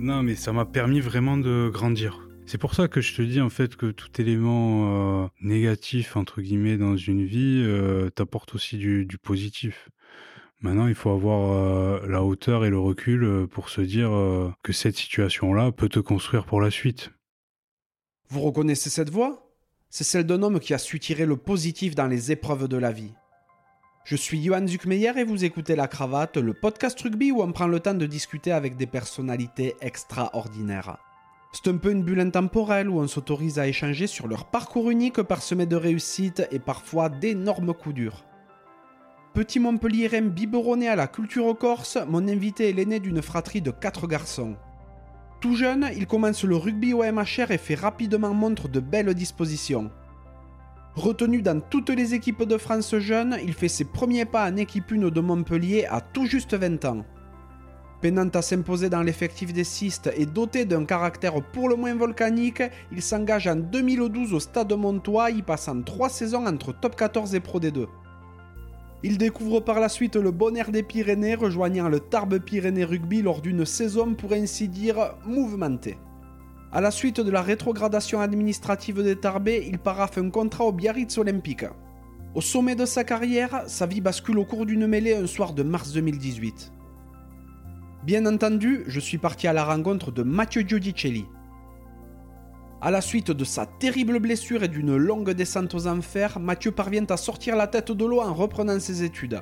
Non, mais ça m'a permis vraiment de grandir. C'est pour ça que je te dis en fait que tout élément euh, négatif entre guillemets dans une vie euh, t'apporte aussi du, positif. Maintenant, il faut avoir euh, la hauteur et le recul pour se dire que cette situation-là peut te construire pour la suite. Vous reconnaissez cette voix C'est celle d'un homme qui a su tirer le positif dans les épreuves de la vie. Je suis Johan Zuckmeyer et vous écoutez La Cravate, le podcast rugby où on prend le temps de discuter avec des personnalités extraordinaires. C'est un peu une bulle intemporelle où on s'autorise à échanger sur leur parcours unique parsemé de réussites et parfois d'énormes coups durs. Petit Montpellier biberonné à la culture corse, mon invité est l'aîné d'une fratrie de quatre garçons. Tout jeune, il commence le rugby au MHR et fait rapidement montre de belles dispositions. Retenu dans toutes les équipes de France jeunes, il fait ses premiers pas en équipe 1 de Montpellier à tout juste 20 ans. Peinant à s'imposer dans l'effectif des Cistes et doté d'un caractère pour le moins volcanique, il s'engage en 2012 au Stade Montois, y passant trois saisons entre Top 14 et Pro D2. Il découvre par la suite le bon air des Pyrénées, rejoignant le Tarbes Pyrénées Rugby lors d'une saison pour ainsi dire mouvementée. À la suite de la rétrogradation administrative des Tarbes, il paraffe un contrat au Biarritz Olympique. Au sommet de sa carrière, sa vie bascule au cours d'une mêlée un soir de mars 2018. Bien entendu, je suis parti à la rencontre de Mathieu Giudicelli. À la suite de sa terrible blessure et d'une longue descente aux enfers, Mathieu parvient à sortir la tête de l'eau en reprenant ses études.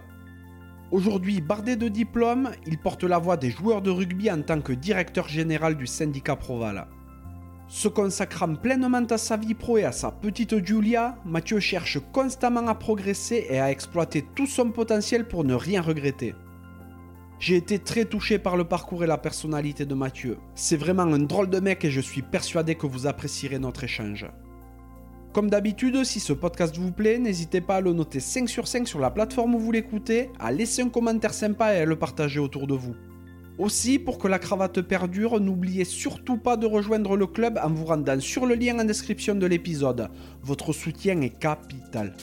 Aujourd'hui bardé de diplômes, il porte la voix des joueurs de rugby en tant que directeur général du syndicat Proval. Se consacrant pleinement à sa vie pro et à sa petite Julia, Mathieu cherche constamment à progresser et à exploiter tout son potentiel pour ne rien regretter. J'ai été très touché par le parcours et la personnalité de Mathieu. C'est vraiment un drôle de mec et je suis persuadé que vous apprécierez notre échange. Comme d'habitude, si ce podcast vous plaît, n'hésitez pas à le noter 5 sur 5 sur la plateforme où vous l'écoutez, à laisser un commentaire sympa et à le partager autour de vous. Aussi, pour que la cravate perdure, n'oubliez surtout pas de rejoindre le club en vous rendant sur le lien en description de l'épisode. Votre soutien est capital.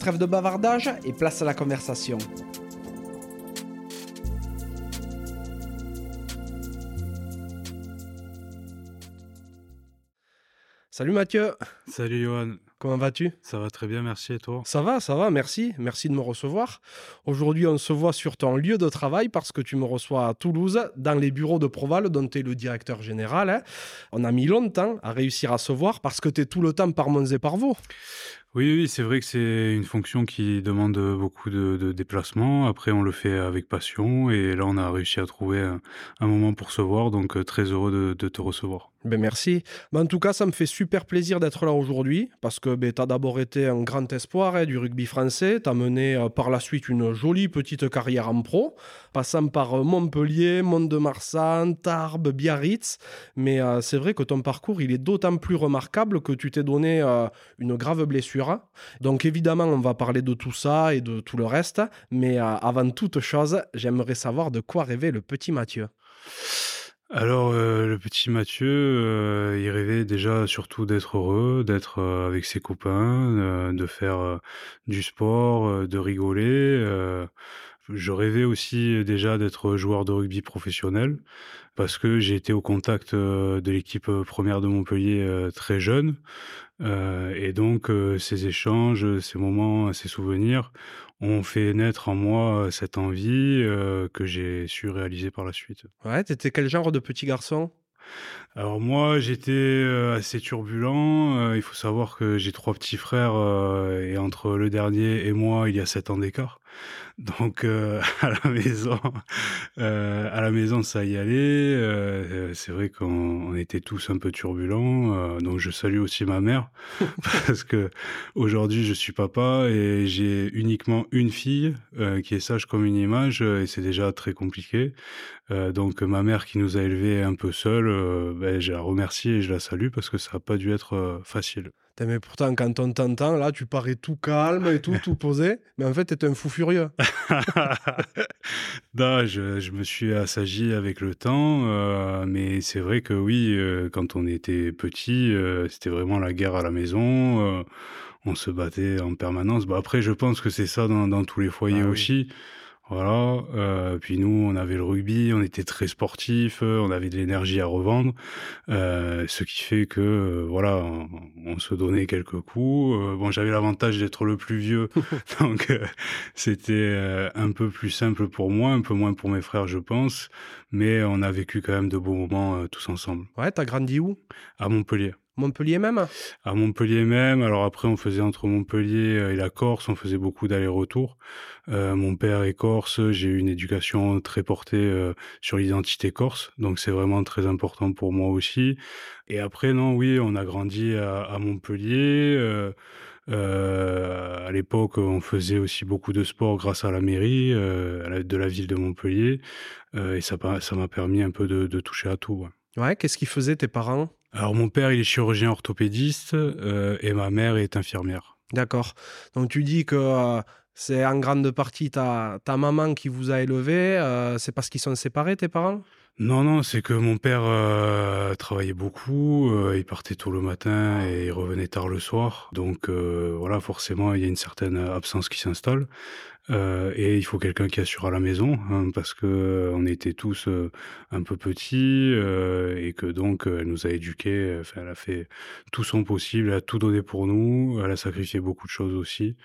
Trêve de bavardage et place à la conversation. Salut Mathieu. Salut Johan. Comment vas-tu? Ça va très bien, merci et toi? Ça va, ça va, merci. Merci de me recevoir. Aujourd'hui, on se voit sur ton lieu de travail parce que tu me reçois à Toulouse, dans les bureaux de Proval, dont tu es le directeur général. Hein. On a mis longtemps à réussir à se voir parce que tu es tout le temps par Mons et par Vaux. Oui, oui, c'est vrai que c'est une fonction qui demande beaucoup de, déplacements. Après, on le fait avec passion et là, on a réussi à trouver un, moment pour se voir. Donc, euh, très heureux de te recevoir. Ben merci. Ben en tout cas, ça me fait super plaisir d'être là aujourd'hui parce que ben, tu as d'abord été un grand espoir hein, du rugby français. Tu as mené euh, par la suite une jolie petite carrière en pro, passant par euh, Montpellier, Mont-de-Marsan, Tarbes, Biarritz. Mais euh, c'est vrai que ton parcours, il est d'autant plus remarquable que tu t'es donné une grave blessure. Donc évidemment, on va parler de tout ça et de tout le reste. Mais avant toute chose, j'aimerais savoir de quoi rêvait le petit Mathieu. Alors, euh, le petit Mathieu, euh, il rêvait déjà surtout d'être heureux, d'être euh, avec ses copains, de faire du sport, de rigoler. je rêvais aussi déjà d'être joueur de rugby professionnel parce que j'ai été au contact de l'équipe première de Montpellier très jeune. et donc, ces échanges, ces moments, ces souvenirs ont fait naître en moi cette envie que j'ai su réaliser par la suite. Ouais, t'étais quel genre de petit garçon? Alors moi, j'étais assez turbulent. il faut savoir que j'ai trois petits frères et entre le dernier et moi, il y a sept ans d'écart. Donc euh, à la maison, euh, à la maison, ça y allait. Euh, c'est vrai qu'on était tous un peu turbulents. donc je salue aussi ma mère parce que aujourd'hui je suis papa et j'ai uniquement une fille qui est sage comme une image et c'est déjà très compliqué. donc ma mère qui nous a élevés un peu seuls, ben, je la remercie et je la salue parce que ça n'a pas dû être facile. Mais pourtant, quand on t'entend, là, tu parais tout calme et tout, tout posé. Mais en fait, tu es un fou furieux. non, je, je, me suis assagi avec le temps. Euh, mais c'est vrai que oui, euh, quand on était petit, euh, c'était vraiment la guerre à la maison. on se battait en permanence. Bah, après, je pense que c'est ça dans, dans tous les foyers ah aussi. Voilà. Euh, puis nous, on avait le rugby, on était très sportifs, euh, on avait de l'énergie à revendre, euh, ce qui fait que euh, voilà, on, on, se donnait quelques coups. Bon, j'avais l'avantage d'être le plus vieux, donc c'était un peu plus simple pour moi, un peu moins pour mes frères, je pense. Mais on a vécu quand même de beaux moments tous ensemble. Ouais, t'as grandi où? À Montpellier. Montpellier même? À Montpellier même. Alors après, on faisait entre Montpellier et la Corse, on faisait beaucoup d'allers-retours. Euh, mon père est corse, j'ai eu une éducation très portée euh, sur l'identité corse, donc c'est vraiment très important pour moi aussi. Et après, non, oui, on a grandi à, à Montpellier. Euh, euh, à l'époque, on faisait aussi beaucoup de sport grâce à la mairie euh, de la ville de Montpellier, euh, et ça ça m'a permis un peu de, de toucher à tout. Ouais, ouais qu'est-ce qu'ils faisaient tes parents? Alors mon père, il est chirurgien orthopédiste euh, et ma mère est infirmière. D'accord. Donc tu dis que euh, c'est en grande partie ta, ta maman qui vous a élevé. Euh, c'est parce qu'ils sont séparés, tes parents? Non, non, c'est que mon père euh, travaillait beaucoup. il partait tôt le matin et il revenait tard le soir. Donc voilà, forcément, il y a une certaine absence qui s'installe. Euh, et il faut quelqu'un qui assure à la maison hein, parce que euh, on était tous euh, un peu petits et que donc elle nous a éduqués. Elle a fait tout son possible, elle a tout donné pour nous. Elle a sacrifié beaucoup de choses aussi.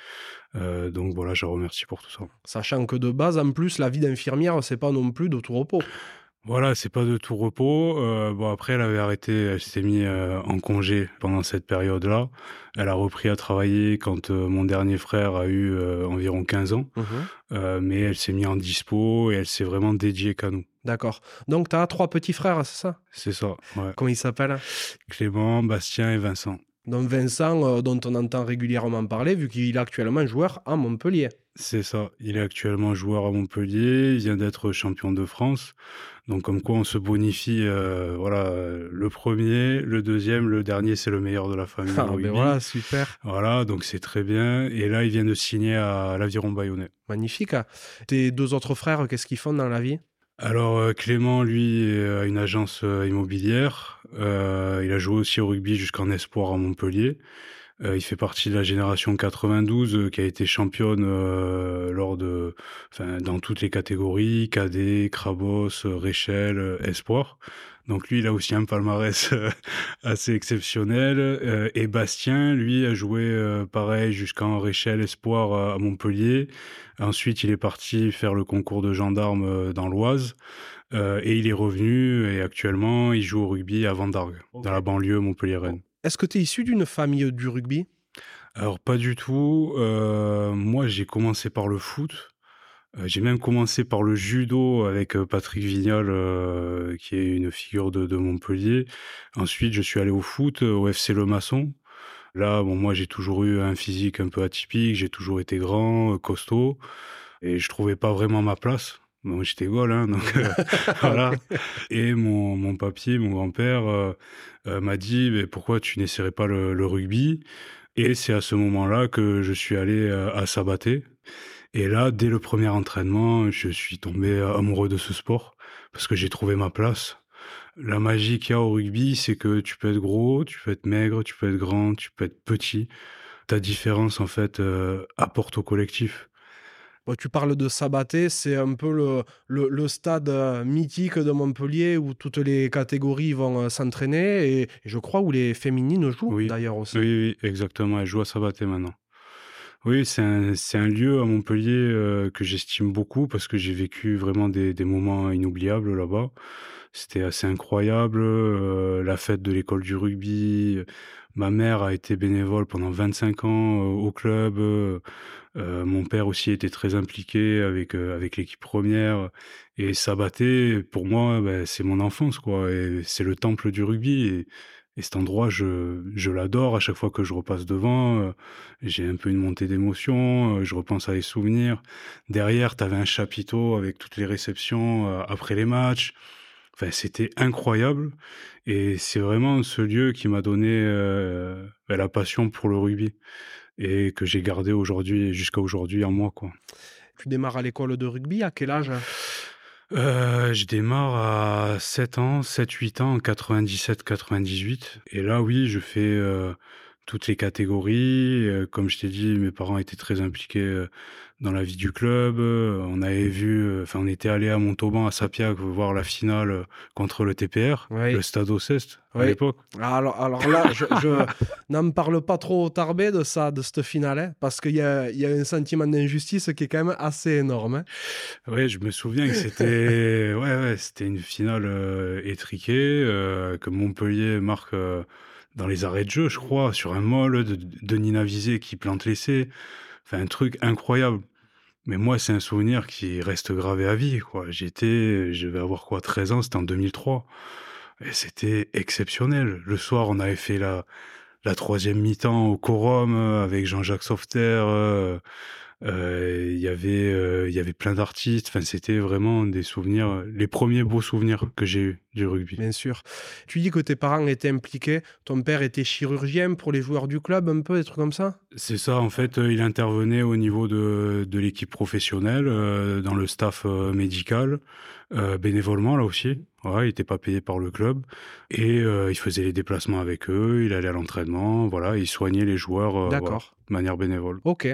donc voilà, je remercie pour tout ça. Sachant que de base, en plus, la vie d'infirmière, c'est pas non plus de tout repos. Voilà, c'est pas de tout repos. Euh, bon, après, elle avait arrêté, elle s'était mise euh, en congé pendant cette période-là. Elle a repris à travailler quand euh, mon dernier frère a eu environ 15 ans. Mmh. mais elle s'est mise en dispo et elle s'est vraiment dédiée qu'à nous. D'accord. Donc, tu as trois petits frères, c'est ça? C'est ça, ouais. Comment ils s'appellent? Clément, Bastien et Vincent. Donc Vincent, dont on entend régulièrement parler, vu qu'il est actuellement joueur à Montpellier. C'est ça, il est actuellement joueur à Montpellier, il vient d'être champion de France. Donc comme quoi on se bonifie, euh, voilà, le premier, le deuxième, le dernier c'est le meilleur de la famille. Ah ben voilà, super. Voilà, donc c'est très bien. Et là il vient de signer à l'Aviron Bayonnais. Magnifique. Tes deux autres frères, qu'est-ce qu'ils font dans la vie? Alors euh, Clément, lui, a une agence euh, immobilière. Euh, il a joué aussi au rugby jusqu'en espoir à Montpellier. Euh, il fait partie de la génération 92 euh, qui a été championne euh, lors de, enfin, dans toutes les catégories, cadet, Crabos, Réchel, Espoir. Donc lui, il a aussi un palmarès assez exceptionnel. et Bastien, lui, a joué pareil jusqu'en Réchel Espoir à Montpellier. Ensuite, il est parti faire le concours de gendarme dans l'Oise. et il est revenu et actuellement, il joue au rugby à Vendargue, okay. dans la banlieue Montpellier-Rennes. Est-ce que tu es issu d'une famille du rugby? Alors, pas du tout. Euh, moi, j'ai commencé par le foot. Euh, j'ai même commencé par le judo avec euh, Patrick Vignal, euh, qui est une figure de, de, Montpellier. Ensuite, je suis allé au foot, au FC Le Maçon. Là, bon, moi, j'ai toujours eu un physique un peu atypique. J'ai toujours été grand, costaud. Et je trouvais pas vraiment ma place. Bon, j'étais gaulle, hein, donc euh, voilà. Et mon, mon papier, mon grand-père, euh, euh, m'a dit mais pourquoi tu n'essaierais pas le, le rugby? Et c'est à ce moment-là que je suis allé à Sabaté. Et là, dès le premier entraînement, je suis tombé amoureux de ce sport parce que j'ai trouvé ma place. La magie qu'il y a au rugby, c'est que tu peux être gros, tu peux être maigre, tu peux être grand, tu peux être petit. Ta différence, en fait, apporte au collectif. Bon, tu parles de Sabaté, c'est un peu le, le, le, stade mythique de Montpellier où toutes les catégories vont s'entraîner et, et, je crois où les féminines jouent oui. d'ailleurs aussi. Oui, oui, exactement. Elles jouent à Sabaté maintenant. Oui, c'est un, un, lieu à Montpellier euh, que j'estime beaucoup parce que j'ai vécu vraiment des, des moments inoubliables là-bas. C'était assez incroyable. Euh, la fête de l'école du rugby. Ma mère a été bénévole pendant 25 ans euh, au club. Euh, mon père aussi était très impliqué avec avec l'équipe première et Sabaté pour moi ben, c'est mon enfance quoi c'est le temple du rugby et, et cet endroit je je l'adore. À chaque fois que je repasse devant euh, j'ai un peu une montée d'émotion euh, je repense à les souvenirs. Derrière tu avais un chapiteau avec toutes les réceptions euh, après les matchs. Enfin c'était incroyable et c'est vraiment ce lieu qui m'a donné euh, ben, la passion pour le rugby et que j'ai gardé aujourd'hui jusqu'à aujourd'hui en moi quoi. Tu démarres à l'école de rugby à quel âge? Euh, je démarre à 7 ans, 7-8 ans, en 97-98. Et là, oui, je fais euh, toutes les catégories. Euh, comme je t'ai dit, mes parents étaient très impliqués dans la vie du club. On avait vu, enfin, on était allé à Montauban, à Sapiac, voir la finale contre le TPR, le Stade Cest à l'époque. Alors, alors là, je, n'en parle pas trop tarbé de ça, de cette finale, hein, parce qu'il y a, y a, un sentiment d'injustice qui est quand même assez énorme. Hein. Oui, je me souviens que c'était ouais, ouais, c'était une finale étriquée, que Montpellier marque dans les arrêts de jeu, je crois, sur un molle de, de Nina Visé qui plante l'essai. Enfin, un truc incroyable. Mais moi, c'est un souvenir qui reste gravé à vie. J'étais, je vais avoir quoi, 13 ans, c'était en 2003. Et c'était exceptionnel. Le soir, on avait fait la, troisième mi-temps au Corum avec Jean-Jacques Softer. Euh, euh, il y avait euh, il y avait plein d'artistes. Enfin c'était vraiment des souvenirs les premiers beaux souvenirs que j'ai eu du rugby. Bien sûr. Tu dis que tes parents étaient impliqués. Ton père était chirurgien pour les joueurs du club un peu des trucs comme ça? C'est ça en fait il intervenait au niveau de, de l'équipe professionnelle dans le staff médical bénévolement là aussi. Ouais, il n'était pas payé par le club. Et il faisait les déplacements avec eux, il allait à l'entraînement, voilà, il soignait les joueurs D'accord. de manière bénévole. Ok.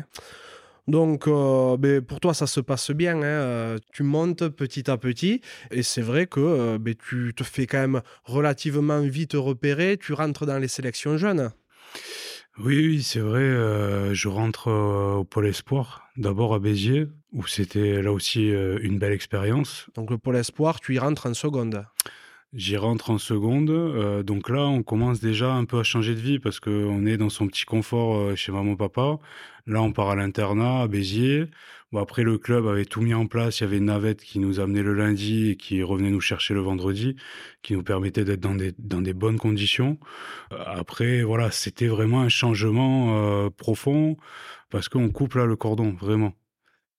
Donc, euh, ben, pour toi, ça se passe bien. Hein, euh, tu montes petit à petit. Et c'est vrai que euh, ben, tu te fais quand même relativement vite repérer. Tu rentres dans les sélections jeunes. Oui, oui c'est vrai. je rentre au Pôle Espoir, d'abord à Béziers, où c'était là aussi une belle expérience. Donc, le Pôle Espoir, tu y rentres en seconde. J'y rentre en seconde. donc là, on commence déjà un peu à changer de vie parce qu'on est dans son petit confort chez maman-papa. Là, on part à l'internat à Béziers. Bon, après, le club avait tout mis en place. Il y avait une navette qui nous amenait le lundi et qui revenait nous chercher le vendredi, qui nous permettait d'être dans des, dans des bonnes conditions. Euh, après, voilà, c'était vraiment un changement euh, profond parce qu'on coupe là le cordon, vraiment.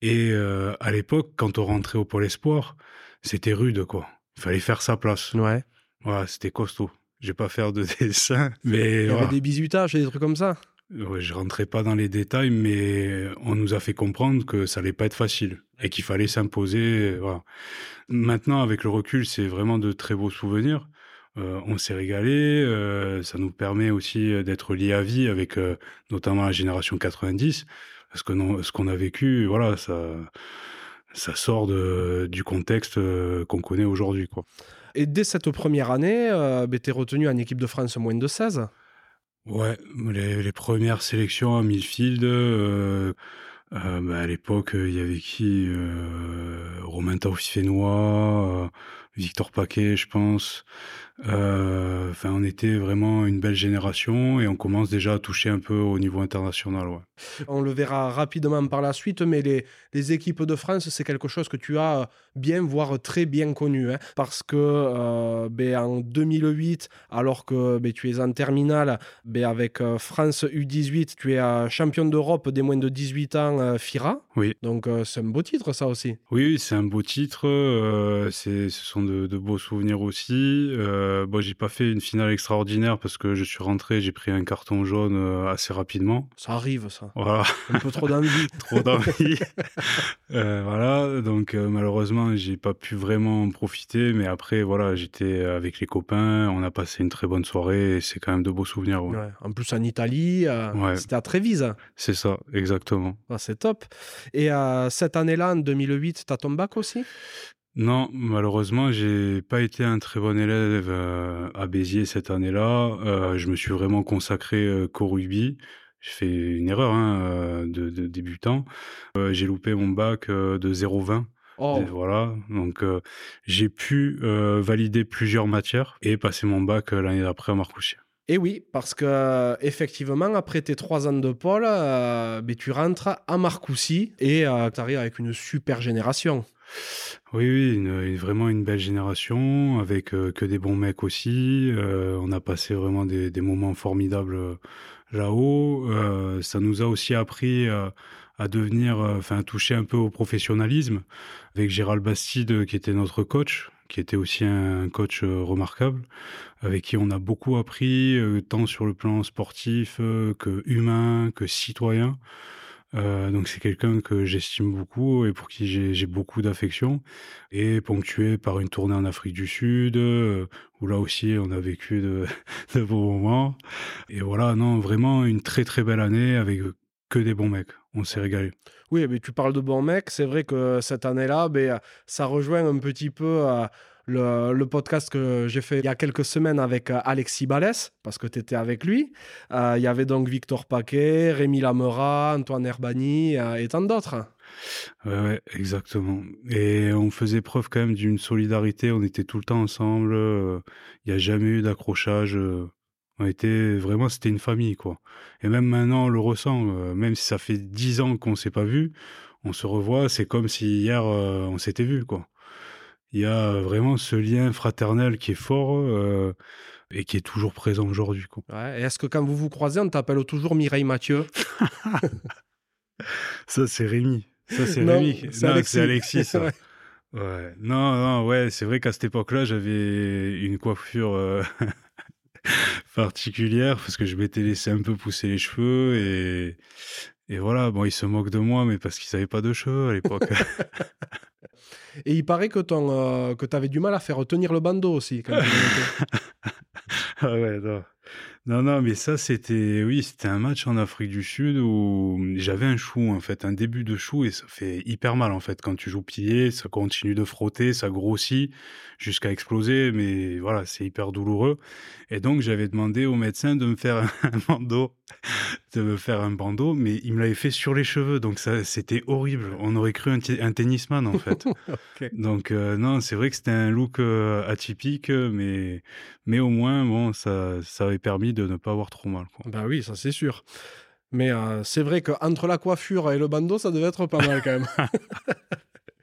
Et euh, à l'époque, quand on rentrait au Pôle Espoir, c'était rude, quoi. Il fallait faire sa place. Ouais. Voilà, c'était costaud. Je vais pas faire de dessin, mais... Il y avait des bisutages et des trucs comme ça Ouais, je rentrais pas dans les détails, mais on nous a fait comprendre que ça allait pas être facile et qu'il fallait s'imposer. Voilà. Maintenant, avec le recul, c'est vraiment de très beaux souvenirs. Euh, on s'est régalé. Euh, ça nous permet aussi d'être liés à vie avec euh, notamment la génération 90, parce que non, ce qu'on a vécu, voilà, ça, ça sort de, du contexte qu'on connaît aujourd'hui, quoi. Et dès cette première année, ben, tu es retenu en équipe de France moins de 16 Ouais, les, premières sélections à Millfield, euh, euh, bah, à l'époque, il y avait qui euh, Romain Taufifénois, Victor Paquet, je pense. Euh, enfin, on était vraiment une belle génération et on commence déjà à toucher un peu au niveau international. Ouais. On le verra rapidement par la suite, mais les, les équipes de France, c'est quelque chose que tu as bien, voire très bien connu. Hein, parce que euh, ben, en 2008, alors que ben, tu es en terminale ben, avec euh, France U18, tu es champion d'Europe des moins de 18 ans FIRA. Oui. Donc c'est un beau titre, ça aussi. Oui, c'est un beau titre. ce sont de, de, beaux souvenirs aussi. Euh, bon, j'ai pas fait une finale extraordinaire parce que je suis rentré, j'ai pris un carton jaune euh, assez rapidement. Ça arrive, ça. Voilà. Un peu trop d'envie. trop d'envie. Euh, voilà. Donc, malheureusement, j'ai pas pu vraiment en profiter. Mais après, voilà, j'étais avec les copains. On a passé une très bonne soirée. c'est quand même de beaux souvenirs. Ouais. En plus, en Italie, c'était à Trévise. C'est ça, exactement. Ah, c'est top. Et cette année-là, en 2008, tu as ton bac aussi? Non, malheureusement, j'ai pas été un très bon élève euh, à Béziers cette année-là. Euh, je me suis vraiment consacré euh, qu'au rugby. J'ai fait une erreur hein, de, débutant. j'ai loupé mon bac de 0,20. Oh. Voilà, donc j'ai pu valider plusieurs matières et passer mon bac l'année d'après à Marcoussis. Et oui, parce que effectivement, après tes trois ans de pôle, ben, tu rentres à Marcoussis et tu arrives avec une super génération. Oui, oui, vraiment une belle génération avec euh, que des bons mecs aussi. Euh, on a passé vraiment des, moments formidables euh, là-haut. ça nous a aussi appris à devenir, enfin, toucher un peu au professionnalisme avec Gérald Bastide qui était notre coach, qui était aussi un coach remarquable, avec qui on a beaucoup appris, tant sur le plan sportif que humain, que citoyen. Euh, donc c'est quelqu'un que j'estime beaucoup et pour qui j'ai beaucoup d'affection. Et ponctué par une tournée en Afrique du Sud, euh, où là aussi on a vécu de, beaux moments. Et voilà, non, vraiment une très très belle année avec que des bons mecs. on s'est régalé. Oui, mais tu parles de bons mecs. C'est vrai que cette année-là, ben, ça rejoint un petit peu le, podcast que j'ai fait il y a quelques semaines avec Alexis Balès, parce que tu étais avec lui. il y avait donc Victor Paquet, Rémi Lamera, Antoine Herbani et tant d'autres. Ouais, exactement. Et on faisait preuve quand même d'une solidarité. On était tout le temps ensemble. Il n'y a jamais eu d'accrochage. On était vraiment, c'était une famille, quoi. Et même maintenant, on le ressent. même si ça fait dix ans qu'on s'est pas vu, on se revoit. C'est comme si hier on s'était vu, quoi. Il y a vraiment ce lien fraternel qui est fort et qui est toujours présent aujourd'hui. Ouais, est-ce que quand vous vous croisez, on t'appelle toujours Mireille Mathieu? Ça, c'est Rémi. Ça, c'est Rémi. C'est Alexis. Alexis ça. ouais. Non, non, ouais, c'est vrai qu'à cette époque-là, j'avais une coiffure euh, particulière parce que je m'étais laissé un peu pousser les cheveux et, et voilà. Bon, ils se moquent de moi, mais parce qu'ils n'avaient pas de cheveux à l'époque. et il paraît que, ton, euh, tu avais du mal à faire tenir le bandeau aussi. Quand ah ouais, non. Non, non, mais ça, c'était, oui, c'était un match en Afrique du Sud où j'avais un chou, en fait, un début de chou et ça fait hyper mal, en fait, quand tu joues pilier, ça continue de frotter, ça grossit jusqu'à exploser, mais voilà, c'est hyper douloureux. Et donc, j'avais demandé au médecin de me faire un bandeau, de me faire un bandeau, mais il me l'avait fait sur les cheveux, donc ça, c'était horrible. On aurait cru un, un tennisman, en fait. Donc, euh, non, c'est vrai que c'était un look euh, atypique, mais, mais au moins, bon, ça, ça avait permis de ne pas avoir trop mal. Quoi. Ben oui, ça c'est sûr. Mais euh, c'est vrai qu'entre la coiffure et le bandeau, ça devait être pas mal quand même.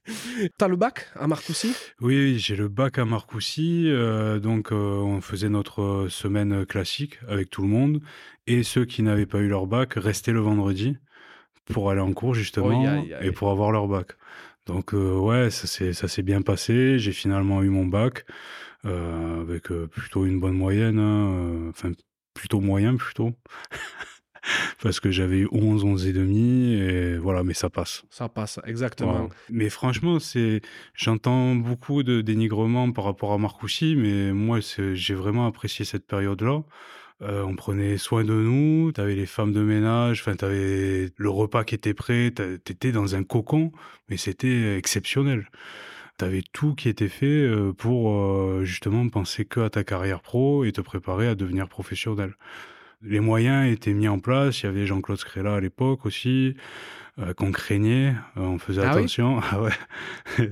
T'as le bac à Marcoussis? Oui, j'ai le bac à Marcoussis. Euh, donc, euh, on faisait notre semaine classique avec tout le monde. Et ceux qui n'avaient pas eu leur bac restaient le vendredi pour aller en cours, justement, et pour avoir leur bac. Donc, ouais, ça s'est bien passé. J'ai finalement eu mon bac avec plutôt une bonne moyenne. Hein, enfin, plutôt moyen plutôt. Parce que j'avais eu 11, 11 et demi, et voilà, mais ça passe. Ça passe, exactement. Mais franchement, c'est, j'entends beaucoup de dénigrement par rapport à Marcoussi, mais moi, j'ai vraiment apprécié cette période-là. Euh, on prenait soin de nous, tu avais les femmes de ménage, enfin, tu avais le repas qui était prêt, tu étais dans un cocon, mais c'était exceptionnel tu avais tout qui était fait euh, pour euh, justement penser que à ta carrière pro et te préparer à devenir professionnel. Les moyens étaient mis en place, il y avait Jean-Claude Scrella à l'époque aussi, euh, qu'on craignait, on faisait ah attention. ah ouais.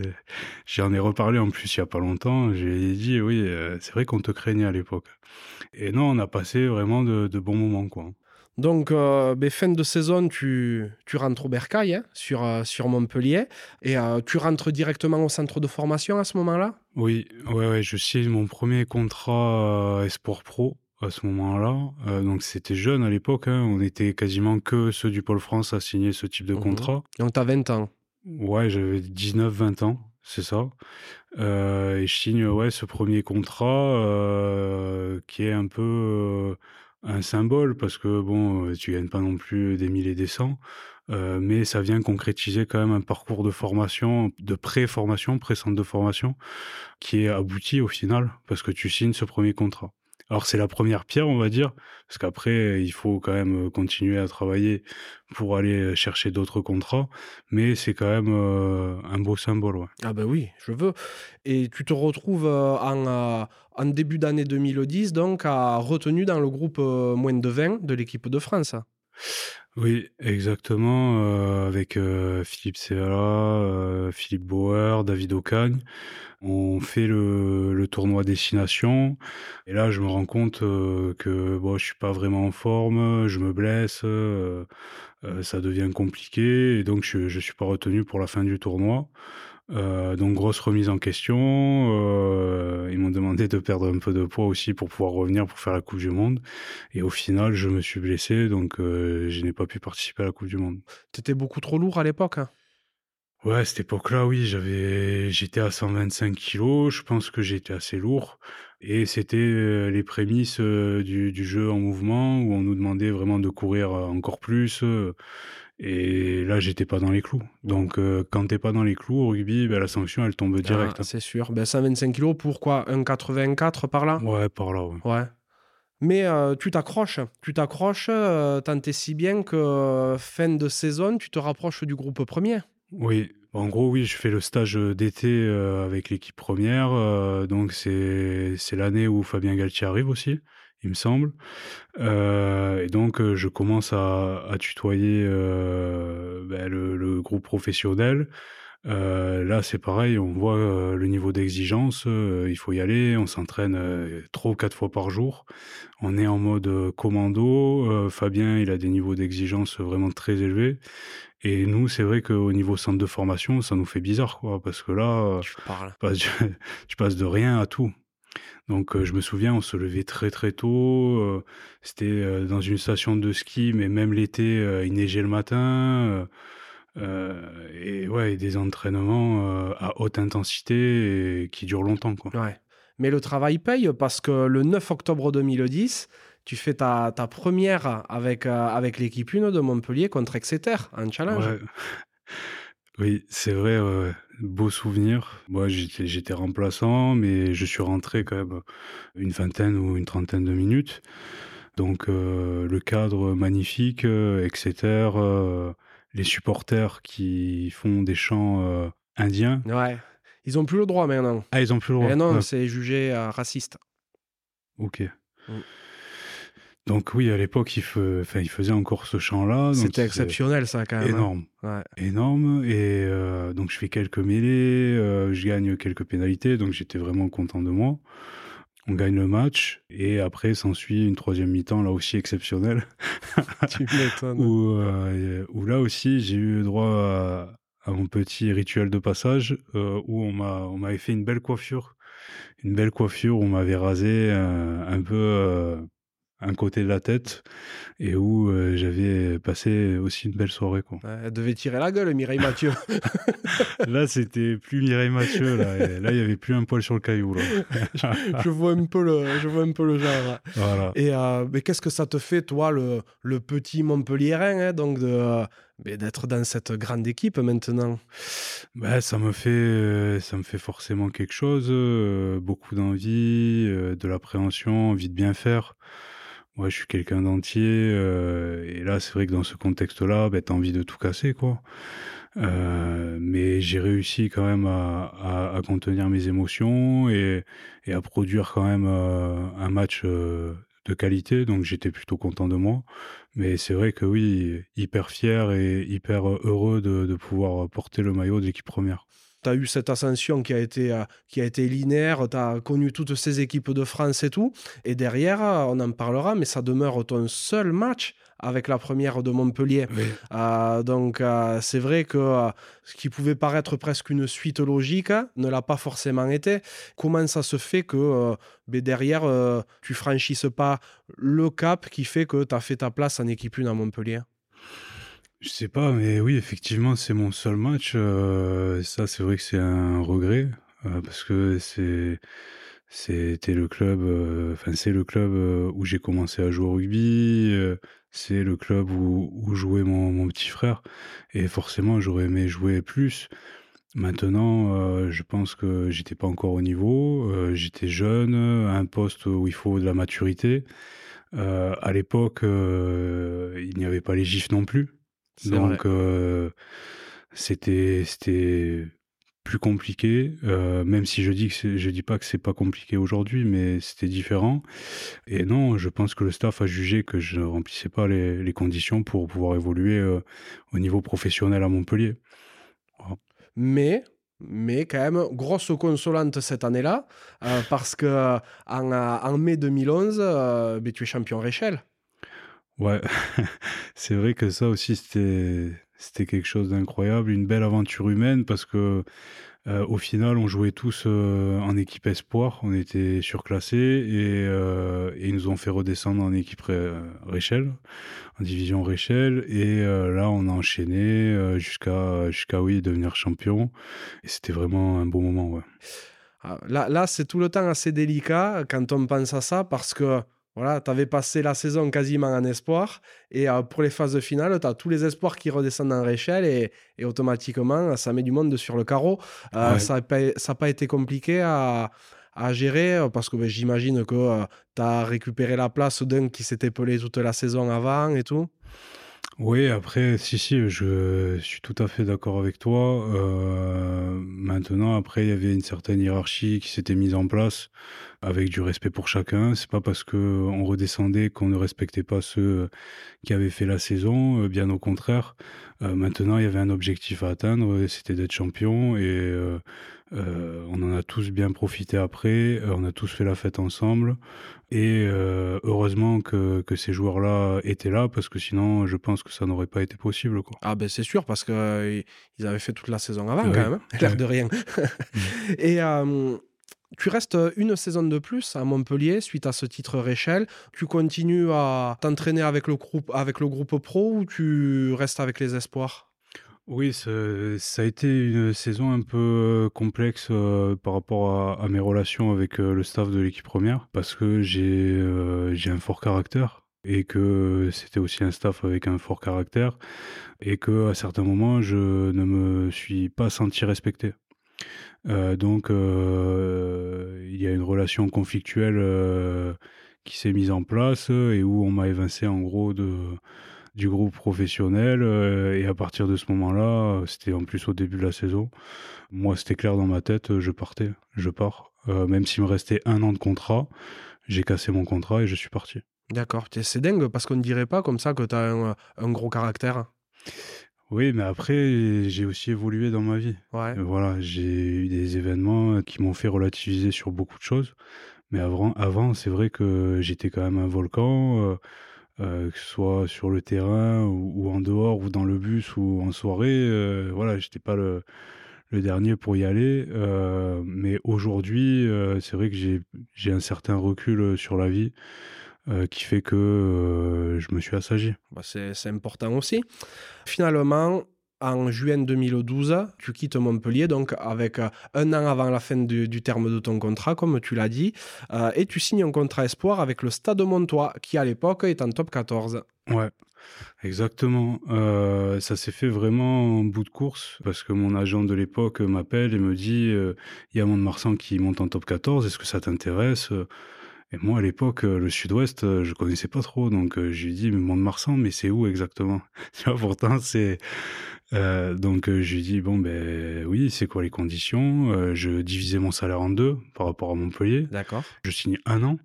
J'en ai reparlé en plus il y a pas longtemps, j'ai dit oui, c'est vrai qu'on te craignait à l'époque. Et non, on a passé vraiment de, de bons moments quoi. Donc, euh, ben, fin de saison, tu, tu rentres au Bercail, hein, sur, euh, sur Montpellier, et euh, tu rentres directement au centre de formation à ce moment-là? Oui, ouais, ouais, je signe mon premier contrat Esport Pro à ce moment-là. donc, c'était jeune à l'époque, hein, on était quasiment que ceux du Pôle France à signer ce type de mhm. contrat. Donc, tu as 20 ans Ouais, j'avais 19-20 ans, c'est ça. et je signe ouais, ce premier contrat qui est un peu un symbole parce que bon, euh, tu gagnes pas non plus des milliers des cents, euh, mais ça vient concrétiser quand même un parcours de formation, de pré-formation, pré-centre de formation, qui est abouti au final parce que tu signes ce premier contrat. Alors c'est la première pierre, on va dire, parce qu'après il faut quand même continuer à travailler pour aller chercher d'autres contrats, mais c'est quand même euh, un beau symbole. Ah ben oui, je veux. Et tu te retrouves en, début d'année 2010, donc, à retenu dans le groupe euh, moins de 20 de l'équipe de France. Oui, exactement, euh, avec euh, Philippe Serra, Philippe Bauer, David Ocagne. On fait le, tournoi destination et là je me rends compte que bon, je suis pas vraiment en forme, je me blesse, ça devient compliqué et donc je, je suis pas retenu pour la fin du tournoi. Euh, donc grosse remise en question. Euh, ils m'ont demandé de perdre un peu de poids aussi pour pouvoir revenir pour faire la Coupe du Monde. Et au final, je me suis blessé, donc euh, je n'ai pas pu participer à la Coupe du Monde. T'étais beaucoup trop lourd à l'époque. Hein ouais, à cette époque-là, oui, j'avais, j'étais à 125 kilos. Je pense que j'étais assez lourd. Et c'était les prémices du, du, jeu en mouvement où on nous demandait vraiment de courir encore plus. Et là, j'étais pas dans les clous. Donc, euh, quand t'es pas dans les clous au rugby, ben, la sanction, elle tombe direct. Ah, c'est sûr. Ben, 125 kilos, pourquoi? Un 84 par là? Ouais, par là, ouais. Ouais. Mais euh, tu t'accroches, tu t'accroches euh, tant et si bien que euh, fin de saison, tu te rapproches du groupe premier. Oui, en gros, oui, je fais le stage d'été avec l'équipe première. donc, c'est c'est l'année où Fabien Galtier arrive aussi, il me semble. Euh, et donc, euh, je commence à, à tutoyer euh, ben, le, le groupe professionnel. Euh, là, c'est pareil, on voit euh, le niveau d'exigence. euh, il faut y aller. On s'entraîne trois ou quatre fois par jour. On est en mode commando. Fabien, il a des niveaux d'exigence vraiment très élevés. Et nous, c'est vrai qu'au niveau centre de formation, ça nous fait bizarre, quoi, parce que là, bah, tu, tu passes de rien à tout. Donc, euh, je me souviens, on se levait très très tôt. euh, C'était euh, dans une station de ski, mais même l'été, il neigeait le matin. et ouais, des entraînements à haute intensité et qui durent longtemps, quoi. Ouais. Mais le travail paye parce que le 9 octobre 2010, tu fais ta, ta première avec, avec l'équipe 1 de Montpellier contre Exeter en challenge. Ouais. Oui, c'est vrai, ouais, beau souvenir. Moi, j'étais, j'étais remplaçant, mais je suis rentré quand même une vingtaine ou une trentaine de minutes. Donc, euh, le cadre magnifique, euh, Exeter, euh, les supporters qui font des chants euh, indiens. Ouais. Ils ont plus le droit maintenant. Ah, ils ont plus le droit. Et non, Ouais, c'est jugé euh, raciste. ok. Mm. Donc oui, à l'époque, il, fe- enfin, il faisait encore ce chant-là. C'était exceptionnel, ça, quand même. hein. Énorme. Ouais. énorme et euh, donc je fais quelques mêlées, euh, je gagne quelques pénalités, donc j'étais vraiment content de moi. On gagne le match et après s'ensuit une troisième mi-temps là aussi exceptionnelle tu m'étonnes. où, euh, où là aussi j'ai eu droit à, à mon petit rituel de passage où on m'a on m'avait fait une belle coiffure, une belle coiffure où on m'avait rasé un peu un côté de la tête et où euh, j'avais passé aussi une belle soirée quoi. Ouais, elle devait tirer la gueule, Mireille Mathieu. Là, c'était plus Mireille Mathieu. Là, Et là il n'y avait plus un poil sur le caillou. Là. je, vois un peu le, je vois un peu le genre. voilà. Et euh, mais qu'est-ce que ça te fait, toi, le, le petit Montpellierin, hein, donc de, euh, d'être dans cette grande équipe maintenant? Bah, ça me fait, euh, ça me fait forcément quelque chose. euh, beaucoup d'envie, euh, de l'appréhension, envie de bien faire. Moi, je suis quelqu'un d'entier. euh, et là, c'est vrai que dans ce contexte-là, bah, tu as envie de tout casser, quoi. Euh, mais j'ai réussi quand même à, contenir mes émotions et, à produire quand même euh, un match de qualité. Donc j'étais plutôt content de moi. Mais c'est vrai que oui, hyper fier et hyper heureux de, de pouvoir porter le maillot de l'équipe première. Tu as eu cette ascension qui a été, euh, qui a été linéaire, tu as connu toutes ces équipes de France et tout. Et derrière, euh, on en parlera, mais ça demeure ton seul match avec la première de Montpellier. Euh, donc, euh, c'est vrai que euh, ce qui pouvait paraître presque une suite logique hein, ne l'a pas forcément été. Comment ça se fait que ben derrière, tu franchisses pas le cap qui fait que tu as fait ta place en équipe 1 à Montpellier? Je sais pas, mais oui, effectivement, c'est mon seul match. euh, ça, c'est vrai que c'est un regret euh, parce que c'est c'était le club, euh, enfin c'est le club où j'ai commencé à jouer au rugby. c'est le club où, jouait mon, petit frère et forcément j'aurais aimé jouer plus. Maintenant, je pense que j'étais pas encore au niveau. j'étais jeune, à un poste où il faut de la maturité. À l'époque, il n'y avait pas les gifs non plus. Donc, c'était c'était plus compliqué, euh, même si je dis que je dis pas que c'est pas compliqué aujourd'hui, mais c'était différent. Et non, je pense que le staff a jugé que je ne remplissais pas les, les conditions pour pouvoir évoluer euh, au niveau professionnel à Montpellier. Mais, mais quand même, grosse consolante cette année-là, euh, parce que en, en mai 2011, euh, ben, tu es champion Réchelle. Ouais, c'est vrai que ça aussi c'était quelque chose d'incroyable, une belle aventure humaine parce que euh, au final on jouait tous euh, en équipe espoir, on était surclassés et, euh, et ils nous ont fait redescendre en équipe Ré- Réchelle, en division Réchelle et là on a enchaîné jusqu'à jusqu'à oui devenir champion et c'était vraiment un beau moment. Ah, Là, là c'est tout le temps assez délicat quand on pense à ça, parce que voilà, tu avais passé la saison quasiment en espoir, et euh, pour les phases finales, tu as tous les espoirs qui redescendent en Réchelle, et, et automatiquement, ça met du monde sur le carreau. Euh, Ouais. Ça n'a pas, été compliqué à, à gérer Parce que ben, j'imagine que tu as récupéré la place d'un qui s'était pelé toute la saison avant et tout. Oui, après, si, si, je suis tout à fait d'accord avec toi. Euh, maintenant, après, il y avait une certaine hiérarchie qui s'était mise en place avec du respect pour chacun. C'est pas parce que on redescendait qu'on ne respectait pas ceux qui avaient fait la saison, euh, bien au contraire. Euh, maintenant, il y avait un objectif à atteindre, c'était d'être champion on en a tous bien profité après, euh, on a tous fait la fête ensemble. Et euh, heureusement que, ces joueurs-là étaient là, parce que sinon, je pense que ça n'aurait pas été possible. Quoi. Ah ben c'est sûr, parce qu'ils ils avaient fait toute la saison avant quand même, hein, l'air de rien. Et tu restes une saison de plus à Montpellier suite à ce titre Réchelle. Tu continues à t'entraîner avec le groupe, avec le groupe pro ou tu restes avec les espoirs? Oui, ça, a été une saison un peu complexe par rapport à, mes relations avec le staff de l'équipe première, parce que j'ai un fort caractère et que c'était aussi un staff avec un fort caractère et que à certains moments je ne me suis pas senti respecté. donc il y a une relation conflictuelle qui s'est mise en place et où on m'a évincé en gros de du groupe professionnel. Euh, et à partir de ce moment-là, c'était en plus au début de la saison, moi c'était clair dans ma tête, je partais, je pars. Euh, même s'il me restait un an de contrat, j'ai cassé mon contrat et je suis parti. D'accord, c'est dingue parce qu'on ne dirait pas comme ça que tu as un, gros caractère. Oui, mais après, j'ai aussi évolué dans ma vie. Ouais. Voilà, j'ai eu des événements qui m'ont fait relativiser sur beaucoup de choses. Mais avant, avant c'est vrai que j'étais quand même un volcan. Euh, euh, que ce soit sur le terrain ou, en dehors ou dans le bus ou en soirée. Euh, voilà, j'étais pas le, dernier pour y aller. Euh, mais aujourd'hui, c'est vrai que j'ai un certain recul sur la vie. qui fait que je me suis assagi. Bah, c'est important aussi. Finalement, en juin 2012, tu quittes Montpellier, donc avec euh, un an avant la fin du, terme de ton contrat, comme tu l'as dit, euh, et tu signes un contrat espoir avec le Stade Montois, qui à l'époque est en top 14. Ouais, exactement. Euh, ça s'est fait vraiment en bout de course, parce que mon agent de l'époque m'appelle et me dit il y a Mont-de-Marsan qui monte en top 14, est-ce que ça t'intéresse? Et moi, à l'époque, le Sud-Ouest, je connaissais pas trop, donc je lui dis, mais Mont-de-Marsan, mais c'est où exactement? Tu vois, pourtant, c'est euh, donc euh, je lui dis bon ben oui c'est quoi les conditions? Euh, Je divisais mon salaire en deux par rapport à Montpellier. D'accord. Je signe un an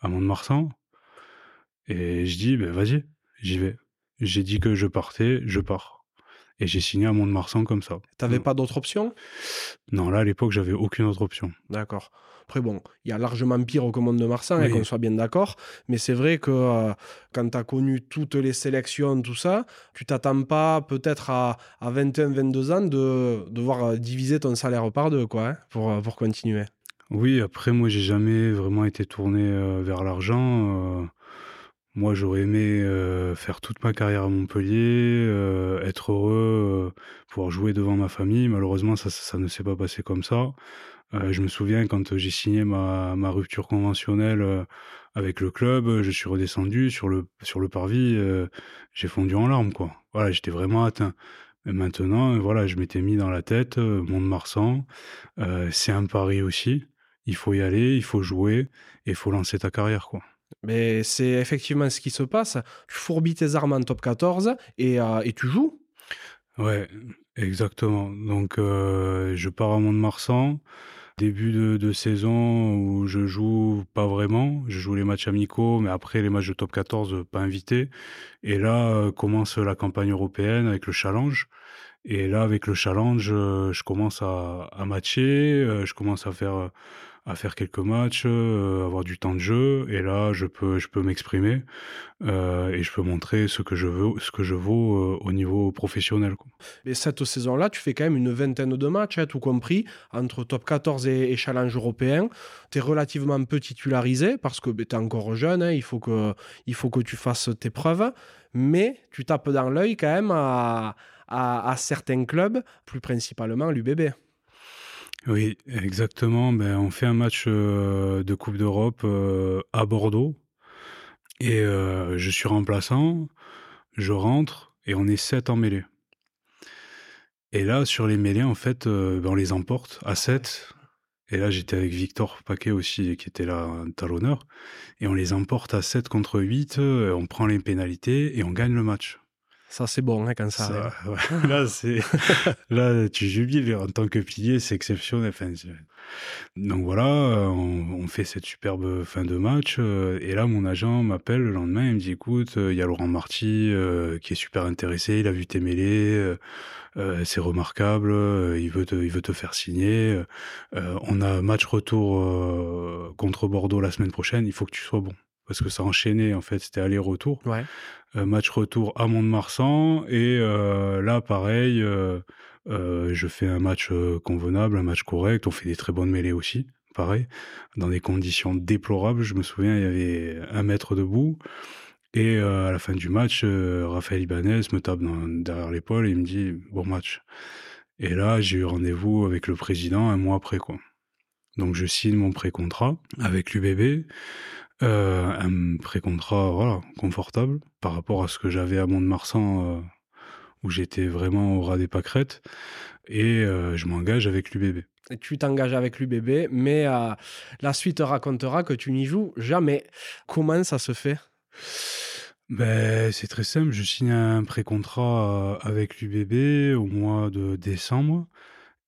à Mont-de-Marsan et je dis ben vas-y j'y vais. J'ai dit que je partais, je pars. Et j'ai signé à Mont-de-Marsan comme ça. T'avais pas d'autre option? Non là à l'époque j'avais aucune autre option. D'accord. Après, bon, il y a largement pire au commande de Marsan, qu'on soit bien d'accord. Mais c'est vrai que euh, quand tu as connu toutes les sélections, tout ça, tu t'attends pas peut-être à, à 21-22 ans de devoir euh, diviser ton salaire par deux, quoi, hein, pour, euh, pour continuer. Oui, après, moi, j'ai jamais vraiment été tourné vers l'argent. moi, j'aurais aimé faire toute ma carrière à Montpellier, être heureux, pouvoir jouer devant ma famille. Malheureusement, ça, ça ne s'est pas passé comme ça. Euh, je me souviens quand j'ai signé ma, ma rupture conventionnelle euh, avec le club, je suis redescendu sur le, sur le parvis, euh, j'ai fondu en larmes, quoi. Voilà, j'étais vraiment atteint. Mais maintenant, voilà, je m'étais mis dans la tête, Mont-de-Marsan, c'est un pari aussi. Il faut y aller, il faut jouer et il faut lancer ta carrière, quoi. Mais c'est effectivement ce qui se passe. Tu fourbis tes armes en top 14 et, et tu joues. Ouais, exactement. Donc, je pars à Mont-de-Marsan. Début de, saison où je joue pas vraiment, je joue les matchs amicaux, mais après les matchs de top 14 pas invités. Et là euh, commence la campagne européenne avec le challenge. Et là avec le challenge, euh, je commence à, à matcher, euh, je commence à faire à faire quelques matchs, euh, avoir du temps de jeu, et là je peux je peux m'exprimer euh, et je peux montrer ce que je veux, ce que je vaux euh, au niveau professionnel. Quoi. Et cette saison-là, tu fais quand même une vingtaine de matchs, hein, tout compris, entre top 14 et, challenge européen. Tu es relativement peu titularisé parce que ben, tu es encore jeune, hein, il, faut que, il faut que tu fasses tes preuves, mais tu tapes dans l'œil quand même à, à, à certains clubs, plus principalement l'UBB. Oui, exactement. Ben, on fait un match euh, de Coupe d'Europe euh, à Bordeaux. Et euh, je suis remplaçant, je rentre et on est 7 en mêlée. Et là, sur les mêlées, en fait, ben, on les emporte à 7. Et là, j'étais avec Victor Paquet aussi, qui était là, un talonneur. Et on les emporte à 7 contre 8. On prend les pénalités et on gagne le match. Ça, c'est bon hein, quand ça, arrive. là, c'est, là, tu jubiles en tant que pilier, c'est exceptionnel. donc voilà, on, fait cette superbe fin de match. Euh, et là, mon agent m'appelle le lendemain. Il me dit écoute, euh, il y a Laurent Marty euh, qui est super intéressé. Il a vu tes mêlées. c'est remarquable. il, veut te, il veut te faire signer. on a match retour contre Bordeaux la semaine prochaine. Il faut que tu sois bon parce que ça enchaînait en fait, c'était aller-retour. Ouais. Euh, match retour à Mont-de-Marsan et euh, là pareil, euh, je fais un match convenable, un match correct. On fait des très bonnes mêlées aussi, pareil, dans des conditions déplorables. Je me souviens, il y avait un mètre debout. Et à la fin du match, Raphaël Ibanez me tape derrière l'épaule et il me dit bon match. Et là, j'ai eu rendez-vous avec le président un mois après quoi. Donc je signe mon pré-contrat avec l'UBB. Euh, un pré-contrat voilà, confortable par rapport à ce que j'avais à Mont-de-Marsan euh, où j'étais vraiment au ras des pâquerettes et euh, je m'engage avec l'UBB. Et tu t'engages avec l'UBB, mais la suite racontera que tu n'y joues jamais. Comment ça se fait? Ben, c'est très simple, je signe un pré-contrat avec l'UBB au mois de décembre.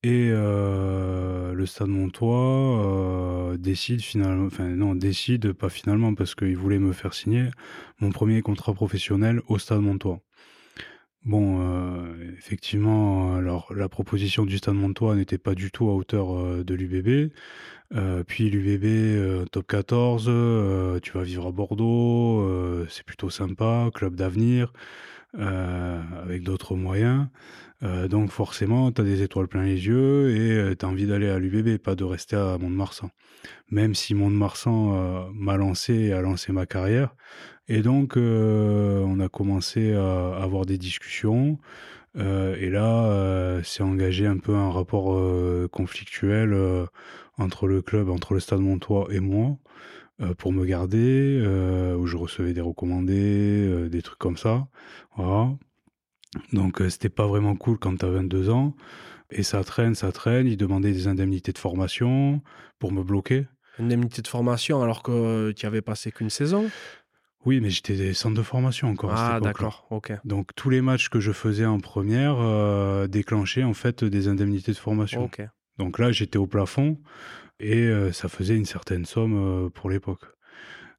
Et le Stade Montois décide finalement, enfin non, décide pas finalement parce qu'il voulait me faire signer mon premier contrat professionnel au Stade Montois. Bon, effectivement, alors la proposition du Stade Montois n'était pas du tout à hauteur de l'UBB. puis l'UBB top 14, tu vas vivre à Bordeaux, c'est plutôt sympa, club d'avenir, avec d'autres moyens. Euh, donc forcément, tu as des étoiles plein les yeux et euh, tu as envie d'aller à l'UBB, pas de rester à Mont-de-Marsan. Même si Mont-de-Marsan euh, m'a lancé et a lancé ma carrière. Et donc, on a commencé à avoir des discussions. et là, c'est engagé un peu un rapport conflictuel entre le club, entre le Stade Montois et moi, pour me garder, où je recevais des recommandés, des trucs comme ça. Voilà. Donc euh, c'était pas vraiment cool quand tu as 22 ans. Et ça traîne, ça traîne. Ils demandaient des indemnités de formation pour me bloquer. Indemnité de formation alors que tu avais passé qu'une saison? Oui, mais j'étais des centres de formation encore à Ah d'accord, ok. Donc tous les matchs que je faisais en première euh, déclenchaient en fait des indemnités de formation. Ok. Donc là j'étais au plafond et euh, ça faisait une certaine somme pour l'époque.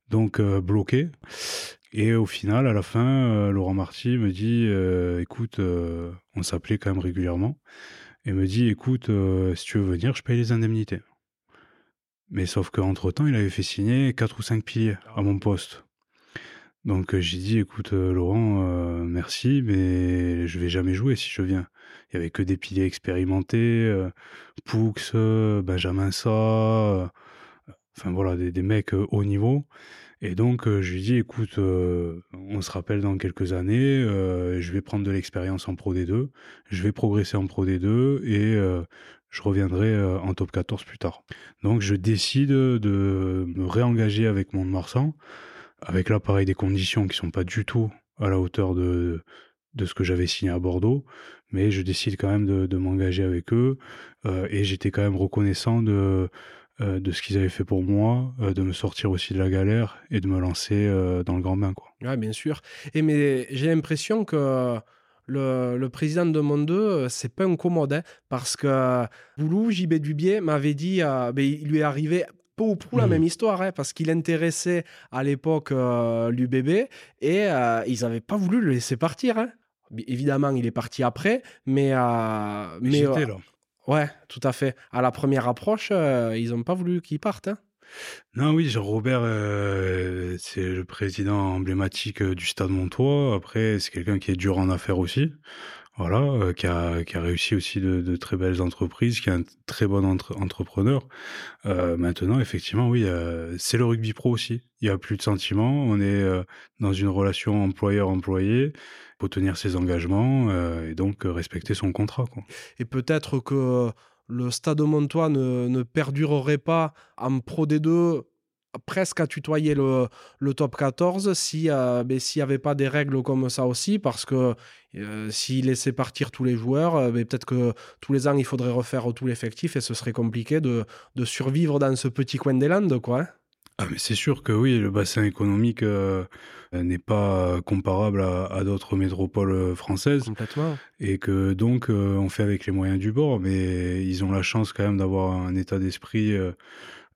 Donc bloqué. Et au final, à la fin, euh, Laurent Marty me dit euh, écoute, euh, on s'appelait quand même régulièrement, et me dit écoute, si tu veux venir, je paye les indemnités. Mais sauf qu'entre-temps, il avait fait signer quatre ou cinq piliers à mon poste. Donc j'ai dit écoute, Laurent, merci, mais je vais jamais jouer si je viens. Il y avait que des piliers expérimentés, Poux, Benjamin Sa, enfin voilà, des, des mecs haut niveau. Et donc, je lui dis, écoute, on se rappelle dans quelques années, je vais prendre de l'expérience en Pro D2, je vais progresser en Pro D2 et je reviendrai en top 14 plus tard. Donc, je décide de me réengager avec Mont-de-Marsan, avec là, pareil, des conditions qui sont pas du tout à la hauteur de, de ce que j'avais signé à Bordeaux, mais je décide quand même de m'engager avec eux et j'étais quand même reconnaissant de euh, de ce qu'ils avaient fait pour moi, euh, de me sortir aussi de la galère et de me lancer euh, dans le grand bain. Quoi. Ouais, bien sûr. Et mais j'ai l'impression que le, président de Monde 2, c'est pas incommode, hein, parce que Boulou, JB Dubier, m'avait dit, ben, il lui est arrivé peu ou prou la mmh. même histoire, hein, parce qu'il intéressait à l'époque l'UBB et ils n'avaient pas voulu le laisser partir. Hein. Évidemment, il est parti après, mais. mais J'étais là. Ouais, tout à fait. À la première approche, euh, ils n'ont pas voulu qu'il parte. Hein. Non, oui, Jean-Robert, euh, c'est le président emblématique euh, du Stade Montois. Après, c'est quelqu'un qui est dur en affaires aussi. Voilà, qui, a, qui a réussi aussi de, très belles entreprises, qui est un très bon entrepreneur. maintenant, effectivement, oui, c'est le rugby pro aussi. Il n'y a plus de sentiments. On est dans une relation employeur-employé faut tenir ses engagements et donc respecter son contrat. Et peut-être que le Stade Montois ne, ne perdurerait pas en Pro D2 presque à tutoyer le, le top 14 si, ben, s'il n'y avait pas des règles comme ça aussi, parce que s'il laissait partir tous les joueurs, ben, peut-être que tous les ans, il faudrait refaire tout l'effectif et ce serait compliqué de, de, survivre dans ce petit coin des Landes. Quoi, hein. ah, mais c'est sûr que oui, le bassin économique n'est pas comparable à, d'autres métropoles françaises. Complètement. Et que donc, on fait avec les moyens du bord, mais ils ont la chance quand même d'avoir un état d'esprit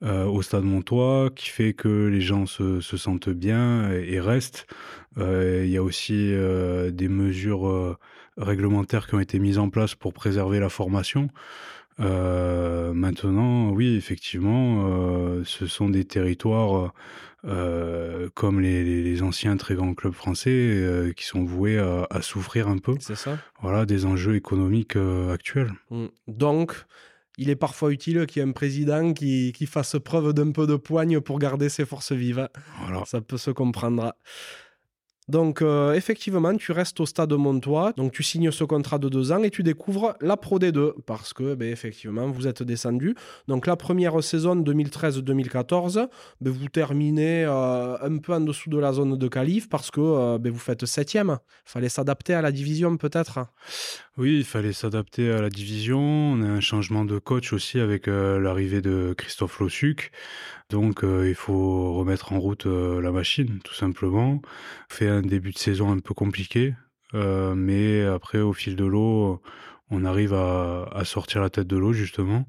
euh, au Stade Montois, qui fait que les gens se, se sentent bien et, restent. Euh, il y a aussi euh, des mesures réglementaires qui ont été mises en place pour préserver la formation. maintenant, oui, effectivement, ce sont des territoires comme les, les, anciens très grands clubs français qui sont voués à, à souffrir un peu. C'est ça. Voilà, des enjeux économiques actuels. Mmh. Donc, il est parfois utile qu'il y ait un président qui, fasse preuve d'un peu de poigne pour garder ses forces vives. Ça peut se comprendre. Donc, euh, effectivement, tu restes au stade Montois, donc tu signes ce contrat de deux ans et tu découvres la Pro D2 parce que, ben, effectivement, vous êtes descendu. Donc, la première saison 2013-2014, ben, vous terminez euh, un peu en dessous de la zone de qualif parce que euh, ben, vous faites septième. Il fallait s'adapter à la division, peut-être Oui, il fallait s'adapter à la division. On a un changement de coach aussi avec l'arrivée de Christophe Lossuc. Donc euh, il faut remettre en route euh, la machine, tout simplement. Fait un début de saison un peu compliqué, euh, mais après au fil de l'eau, on arrive à, sortir la tête de l'eau justement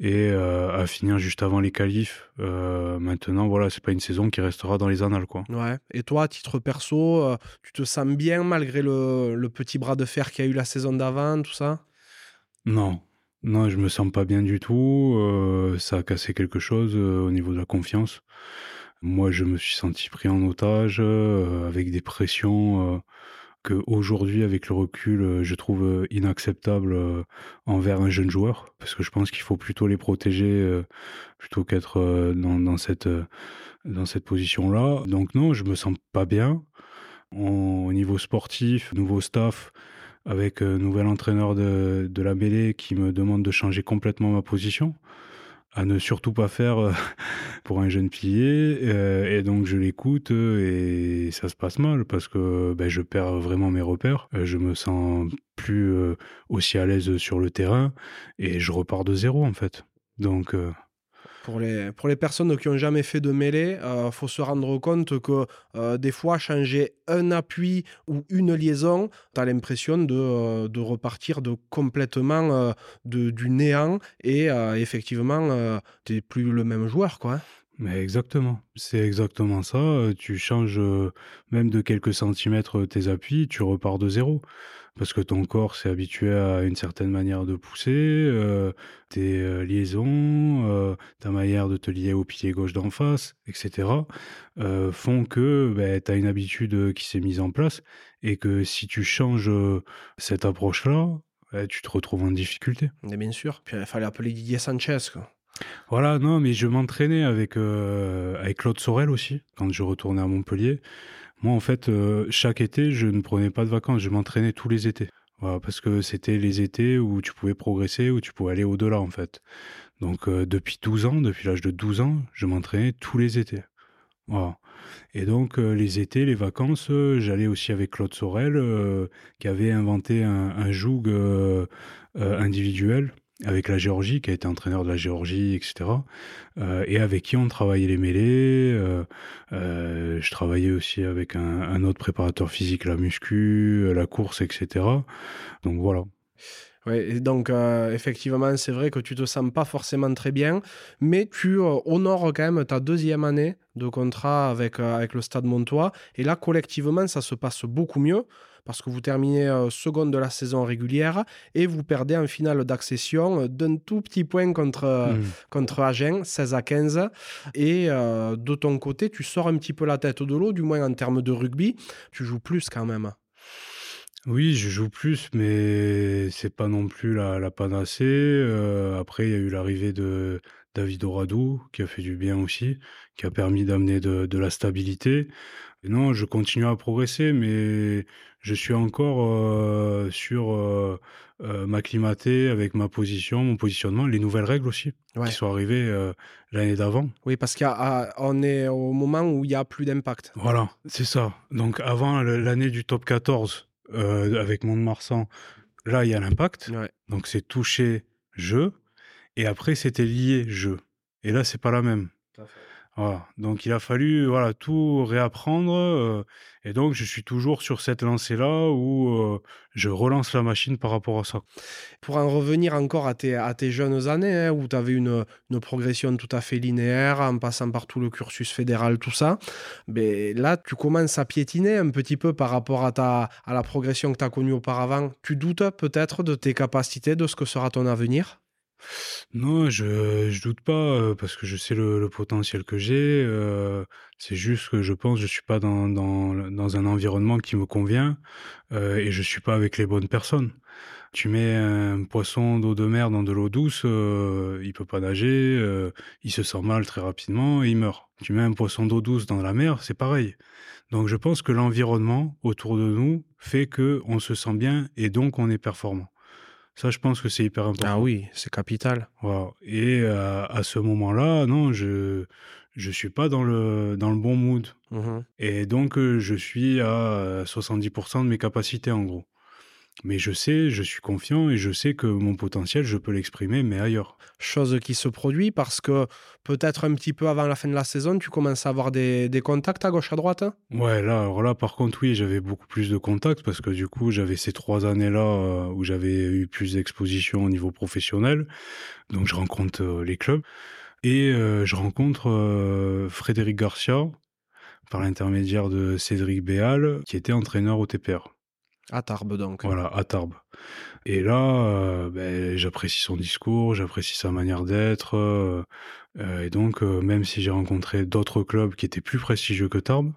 et à finir juste avant les qualifs. maintenant, voilà, c'est pas une saison qui restera dans les annales, quoi. Ouais. Et toi, à titre perso, tu te sens bien malgré le, le petit bras de fer qu'il y a eu la saison d'avant, tout ça? Non, non, je me sens pas bien du tout. Euh, ça a cassé quelque chose euh, au niveau de la confiance. Moi, je me suis senti pris en otage euh, avec des pressions que aujourd'hui, avec le recul, je trouve inacceptables envers un jeune joueur, parce que je pense qu'il faut plutôt les protéger plutôt qu'être dans, dans, cette dans cette position-là. Donc non, je me sens pas bien. au niveau sportif, nouveau staff, avec un euh, nouvel entraîneur de, de, la mêlée qui me demande de changer complètement ma position, à ne surtout pas faire euh, pour un jeune pilier. Euh, et donc je l'écoute et ça se passe mal parce que ben, je perds vraiment mes repères. Je me sens plus aussi à l'aise sur le terrain et je repars de zéro en fait. Donc pour les, pour les personnes qui n'ont jamais fait de mêlée, il euh, faut se rendre compte que euh, des fois, changer un appui ou une liaison, tu as l'impression de, euh, de, repartir de complètement de, du néant et effectivement, tu n'es plus le même joueur. quoi. Hein. Mais exactement, c'est exactement ça. Tu changes même de quelques centimètres tes appuis, tu repars de zéro parce que ton corps s'est habitué à une certaine manière de pousser, euh, tes euh, liaisons, euh, ta manière de te lier au pied gauche d'en face, etc., font que ben, tu as une habitude qui s'est mise en place et que si tu changes cette approche-là, ben, tu te retrouves en difficulté. Mais bien sûr, puis il fallait appeler Didier Sanchez. Quoi. Voilà, non, mais je m'entraînais avec, avec Claude Sorel aussi, quand je retournais à Montpellier. Moi, en fait, euh, chaque été, je ne prenais pas de vacances, je m'entraînais tous les étés. parce que c'était les étés où tu pouvais progresser, où tu pouvais aller au-delà, en fait. Donc, euh, depuis 12 ans, depuis l'âge de 12 ans, je m'entraînais tous les étés. Et donc, euh, les étés, les vacances, j'allais aussi avec Claude Sorel, qui avait inventé un, un joug individuel avec la Géorgie, qui a été entraîneur de la Géorgie, etc. Euh, et avec qui on travaillait les mêlées. Euh, euh, je travaillais aussi avec un, autre préparateur physique, la muscu, la course, etc. Donc voilà. Oui, donc effectivement, c'est vrai que tu te sens pas forcément très bien, mais tu honores quand même ta deuxième année de contrat avec, avec le Stade Montois. Et là, collectivement, ça se passe beaucoup mieux parce que vous terminez euh, seconde de la saison régulière et vous perdez en finale d'accession euh, d'un tout petit point contre, euh, hmm. contre Agen, 16 à 15. Et de ton côté, tu sors un petit peu la tête de l'eau, du moins en termes de rugby. Tu joues plus quand même. Oui, je joue plus, mais c'est pas non plus la, panacée. après, il y a eu l'arrivée de David Oradou, qui a fait du bien aussi, qui a permis d'amener de, de la stabilité. Non, je continue à progresser, mais je suis encore euh, sur euh, euh, m'acclimater avec ma position, mon positionnement, les nouvelles règles aussi, Ouais. qui sont arrivées l'année d'avant. Oui, parce qu'on est au moment où il n'y a plus d'impact. Voilà, c'est ça. Donc avant l'année du top 14 euh, avec Mont-de-Marsan, là il y a l'impact. Ouais. Donc c'est touché jeu. Et après c'était lié jeu. Et là c'est pas la même. Donc il a fallu voilà tout réapprendre. euh, et donc je suis toujours sur cette lancée là où euh, je relance la machine par rapport à ça. Pour en revenir encore à tes, jeunes années, hein, où tu avais une, progression tout à fait linéaire, en passant par tout le cursus fédéral, tout ça, mais là, tu commences à piétiner un petit peu par rapport à, ta, à la progression que tu as connue auparavant. Tu doutes peut-être de tes capacités, de ce que sera ton avenir? Non, je doute pas parce que je sais le, potentiel que j'ai. euh, c'est juste que je pense je suis pas dans, dans, dans un environnement qui me convient euh, et je suis pas avec les bonnes personnes. Tu mets un poisson d'eau de mer dans de l'eau douce, euh, il peut pas nager, euh, il se sent mal très rapidement et il meurt. Tu mets un poisson d'eau douce dans la mer, c'est pareil. Donc je pense que l'environnement autour de nous fait que on se sent bien et donc on est performant. Ça, je pense que c'est hyper important. Ah oui, c'est capital. Et euh, à ce moment-là, non, je je suis pas dans le dans le bon mood. Mhm. Et donc euh, je suis à euh, 70% de mes capacités en gros. Mais je sais, je suis confiant et je sais que mon potentiel, je peux l'exprimer, mais ailleurs. Chose qui se produit parce que peut-être un petit peu avant la fin de la saison, tu commences à avoir des, des contacts à gauche, à droite. hein? Ouais, là, alors là, par contre, oui, j'avais beaucoup plus de contacts parce que du coup, j'avais ces trois années-là euh, où j'avais eu plus d'exposition au niveau professionnel. Donc, je rencontre euh, les clubs et euh, je rencontre Frédéric Garcia par l'intermédiaire de Cédric Béal, qui était entraîneur au TPR. À Tarbes, donc. Voilà, à Tarbes. Et là, euh, ben, j'apprécie son discours, j'apprécie sa manière d'être. euh, euh, et donc, euh, même si j'ai rencontré d'autres clubs qui étaient plus prestigieux que Tarbes,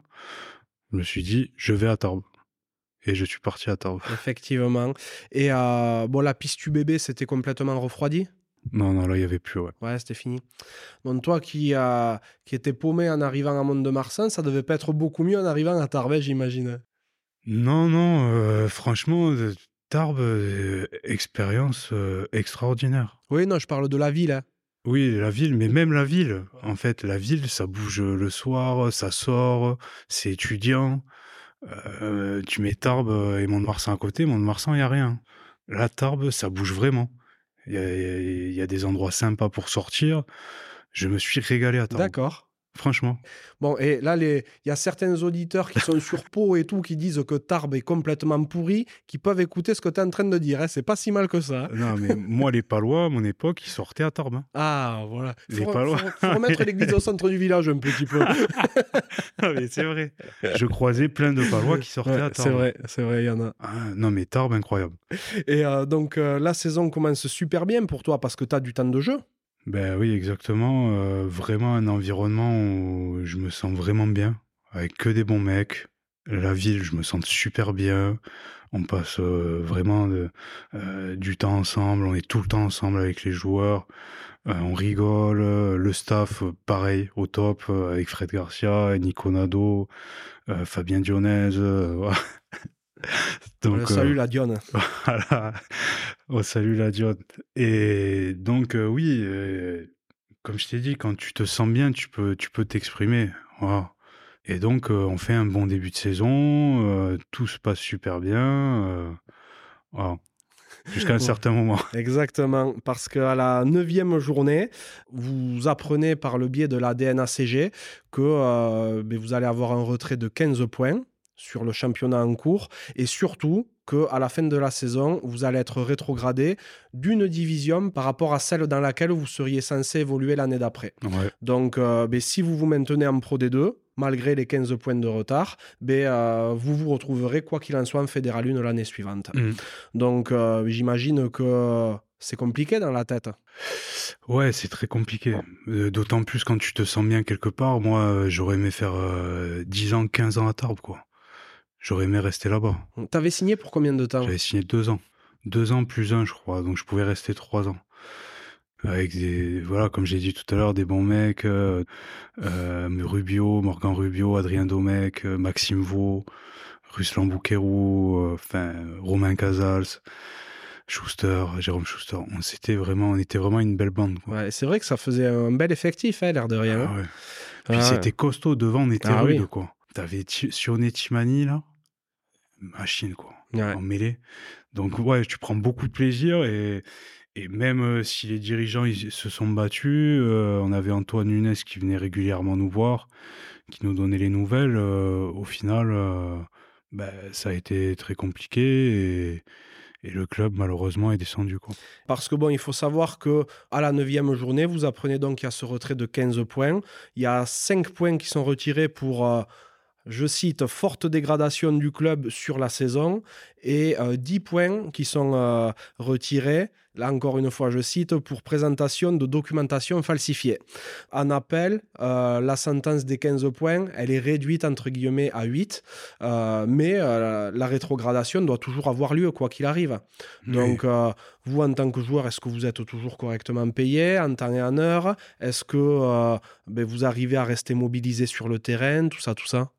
je me suis dit, je vais à Tarbes. Et je suis parti à Tarbes. Effectivement. Et bon, la piste UBB, c'était complètement refroidi. Non, non, là, il n'y avait plus, ouais. Ouais, c'était fini. Donc, toi qui, euh, qui étais paumé en arrivant à Mont-de-Marsan, ça devait pas être beaucoup mieux en arrivant à Tarbes, j'imagine. Non, non, euh, franchement, euh, Tarbes, euh, expérience extraordinaire. Oui, non, je parle de la ville. hein. Oui, la ville, mais même la ville. En fait, la ville, ça bouge le soir, ça sort, c'est étudiant. Euh, tu mets Tarbes et Mont-de-Marsan à côté, Mont-de-Marsan, il n'y a rien. Là, Tarbes, ça bouge vraiment. Il y a, il y a des endroits sympas pour sortir. Je me suis régalé à Tarbes. D'accord. Franchement. Bon, et là, les- il y a certains auditeurs qui sont sur Pau et tout, qui disent que Tarbes est complètement pourri, qui peuvent écouter ce que tu es en train de dire. hein. C'est pas si mal que ça. hein. Non, mais moi, les Palois, à mon époque, ils sortaient à Tarbes. hein. Ah, voilà. Les Faut, Palois. faut- faut remettre l'église au centre du village un petit peu. Ah, mais c'est vrai. Je croisais plein de Palois qui sortaient Ouais, à Tarbes. c'est vrai, c'est vrai, il y en a. Ah, non, mais Tarbes, incroyable. Et euh, donc, euh, la saison commence super bien pour toi parce que tu as du temps de jeu. Ben oui, exactement. euh, vraiment un environnement où je me sens vraiment bien, avec que des bons mecs. La ville, je me sens super bien. On passe euh, vraiment euh, du temps ensemble. On est tout le temps ensemble avec les joueurs. On rigole. Le staff, pareil, au top, avec Fred Garcia, Nico Nado, Fabien Dionèse. Donc, Euh, salut euh, la Dionne. voilà. On salue la diode. Et donc, euh, oui, euh, comme je t'ai dit, quand tu te sens bien, tu peux tu peux t'exprimer. Et donc, on fait un bon début de saison. tout se passe super bien. Jusqu'à un certain moment. Exactement, parce qu'à la neuvième journée, vous apprenez par le biais de la DNACG que ben, vous allez avoir un retrait de 15 points sur le championnat en cours et surtout qu'à la fin de la saison, vous allez être rétrogradé d'une division par rapport à celle dans laquelle vous seriez censé évoluer l'année d'après. Ouais. Donc, euh, ben, si vous vous maintenez en Pro D2, malgré les 15 points de retard, ben, euh, vous vous retrouverez, quoi qu'il en soit, en Fédéral 1 l'année suivante. Mm. Donc, euh, j'imagine que c'est compliqué dans la tête. Ouais, c'est très compliqué. D'autant plus quand tu te sens bien quelque part. Moi, j'aurais aimé faire euh, 10 ans, 15 ans à Tarbes, quoi. J'aurais aimé rester là-bas. T'avais signé pour combien de temps? J'avais signé deux ans. Deux ans plus un, je crois. Donc je pouvais rester trois ans. avec des voilà comme j'ai dit tout à l'heure des bons mecs euh, euh, Rubio Morgan Rubio Adrien Domecq euh, Maxime Vaux Ruslan Bouquerou enfin Romain Casals Schuster Jérôme Schuster on s'était vraiment on était vraiment une belle bande Ouais, c'est vrai que ça faisait un bel effectif hein, l'air de rien ah, ouais. puis ah, c'était costaud devant on était ah, rude oui. quoi t'avais Sionné Timani là? Machine quoi ouais. en mêlée donc ouais tu prends beaucoup de plaisir et et même si les dirigeants ils se sont battus, euh, on avait Antoine Nunes qui venait régulièrement nous voir, qui nous donnait les nouvelles. Euh, au final, euh, bah, ça a été très compliqué et, et, le club malheureusement est descendu. Quoi. Parce que bon, il faut savoir que à la neuvième journée, vous apprenez donc qu'il y a ce retrait de 15 points. Il y a 5 points qui sont retirés pour je cite, forte dégradation du club sur la saison et euh, 10 points qui sont euh, retirés, là encore une fois, je cite, pour présentation de documentation falsifiée. En appel, euh, la sentence des 15 points, elle est réduite entre guillemets à 8, euh, mais la rétrogradation doit toujours avoir lieu, quoi qu'il arrive. Oui. Donc, vous, en tant que joueur, est-ce que vous êtes toujours correctement payé en temps et en heure? Est-ce que ben, vous arrivez à rester mobilisé sur le terrain? Tout ça, tout ça?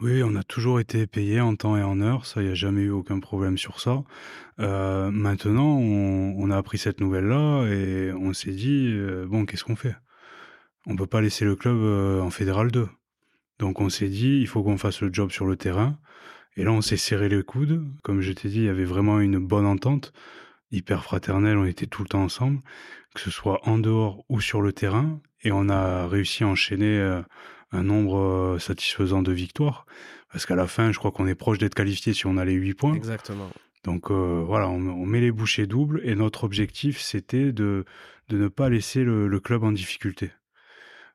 Oui, on a toujours été payé en temps et en heure, ça, il n'y a jamais eu aucun problème sur ça. Euh, maintenant, on, a appris cette nouvelle-là et on s'est dit, euh, bon, qu'est-ce qu'on fait? On peut pas laisser le club euh, en Fédéral 2. Donc on s'est dit, il faut qu'on fasse le job sur le terrain. Et là, on s'est serré les coudes. Comme je t'ai dit, il y avait vraiment une bonne entente, hyper fraternelle, on était tout le temps ensemble, que ce soit en dehors ou sur le terrain. Et on a réussi à enchaîner un nombre satisfaisant de victoires. Parce qu'à la fin, je crois qu'on est proche d'être qualifié si on a les 8 points. Exactement. Donc euh, voilà, on, on, met les bouchées doubles et notre objectif, c'était de, de ne pas laisser le, le, club en difficulté.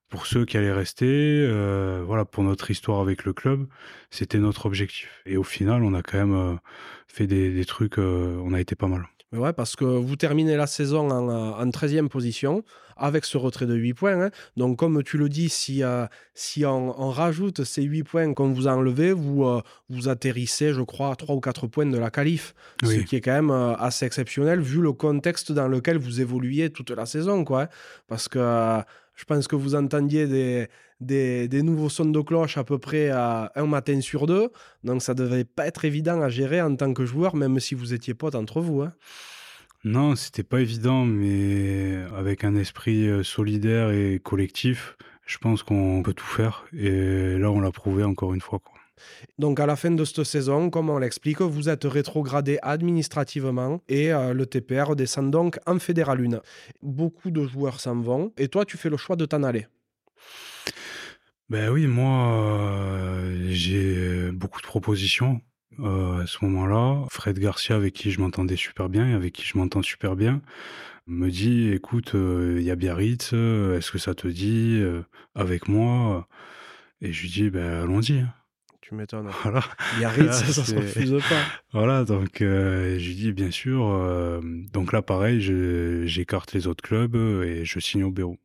Pour ceux qui allaient rester, euh, voilà, pour notre histoire avec le club, c'était notre objectif. Et au final, on a quand même euh, fait des, des trucs, on a été pas mal. Ouais, parce que vous terminez la saison en, en 13e position avec ce retrait de 8 points. Hein. Donc, comme tu le dis, si, euh, si on, on, rajoute ces 8 points qu'on vous a enlevés, vous, euh, vous atterrissez, je crois, à 3 ou 4 points de la qualif. Oui. Ce qui est quand même euh, assez exceptionnel vu le contexte dans lequel vous évoluiez toute la saison. Quoi, hein. Parce que je pense que vous entendiez des, des, des, nouveaux sons de cloche à peu près à un matin sur deux. Donc, ça devait pas être évident à gérer en tant que joueur, même si vous étiez potes entre vous. Hein. Non, c'était pas évident, mais avec un esprit euh, solidaire et collectif, je pense qu'on peut tout faire. Et là, on l'a prouvé encore une fois. Quoi. Donc à la fin de cette saison, comme on l'explique, vous êtes rétrogradé administrativement et euh, le TPR descend donc en Fédéral 1. Beaucoup de joueurs s'en vont et toi, tu fais le choix de t'en aller. Ben oui, moi, euh, j'ai beaucoup de propositions euh, à ce moment-là. Fred Garcia, avec qui je m'entendais super bien et avec qui je m'entends super bien, me dit écoute, il euh, y a Biarritz, euh, est-ce que ça te dit euh, avec moi? Et je lui dis ben, allons-y. Tu m'étonnes. Voilà. Biarritz, ça, ça se refuse pas. Voilà, donc je lui dis bien sûr. donc là, pareil, j'écarte les autres clubs et je signe au bureau.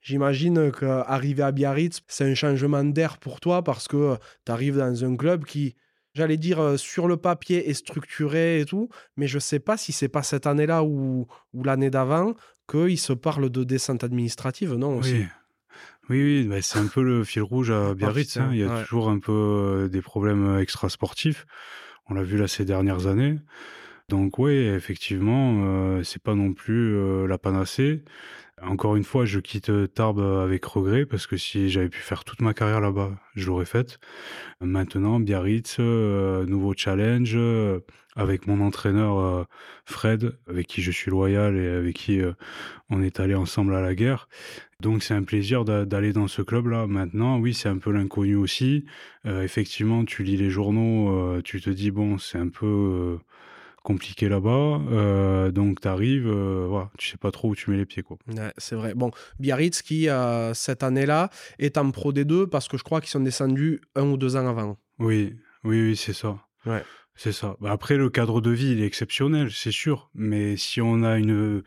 J'imagine qu'arriver à Biarritz, c'est un changement d'air pour toi parce que tu arrives dans un club qui, j'allais dire, euh, sur le papier est structuré et tout, mais je ne sais pas si c'est pas cette année-là ou, ou l'année d'avant qu'il se parle de descente administrative, non aussi Oui, oui, oui bah c'est un peu le fil rouge à Biarritz. Hein. Il y a ouais. toujours un peu euh, des problèmes extrasportifs. On l'a vu là ces dernières années. Donc oui, effectivement, euh, c'est pas non plus euh, la panacée. Encore une fois, je quitte Tarbes avec regret parce que si j'avais pu faire toute ma carrière là-bas, je l'aurais faite. Maintenant, Biarritz, euh, nouveau challenge euh, avec mon entraîneur euh, Fred, avec qui je suis loyal et avec qui euh, on est allé ensemble à la guerre. Donc c'est un plaisir d'aller dans ce club-là. Maintenant, oui, c'est un peu l'inconnu aussi. Euh, effectivement, tu lis les journaux, tu te dis, bon, c'est un peu compliqué là-bas. Euh, donc, tu arrives, euh, voilà, tu sais pas trop où tu mets les pieds. Quoi. Ouais, c'est vrai. Bon, Biarritz, qui euh, cette année-là est en Pro D2 parce que je crois qu'ils sont descendus un ou deux ans avant. Oui, oui, oui, c'est ça. Ouais. C'est ça. Bah après, le cadre de vie, il est exceptionnel, c'est sûr. Mais si on a une,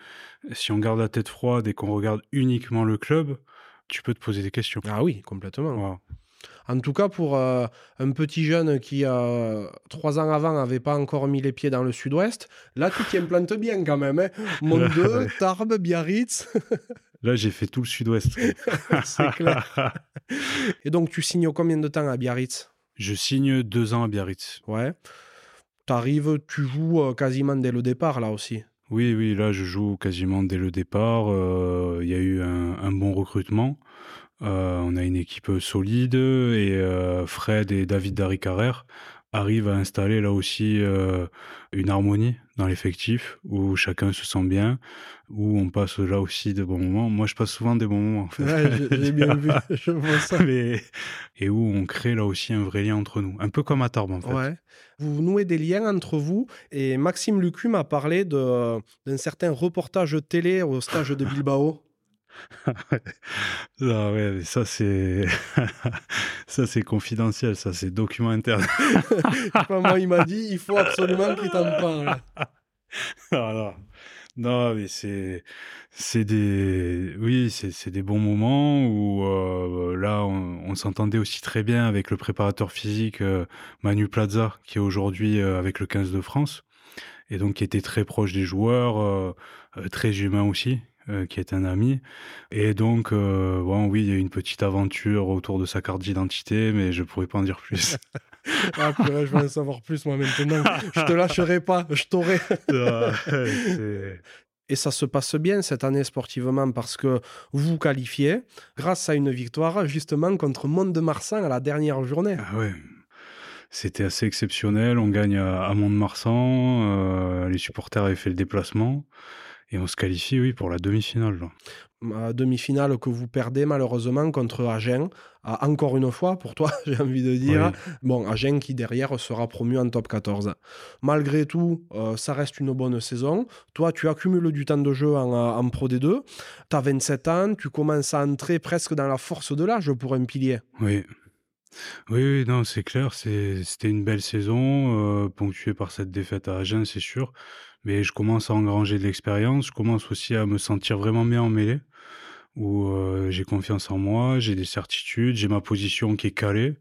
si on garde la tête froide et qu'on regarde uniquement le club, tu peux te poser des questions. Ah oui, complètement. Voilà. En tout cas, pour euh, un petit jeune qui, euh, trois ans avant, n'avait pas encore mis les pieds dans le sud-ouest, là, tu t'y implantes bien quand même. Hein Mondeux, Tarbes, Biarritz. là, j'ai fait tout le sud-ouest. C'est clair. Et donc, tu signes combien de temps à Biarritz? Je signe deux ans à Biarritz. Ouais. Tu arrives, tu joues euh, quasiment dès le départ, là aussi. Oui, oui, là, je joue quasiment dès le départ. Il y a eu un, un bon recrutement. Euh, on a une équipe solide et euh, Fred et David Darricarer arrivent à installer là aussi euh, une harmonie dans l'effectif où chacun se sent bien, où on passe là aussi de bons moments. Moi, je passe souvent des bons moments. En fait. Ouais, j'ai bien vu, je vois ça. Mais... Et où on crée là aussi un vrai lien entre nous, un peu comme à Tarbes en fait. Ouais. Vous nouez des liens entre vous et Maxime Lucu m'a parlé d'un certain reportage télé au stage de Bilbao. Ah ouais, ça c'est ça c'est confidentiel, ça c'est document interne. moi, il m'a dit, il faut absolument qu'il t'en parle. non, non, mais c'est c'est des oui, c'est des bons moments où euh, là on, s'entendait aussi très bien avec le préparateur physique euh, Manu Plaza qui est aujourd'hui euh, avec le 15 de France et donc qui était très proche des joueurs, très humain aussi euh, qui est un ami. Et donc, euh, bon, oui, il y a une petite aventure autour de sa carte d'identité, mais je pourrais pas en dire plus. ah, je veux en savoir plus, moi, maintenant. Je te lâcherai pas, je t'aurai. Et ça se passe bien cette année sportivement parce que vous qualifiez grâce à une victoire justement contre Mont-de-Marsan à la dernière journée. Ah ouais, c'était assez exceptionnel. On gagne à, Mont-de-Marsan. Euh, les supporters avaient fait le déplacement. Et on se qualifie, oui, pour la demi-finale. Demi-finale que vous perdez malheureusement contre Agen, encore une fois pour toi, j'ai envie de dire. Bon, Agen qui derrière sera promu en top 14. Malgré tout, euh, ça reste une bonne saison. Toi, tu accumules du temps de jeu en, en Pro D2. Tu as 27 ans, tu commences à entrer presque dans la force de l'âge pour un pilier. Oui. Oui, oui, non, c'est clair, c'était une belle saison, euh, ponctuée par cette défaite à Agen, c'est sûr mais je commence à engranger de l'expérience. Je commence aussi à me sentir vraiment bien en mêlée, où euh, j'ai confiance en moi, j'ai des certitudes, j'ai ma position qui est calée,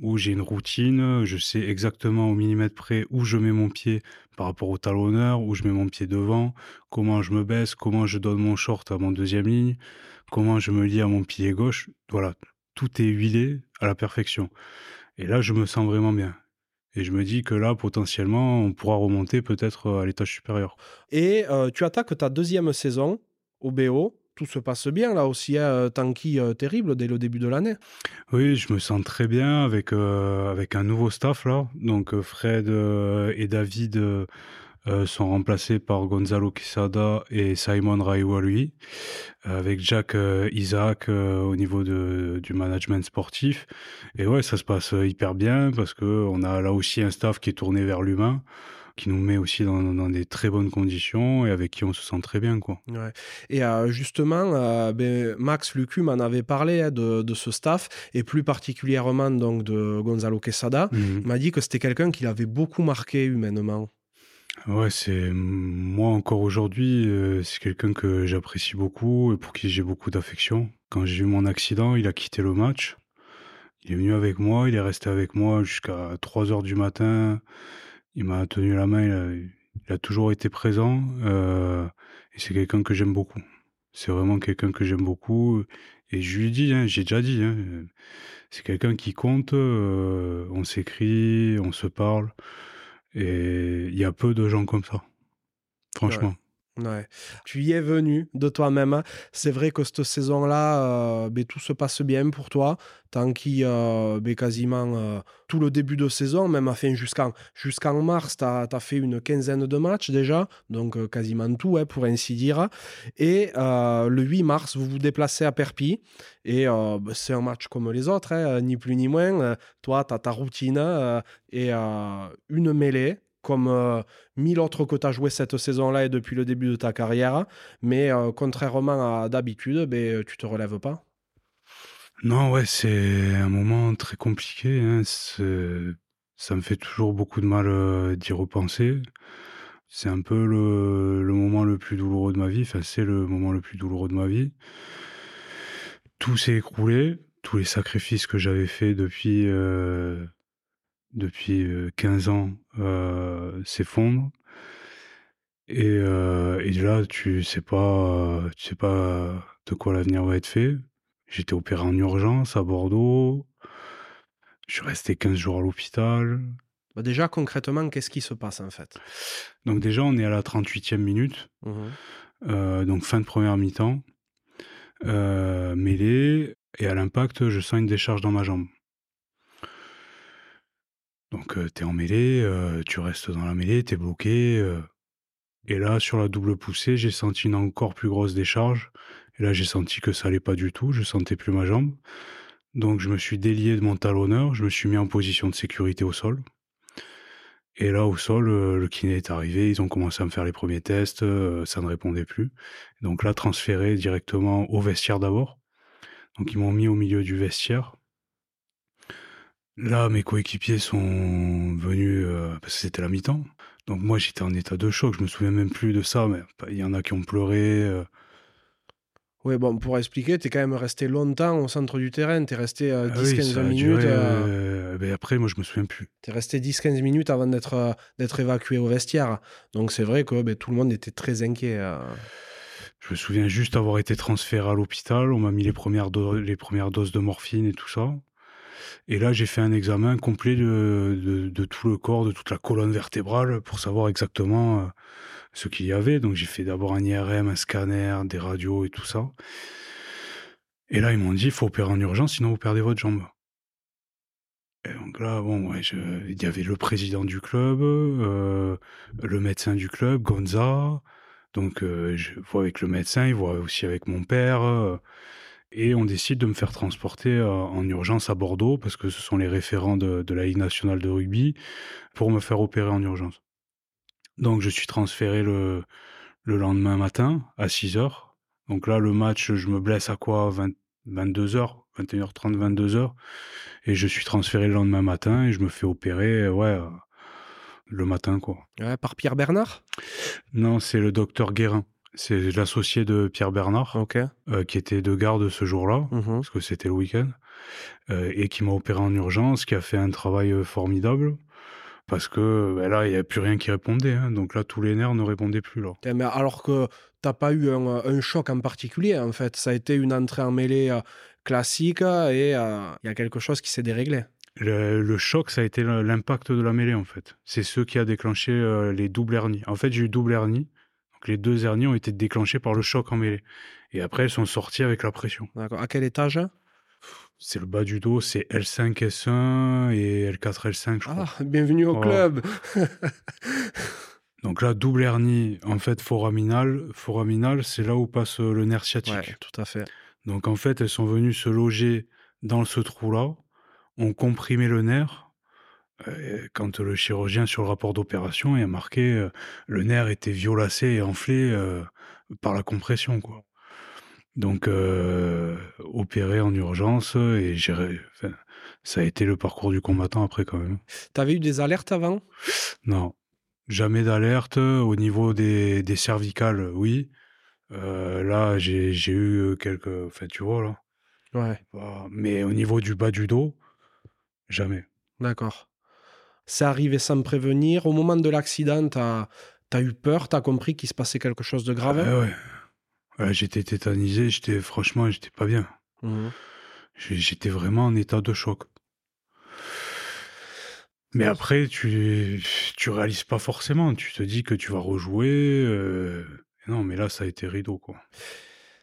où j'ai une routine, je sais exactement au millimètre près où je mets mon pied par rapport au talonneur, où je mets mon pied devant, comment je me baisse, comment je donne mon short à mon deuxième ligne, comment je me lie à mon pied gauche. Voilà, tout est huilé à la perfection. Et là, je me sens vraiment bien. Et je me dis que là, potentiellement, on pourra remonter peut-être euh, à l'étage supérieur. Et euh, tu attaques ta deuxième saison au BO. Tout se passe bien là aussi, hein, Tanky euh, terrible dès le début de l'année. Oui, je me sens très bien avec, avec un nouveau staff là. Donc Fred et David euh, sont remplacés par Gonzalo Quesada et Simon Raiwa lui, avec Jack euh, Isaac euh, au niveau de, du management sportif. Et ouais, ça se passe hyper bien parce que on a là aussi un staff qui est tourné vers l'humain qui nous met aussi dans, dans, des très bonnes conditions et avec qui on se sent très bien. Quoi. Ouais. Et justement, ben, Max Lucu m'en avait parlé hein, de, de, ce staff et plus particulièrement donc, de Gonzalo Quesada. Mhm. Il m'a dit que c'était quelqu'un qui l'avait beaucoup marqué humainement. Ouais, c'est moi encore aujourd'hui, euh, c'est quelqu'un que j'apprécie beaucoup et pour qui j'ai beaucoup d'affection. Quand j'ai eu mon accident, il a quitté le match. Il est venu avec moi, il est resté avec moi jusqu'à 3 heures du matin. Il m'a tenu la main, il a, toujours été présent euh, et c'est quelqu'un que j'aime beaucoup. C'est vraiment quelqu'un que j'aime beaucoup et je lui dis, hein, j'ai déjà dit, hein, c'est quelqu'un qui compte. Euh, on s'écrit, on se parle. Et il y a peu de gens comme ça, franchement. Tu y es venu de toi-même. C'est vrai que cette saison-là, euh, ben, tout se passe bien pour toi. Tant qu'il euh, ben, quasiment euh, tout le début de saison, même enfin, jusqu'en mars, tu as, fait une quinzaine de matchs déjà, donc euh, quasiment tout, hein, pour ainsi dire. Et le 8 mars, vous vous déplacez à Perpy. Et ben, c'est un match comme les autres, hein, ni plus ni moins. toi, tu as ta routine et une mêlée comme euh, mille autres que tu as joué cette saison-là et depuis le début de ta carrière. Mais euh, contrairement à d'habitude, ben, tu te relèves pas. Non, ouais, c'est un moment très compliqué. Hein. Ça me fait toujours beaucoup de mal euh, d'y repenser. C'est un peu le, moment le plus douloureux de ma vie. Enfin, c'est le moment le plus douloureux de ma vie. Tout s'est écroulé tous les sacrifices que j'avais faits depuis, depuis 15 ans s'effondrent. Et, et, là, tu sais pas, tu sais pas de quoi l'avenir va être fait. J'étais opéré en urgence à Bordeaux. Je suis resté 15 jours à l'hôpital. Bah, déjà, concrètement, qu'est-ce qui se passe en fait? Donc déjà, on est à la 38e minute. Mmh donc fin de première mi-temps. mêlée. Et à l'impact, je sens une décharge dans ma jambe. Donc tu es en mêlée, tu restes dans la mêlée, tu es bloqué. Et là, sur la double poussée, j'ai senti une encore plus grosse décharge. Et là, j'ai senti que ça allait pas du tout. Je sentais plus ma jambe. Donc, je me suis délié de mon talonneur. Je me suis mis en position de sécurité au sol. Et là, au sol, le kiné est arrivé. Ils ont commencé à me faire les premiers tests. ça ne répondait plus. Donc là, transféré directement au vestiaire d'abord. Donc, ils m'ont mis au milieu du vestiaire. Là, mes coéquipiers sont venus, parce que c'était la mi-temps. Donc moi, j'étais en état de choc. Je me souviens même plus de ça, mais il y en a qui ont pleuré. Euh. Oui, bon, pour expliquer, tu es quand même resté longtemps au centre du terrain. Tu es resté 10-15 euh, ah minutes. Euh. Ben après, moi, je me souviens plus. Tu es resté 10-15 minutes avant d'être d'être évacué au vestiaire. Donc c'est vrai que ben, tout le monde était très inquiet. Je me souviens juste avoir été transféré à l'hôpital. On m'a mis les premières, les premières doses de morphine et tout ça. Et là, j'ai fait un examen complet de, tout le corps, de toute la colonne vertébrale, pour savoir exactement euh, ce qu'il y avait. Donc, j'ai fait d'abord un IRM, un scanner, des radios et tout ça. Et là, ils m'ont dit, il faut opérer en urgence, sinon vous perdez votre jambe. Et donc là, bon, il y avait le président du club, euh, le médecin du club, Gonza. Donc, euh, je vois avec le médecin, il voit aussi avec mon père et on décide de me faire transporter euh, en urgence à Bordeaux parce que ce sont les référents de, la Ligue nationale de rugby pour me faire opérer en urgence. Donc je suis transféré le, le lendemain matin à 6 h Donc là, le match, je me blesse à quoi? 22h, 21h30, 22h. Et je suis transféré le lendemain matin et je me fais opérer, ouais, le matin, quoi. par Pierre Bernard? Non, c'est le docteur Guérin. C'est l'associé de Pierre Bernard, euh, qui était de garde ce jour-là, mmh parce que c'était le week-end, euh, et qui m'a opéré en urgence, qui a fait un travail euh, formidable, parce que ben là, il n'y avait plus rien qui répondait. Hein. donc là, tous les nerfs ne répondaient plus. Là. Mais alors que tu n'as pas eu un, choc en particulier, en fait. Ça a été une entrée en mêlée classique et il y a quelque chose qui s'est déréglé. Le, le, choc, ça a été l'impact de la mêlée, en fait. C'est ce qui a déclenché les doubles hernies. En fait, j'ai eu double hernie les deux hernies ont été déclenchées par le choc en mêlée. Et après, elles sont sorties avec la pression. D'accord. À quel étage? C'est le bas du dos, c'est L5, S1 et L4, L5, je crois. Ah, bienvenue au club Donc là, double hernie, en fait, foraminale. Foraminale, c'est là où passe le nerf sciatique. tout à fait. Donc en fait, elles sont venues se loger dans ce trou-là, ont comprimé le nerf, quand le chirurgien, sur le rapport d'opération, il a marqué euh, le nerf était violacé et enflé euh, par la compression. Quoi. Donc, euh, opéré en urgence, et ça a été le parcours du combattant après quand même. Tu avais eu des alertes avant? Non, jamais d'alerte. Au niveau des, des cervicales, oui. là, j'ai eu quelques. Enfin, tu vois, là. Ouais. Mais au niveau du bas du dos, jamais. D'accord. C'est arrivé sans me prévenir. Au moment de l'accident, tu as, eu peur, tu as compris qu'il se passait quelque chose de grave ah ouais. J'étais tétanisé, j'étais franchement, j'étais pas bien. Mmh. J'étais vraiment en état de choc. Mais après, tu, tu réalises pas forcément. Tu te dis que tu vas rejouer. Euh, non, mais là, ça a été rideau, quoi.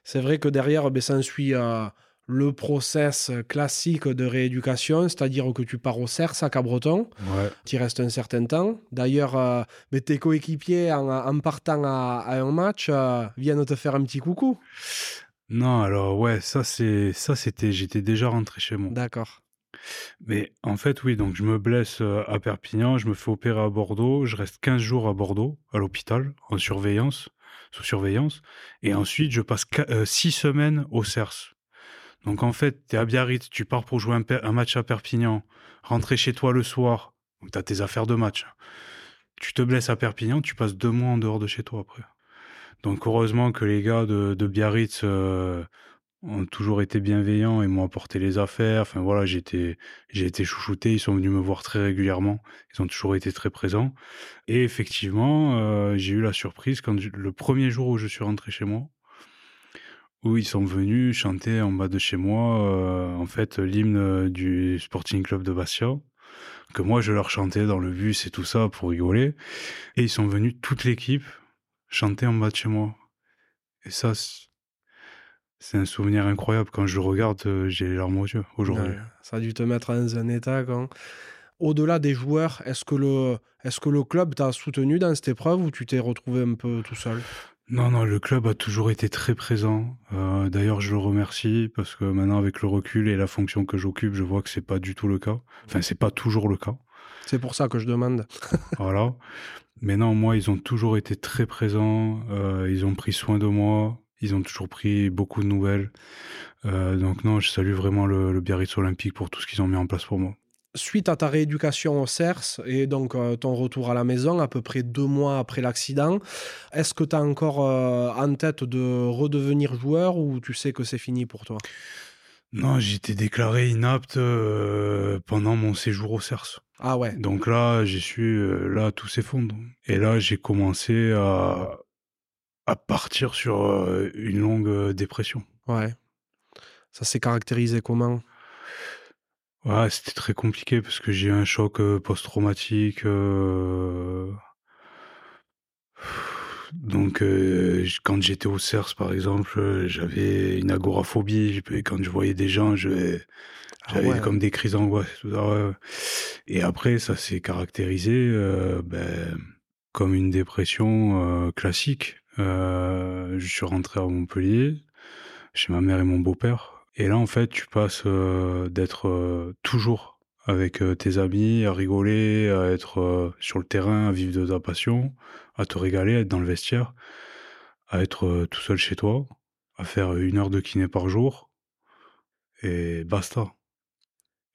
C'est vrai que derrière, ben, ça suit à le process classique de rééducation, c'est-à-dire que tu pars au CERS à Cabreton, tu y restes un certain temps. D'ailleurs, euh, tes coéquipiers, en, partant à, un match, euh, viennent te faire un petit coucou. Non, alors ouais, ça c'est ça c'était j'étais déjà rentré chez moi. D'accord. Mais en fait, oui, donc je me blesse euh, à Perpignan, je me fais opérer à Bordeaux, je reste 15 jours à Bordeaux, à l'hôpital, en surveillance, sous surveillance, et ensuite je passe 6 semaines au CERS donc en fait, tu es à Biarritz, tu pars pour jouer un, match à Perpignan, rentrer chez toi le soir, tu as tes affaires de match. Tu te blesses à Perpignan, tu passes deux mois en dehors de chez toi après. Donc heureusement que les gars de, Biarritz euh, ont toujours été bienveillants et m'ont apporté les affaires. Enfin voilà, j'ai été, chouchouté. Ils sont venus me voir très régulièrement. Ils ont toujours été très présents. Et effectivement, euh, j'ai eu la surprise quand le premier jour où je suis rentré chez moi, où ils sont venus chanter en bas de chez moi, euh, en fait, l'hymne du Sporting Club de Bastia, que moi je leur chantais dans le bus et tout ça pour rigoler. Et ils sont venus toute l'équipe chanter en bas de chez moi. Et ça, c'est un souvenir incroyable. Quand je regarde, euh, j'ai les larmes aux yeux aujourd'hui. ça a dû te mettre dans un état quand. Au-delà des joueurs, est-ce que le club t'a soutenu dans cette épreuve ou tu t'es retrouvé un peu tout seul? Non, non, le club a toujours été très présent. Euh, d'ailleurs, je le remercie parce que maintenant, avec le recul et la fonction que j'occupe, je vois que c'est pas du tout le cas. Enfin, c'est pas toujours le cas. C'est pour ça que je demande. voilà. Mais non, moi, ils ont toujours été très présents. Euh, ils ont pris soin de moi. Ils ont toujours pris beaucoup de nouvelles. Euh, donc non, je salue vraiment le, Biarritz Olympique pour tout ce qu'ils ont mis en place pour moi. Suite à ta rééducation au CERS et donc euh, ton retour à la maison, à peu près deux mois après l'accident, est-ce que tu as encore en tête de redevenir joueur ou tu sais que c'est fini pour toi? Non, j'ai été déclaré inapte pendant mon séjour au CERS. Ah ouais. Donc là, j'ai su, euh, là, tout s'effondre. Et là, j'ai commencé à, à partir sur euh, une longue euh, dépression. Ouais. Ça s'est caractérisé comment? Ouais, c'était très compliqué parce que j'ai eu un choc post-traumatique. Donc, quand j'étais au CERS, par exemple, j'avais une agoraphobie. Quand je voyais des gens, ah J'avais comme des crises d'angoisse. Et après, ça s'est caractérisé euh, ben, comme une dépression euh, classique. Euh, je suis rentré à Montpellier, chez ma mère et mon beau-père. Et là, en fait, tu passes d'être toujours avec tes amis, à rigoler, à être sur le terrain, à vivre de ta passion, à te régaler, à être dans le vestiaire, à être tout seul chez toi, à faire une heure de kiné par jour, et basta.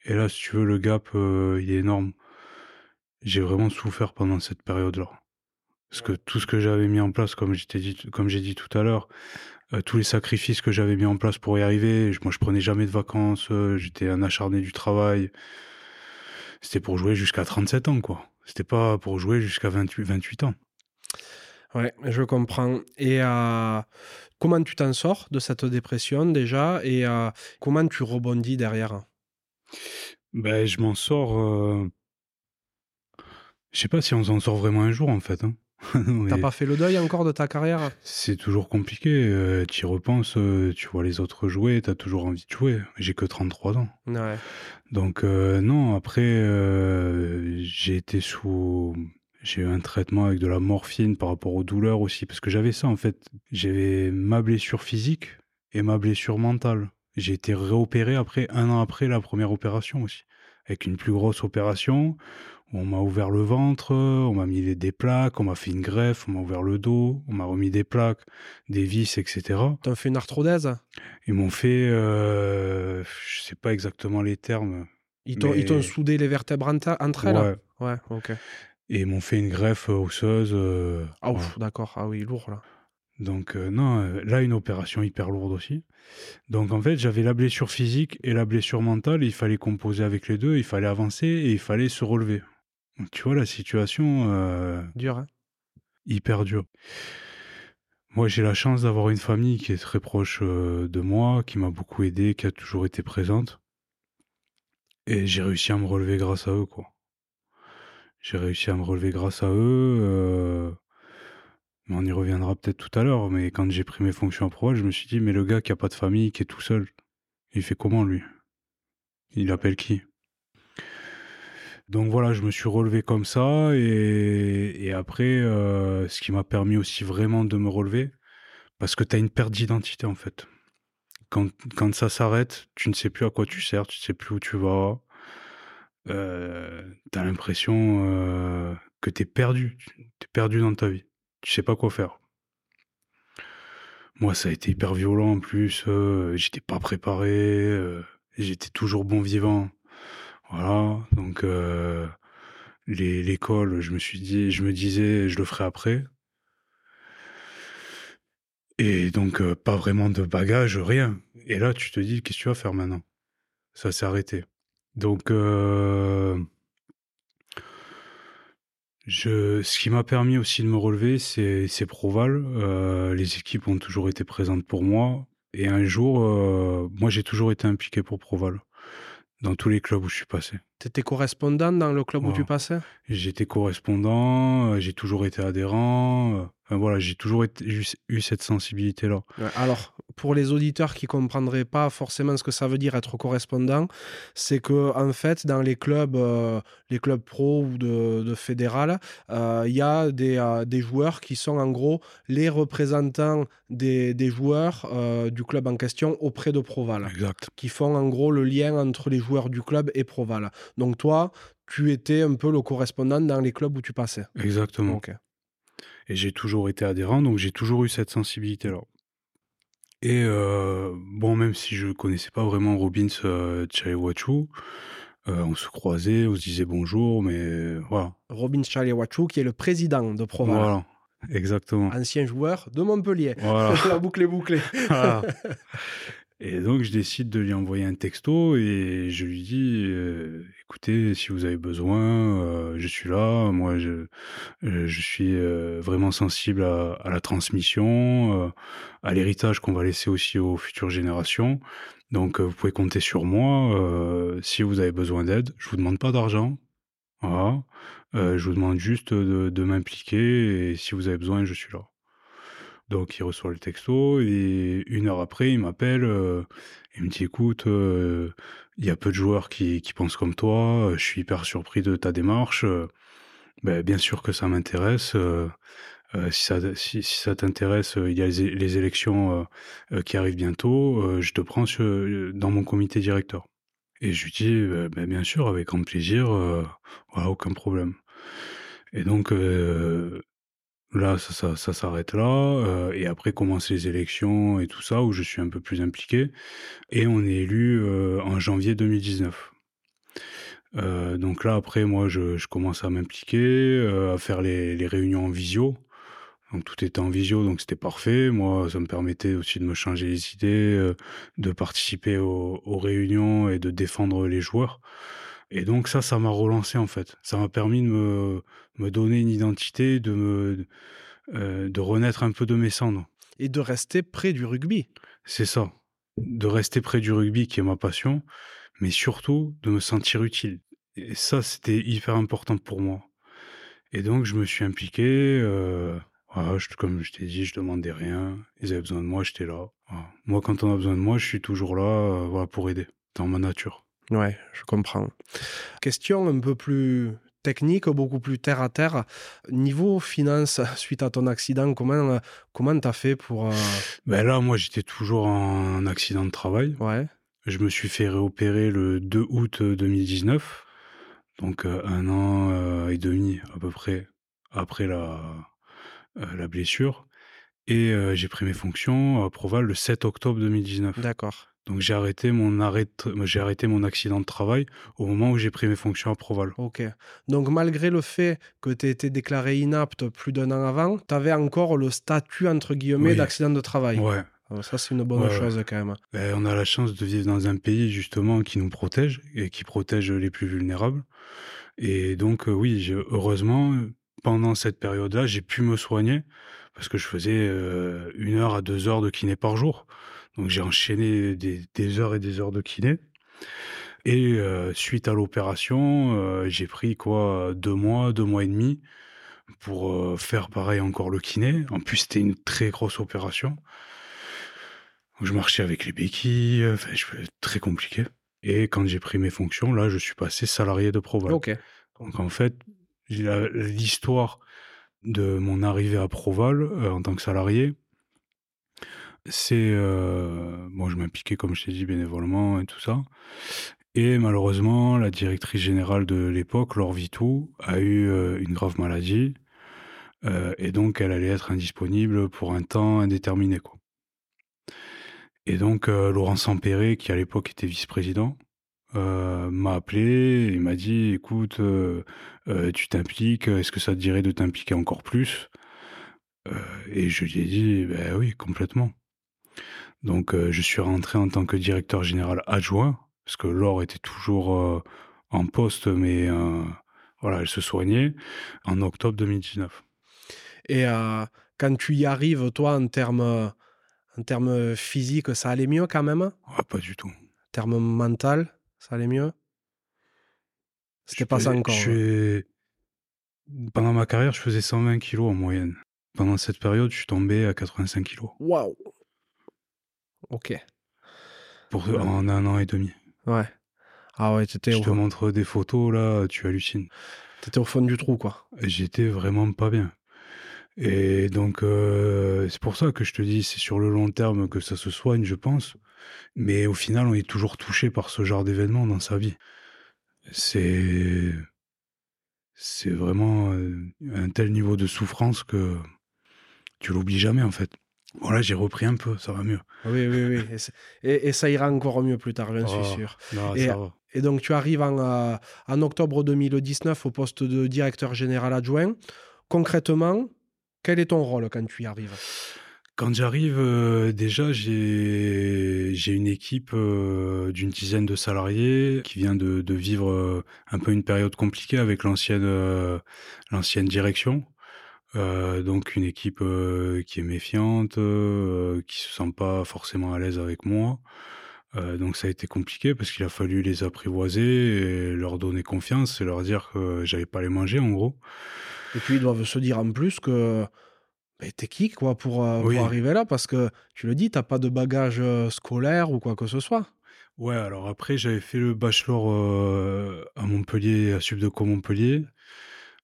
Et là, si tu veux, le gap, il est énorme. J'ai vraiment souffert pendant cette période-là. Parce que tout ce que j'avais mis en place, comme, dit, comme j'ai dit tout à l'heure, euh, tous les sacrifices que j'avais mis en place pour y arriver, moi je prenais jamais de vacances, euh, j'étais un acharné du travail. C'était pour jouer jusqu'à 37 ans, quoi. C'était pas pour jouer jusqu'à 28, 28 ans. Ouais, je comprends. Et comment tu t'en sors de cette dépression déjà? Et comment tu rebondis derrière? Ben, je m'en sors. Euh... Je sais pas si on s'en sort vraiment un jour en fait. Hein. T'as pas fait le deuil encore de ta carrière? C'est toujours compliqué. Euh, tu y repenses, euh, tu vois les autres jouer, t'as toujours envie de jouer. J'ai que 33 ans. Ouais. Donc euh, non, après, j'ai été sous... J'ai eu un traitement avec de la morphine par rapport aux douleurs aussi, parce que j'avais ça en fait. J'avais ma blessure physique et ma blessure mentale. J'ai été réopéré après, un an après la première opération aussi, avec une plus grosse opération. On m'a ouvert le ventre, on m'a mis des plaques, on m'a fait une greffe, on m'a ouvert le dos, on m'a remis des plaques, des vis, etc. T'as fait une arthrodèse Ils m'ont fait, euh, je sais pas exactement les termes. Ils t'ont soudé les vertèbres entre elles? Ouais. Ouais, ok. Et ils m'ont fait une greffe osseuse. Euh, ah, d'accord. Ah oui, lourd là. Donc euh, non, euh, là une opération hyper lourde aussi. Donc en fait j'avais la blessure physique et la blessure mentale, il fallait composer avec les deux, il fallait avancer et il fallait se relever. Tu vois la situation... Euh, dure, hein Hyper dure. Moi j'ai la chance d'avoir une famille qui est très proche de moi, qui m'a beaucoup aidé, qui a toujours été présente. Et j'ai réussi à me relever grâce à eux, quoi. J'ai réussi à me relever grâce à eux on y reviendra peut-être tout à l'heure, mais quand j'ai pris mes fonctions à Proval, je me suis dit, mais le gars qui a pas de famille, qui est tout seul, il fait comment lui? Il appelle qui? Donc voilà, je me suis relevé comme ça et, après, euh, ce qui m'a permis aussi vraiment de me relever, parce que tu as une perte d'identité en fait. Quand, ça s'arrête, tu ne sais plus à quoi tu sers, tu ne sais plus où tu vas. Euh, tu as l'impression euh, que tu es perdu, tu es perdu dans ta vie tu sais pas quoi faire. Moi, ça a été hyper violent en plus. Euh, j'étais pas préparé. J'étais toujours bon vivant. Voilà. Donc, euh, l'école, je me suis dit, je me disais, je le ferai après. Et donc, euh, pas vraiment de bagage, rien. Et là, tu te dis, qu'est-ce que tu vas faire maintenant? Ça s'est arrêté. Donc, euh, je, ce qui m'a permis aussi de me relever, c'est Proval. Les équipes ont toujours été présentes pour moi. Et un jour, moi, j'ai toujours été impliqué pour Proval, dans tous les clubs où je suis passé. Tu étais correspondant dans le club où tu passais? J'étais correspondant, euh, j'ai toujours été adhérent. Enfin, voilà, j'ai toujours été- eu, eu cette sensibilité-là. Ouais, Alors, pour les auditeurs qui comprendraient pas forcément ce que ça veut dire être correspondant, c'est que en fait, dans les clubs, euh, les clubs pro ou de, de fédéral, euh, il y a des, euh, des joueurs qui sont en gros les représentants des, des joueurs du club en question auprès de Proval, Exact. qui font en gros le lien entre les joueurs du club et Proval. Donc toi, tu étais un peu le correspondant dans les clubs où tu passais. Exactement. Ok. Et j'ai toujours été adhérent, donc j'ai toujours eu cette sensibilité-là. Et euh, bon, même si je connaissais pas vraiment Robbins euh, Chalewachu, euh, on se croisait, on se disait bonjour, mais voilà. Robin Chalewachu, qui est le président de Proval, Voilà, exactement. ancien joueur de Montpellier. Voilà. La boucle est bouclée. Voilà. Et donc, je décide de lui envoyer un texto et je lui dis euh, écoutez, si vous avez besoin, euh, je suis là. Moi, je, euh, je suis vraiment sensible à, la transmission, à l'héritage qu'on va laisser aussi aux futures générations. Donc, vous pouvez compter sur moi. si vous avez besoin d'aide, je vous demande pas d'argent. Voilà. Je vous demande juste de, de m'impliquer et si vous avez besoin, je suis là. Donc il reçoit le texto et une heure après, il m'appelle. euh, il me dit écoute, euh, il y a peu de joueurs qui, pensent comme toi. euh, Je suis hyper surpris de ta démarche. euh, ben, bien sûr que ça m'intéresse. si ça, t'intéresse, il y a les, élections qui arrivent bientôt. je te prends dans mon comité directeur. Et je lui dis ben, bien sûr, avec grand plaisir. voilà, aucun problème. Et donc, Là, ça, ça, s'arrête là. euh, et après commencent les élections et tout ça, où je suis un peu plus impliqué. Et on est élu euh, en janvier 2019. Euh, donc là, après, moi, je, commence à m'impliquer, à faire les, réunions en visio. Donc tout était en visio, donc c'était parfait. Moi, ça me permettait aussi de me changer les idées, de participer aux réunions et de défendre les joueurs. Et donc ça, ça m'a relancé en fait. Ça m'a permis de me, me donner une identité, de me euh, de renaître un peu de mes cendres. Et de rester près du rugby. C'est ça. De rester près du rugby qui est ma passion, mais surtout de me sentir utile. Et ça, c'était hyper important pour moi. Et donc, je me suis impliqué. euh, voilà, je- comme je t'ai dit, je demandais rien. Ils avaient besoin de moi, j'étais là. Voilà. Moi, quand on a besoin de moi, je suis toujours là euh, voilà, pour aider, dans ma nature. Ouais, je comprends. Question un peu plus technique, beaucoup plus terre à terre. Niveau finance, suite à ton accident, comment euh, comment t'as fait pour euh, Ben là, moi, j'étais toujours en accident de travail. ouais Je me suis fait réopérer le 2 août 2019, donc euh, un an euh, et demi à peu près après la, euh, la blessure. Et euh, j'ai pris mes fonctions à Proval le 7 octobre 2019. d'accord. Donc j'ai arrêté mon arrêt, j'ai arrêté mon accident de travail au moment où j'ai pris mes fonctions à Proval. Ok. Donc malgré le fait que tu été déclaré inapte plus d'un an avant, tu avais encore le statut entre guillemets Oui. d'accident de travail. Ouais. Alors ça c'est une bonne Ouais, ouais. chose quand même. Ben, on a la chance de vivre dans un pays justement qui nous protège et qui protège les plus vulnérables. Et donc euh, oui, heureusement, euh, pendant cette période-là, j'ai pu me soigner parce que je faisais euh, une heure à deux heures de kiné par jour. Donc j'ai enchaîné des, des heures et des heures de kiné. Et euh, suite à l'opération, euh, j'ai pris quoi deux mois, deux mois et demi pour euh, faire pareil encore le kiné. En plus, c'était une très grosse opération. Donc, je marchais avec les béquilles, enfin, je très compliqué. Et quand j'ai pris mes fonctions, là, je suis passé salarié de Proval. Donc en fait, l'histoire de mon arrivée à Proval en tant que salarié, c'est euh, bon, je m'impliquais comme je t'ai dit bénévolement et tout ça. Et malheureusement, la directrice générale de l'époque, Laure Vitou, a eu euh, une grave maladie euh, et donc elle allait être indisponible pour un temps indéterminé. Et donc Laurent Sampéré, qui à l'époque était vice-président, m'a appelé et m'a dit écoute, tu t'impliques, est-ce que ça te dirait de t'impliquer encore plus? Et je lui ai dit: «Beh, oui, complètement». Donc je suis rentré en tant que directeur général adjoint, parce que Laure était toujours, en poste, mais voilà, elle se soignait, en octobre 2019. Et quand tu y arrives, toi, en termes, en termes physiques, ça allait mieux quand même? Ah, pas du tout. En termes mental, ça allait mieux? C'était pas ça encore? Je Pendant ma carrière, je faisais 120 kilos en moyenne. Pendant cette période, je suis tombé à 85 kilos. Waouh! OK. Pour, En un an et demi. Ouais. Ah ouais, t'étais Je te montre des photos, là, tu hallucines. T'étais au fond du trou, quoi. J'étais vraiment pas bien. Et donc, euh, c'est pour ça que je te dis, c'est sur le long terme que ça se soigne, je pense. Mais au final, on est toujours touché par ce genre d'événement dans sa vie. C'est. C'est vraiment euh, un tel niveau de souffrance que tu l'oublies jamais, en fait. Voilà, j'ai repris un peu, ça va mieux. Oui, oui, oui. Et, ça ira encore mieux plus tard, j'en suis oh, sûr. et, donc, tu arrives en, euh, en, octobre 2019 au poste de directeur général adjoint. Concrètement, quel est ton rôle quand tu y arrives? Quand j'arrive, euh, déjà, j'ai une équipe euh, d'une dizaine de salariés qui vient de, de vivre un peu une période compliquée avec l'ancienne l'ancienne direction. Euh, donc une équipe euh, qui est méfiante, euh, qui se sent pas forcément à l'aise avec moi. donc ça a été compliqué parce qu'il a fallu les apprivoiser et leur donner confiance et leur dire que j'allais pas les manger en gros. Et puis ils doivent se dire en plus que bah, t'es qui quoi pour, arriver là? parce que tu le dis, t'as pas de bagage scolaire ou quoi que ce soit. Ouais, alors après j'avais fait le bachelor à Montpellier, à Subdeco Montpellier.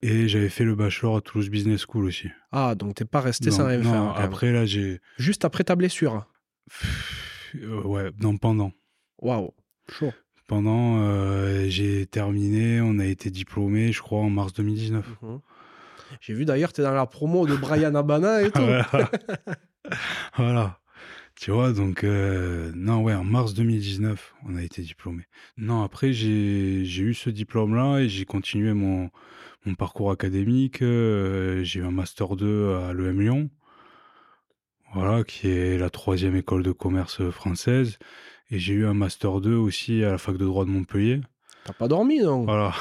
Et j'avais fait le bachelor à Toulouse Business School aussi. Ah, donc t'es pas resté sans rien faire. après, là, j'ai. Juste après ta blessure euh, Ouais, non, pendant. Waouh, chaud. Pendant, euh, j'ai terminé, on a été diplômé, je crois, en mars 2019. Mhm. J'ai vu d'ailleurs, tu es dans la promo de Brian Abana et tout. voilà. Tu vois, donc, euh, non, ouais, en mars 2019, on a été diplômé. Non, après, j'ai eu ce diplôme-là et j'ai continué mon, mon parcours académique. Euh, j'ai eu un Master 2 à l'EM Lyon, voilà, qui est la troisième école de commerce française. Et j'ai eu un Master 2 aussi à la fac de droit de Montpellier. T'as pas dormi, non Voilà.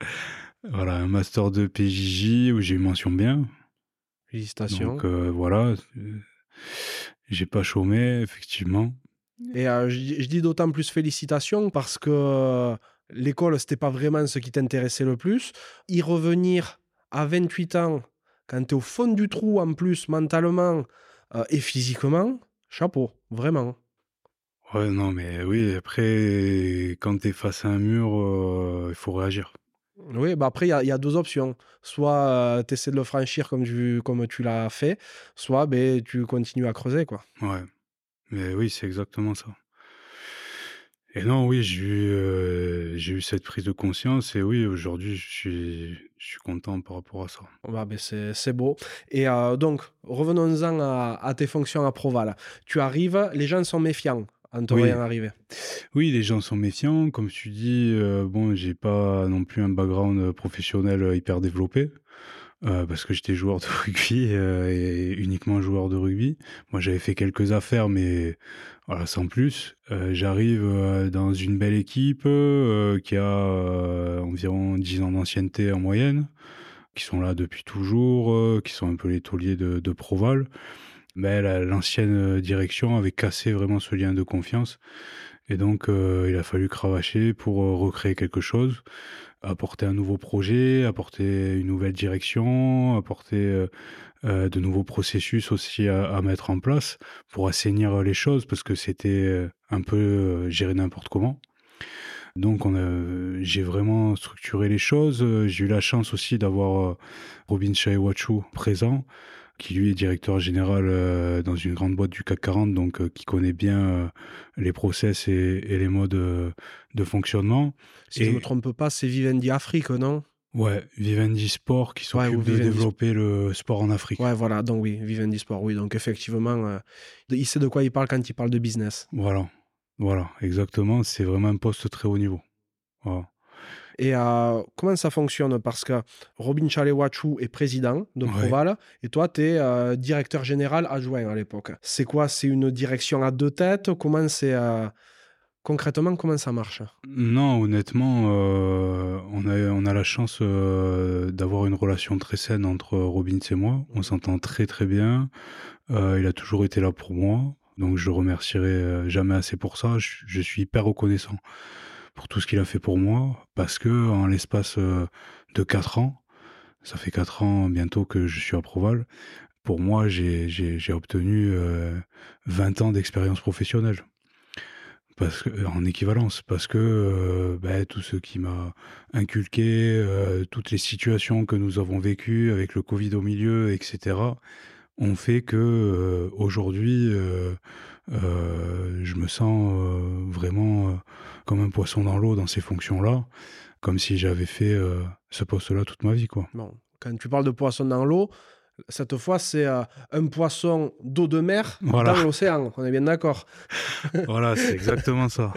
voilà, un Master 2 PJJ où j'ai eu mention bien. Félicitations. Donc euh, voilà, j'ai pas chômé, effectivement. Et euh, je, dis d'autant plus félicitations parce que l'école, c'était pas vraiment ce qui t'intéressait le plus. Y revenir à 28 ans, quand tu es au fond du trou en plus, mentalement euh, et physiquement, chapeau, vraiment. Ouais, non, mais oui, après, quand tu es face à un mur, euh, il faut réagir. Oui, bah après, il y, a deux options. Soit euh, tu essaies de le franchir comme tu, comme tu l'as fait, soit ben, tu continues à creuser. quoi. Ouais, mais oui, c'est exactement ça. Et non, oui, j'ai eu, euh, j'ai eu cette prise de conscience et oui, aujourd'hui, je suis, je suis content par rapport à ça. Bah, ben c'est, c'est beau. Et euh, donc, revenons-en à, tes fonctions à Proval. Tu arrives, les gens sont méfiants en te oui. voyant arriver. Oui, les gens sont méfiants. Comme tu dis, euh, bon, j'ai pas non plus un background professionnel hyper développé. parce que j'étais joueur de rugby et uniquement joueur de rugby. Moi, j'avais fait quelques affaires, mais voilà, sans plus. Euh, j'arrive euh, dans une belle équipe euh, qui a environ 10 ans d'ancienneté en moyenne, qui sont là depuis toujours, qui sont un peu les tauliers de, de Proval. Mais l'ancienne direction avait cassé vraiment ce lien de confiance. Et donc, il a fallu cravacher pour recréer quelque chose, apporter un nouveau projet, apporter une nouvelle direction, apporter euh, de nouveaux processus aussi à, mettre en place pour assainir les choses parce que c'était euh, un peu euh, géré n'importe comment. Donc j'ai vraiment structuré les choses. J'ai eu la chance aussi d'avoir Robin Shaiwachu présent, qui lui est directeur général dans une grande boîte du CAC 40, donc qui connaît bien les process et, les modes de fonctionnement. Si je ne me trompe pas, c'est Vivendi Afrique, non? Ouais, Vivendi Sport qui s'occupe de développer le sport en Afrique. Ouais, voilà, donc oui, Vivendi Sport, oui. Donc effectivement, euh, il sait de quoi il parle quand il parle de business. Voilà, voilà, exactement. C'est vraiment un poste très haut niveau. Et euh, comment ça fonctionne? Parce que Robin Chalewachou est président de Proval et toi, tu es euh, directeur général adjoint à l'époque. C'est quoi? C'est une direction à deux têtes? Comment c'est. Euh, concrètement, comment ça marche? Non, honnêtement, on, a, on a la chance d'avoir une relation très saine entre Robin et moi. On s'entend très très bien. il a toujours été là pour moi. Donc je remercierai jamais assez pour ça. je suis hyper reconnaissant pour tout ce qu'il a fait pour moi, parce que en l'espace euh, de 4 ans, ça fait 4 ans bientôt que je suis à Proval, pour moi, j'ai obtenu 20 euh, ans d'expérience professionnelle. Parce que, en équivalence, parce que euh, ben, tout ce qui m'a inculqué, toutes les situations que nous avons vécues avec le Covid au milieu, etc., ont fait que aujourd'hui, je me sens vraiment comme un poisson dans l'eau dans ces fonctions-là, comme si j'avais fait euh, ce poste-là toute ma vie. Quoi. Bon. Quand tu parles de poisson dans l'eau, cette fois, c'est euh, un poisson d'eau de mer dans l'océan. On est bien d'accord. voilà, c'est exactement ça.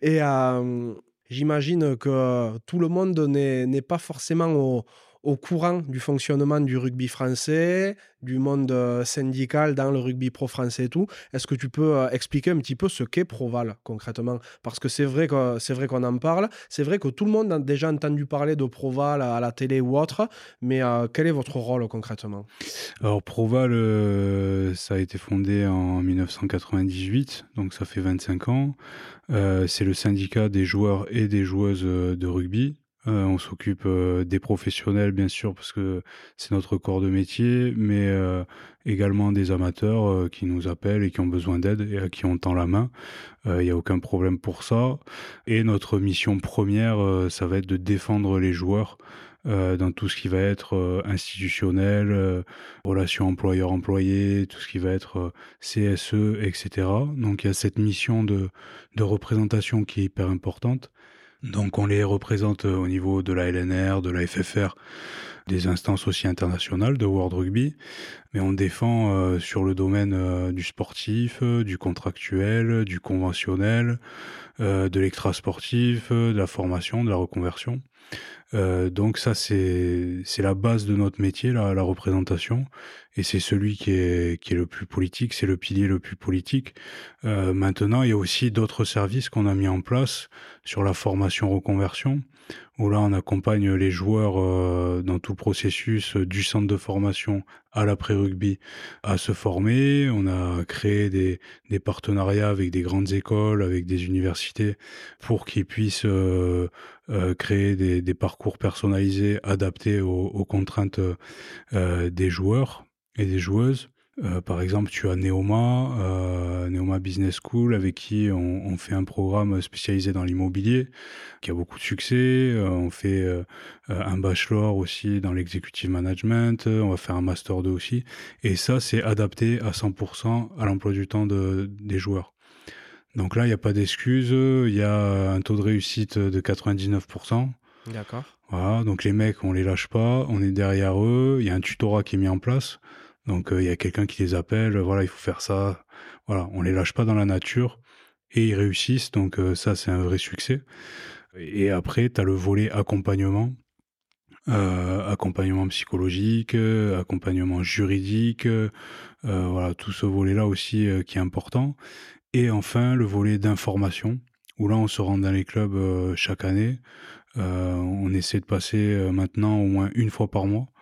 Et euh, j'imagine que tout le monde n'est pas forcément au, au courant du fonctionnement du rugby français, du monde euh, syndical dans le rugby pro français et tout. Est-ce que tu peux euh, expliquer un petit peu ce qu'est Proval concrètement? Parce que c'est vrai que c'est vrai qu'on en parle, c'est vrai que tout le monde a déjà entendu parler de Proval à la télé ou autre, mais euh, quel est votre rôle concrètement? Alors Proval, ça a été fondé en 1998, donc ça fait 25 ans. c'est le syndicat des joueurs et des joueuses de rugby. Euh, on s'occupe euh, des professionnels, bien sûr, parce que c'est notre corps de métier, mais euh, également des amateurs qui nous appellent et qui ont besoin d'aide et à qui on tend la main. Il n'y a aucun problème pour ça. Et notre mission première, ça va être de défendre les joueurs. dans tout ce qui va être institutionnel, relations employeur-employé, tout ce qui va être CSE, etc. Donc il y a cette mission de représentation qui est hyper importante. Donc on les représente euh, au niveau de la LNR, de la FFR, des instances aussi internationales de World Rugby, mais on défend euh, sur le domaine euh, du sportif, du contractuel, du conventionnel, de l'extra-sportif, de la formation, de la reconversion. Euh, donc ça, c'est la base de notre métier, la, la représentation, et c'est celui qui est, qui est le plus politique, c'est le pilier le plus politique. Euh, maintenant, il y a aussi d'autres services qu'on a mis en place sur la formation reconversion, où là, on accompagne les joueurs euh, dans tout processus du centre de formation à l'après-rugby à se former. On a créé des, des, partenariats avec des grandes écoles, avec des universités, pour qu'ils puissent euh, créer des, parcours personnalisés adaptés aux, contraintes euh, des joueurs et des joueuses. Euh, par exemple, tu as Neoma, Neoma Business School, avec qui on, fait un programme spécialisé dans l'immobilier, qui a beaucoup de succès. On fait un bachelor aussi dans l'executive management. On va faire un master 2 aussi. Et ça, c'est adapté à 100% à l'emploi du temps de, des joueurs. Donc là, il n'y a pas d'excuse. Il y a un taux de réussite de 99%. D'accord. Voilà, donc les mecs, on les lâche pas, on est derrière eux. Il y a un tutorat qui est mis en place. Donc euh, il y a quelqu'un qui les appelle, voilà, il faut faire ça. Voilà, on les lâche pas dans la nature et ils réussissent. Donc euh, ça, c'est un vrai succès. Et après, tu as le volet accompagnement. Euh, accompagnement psychologique, accompagnement juridique, voilà, tout ce volet-là aussi qui est important. Et enfin, le volet d'information, où là, on se rend dans les clubs chaque année. on essaie de passer maintenant au moins une fois par mois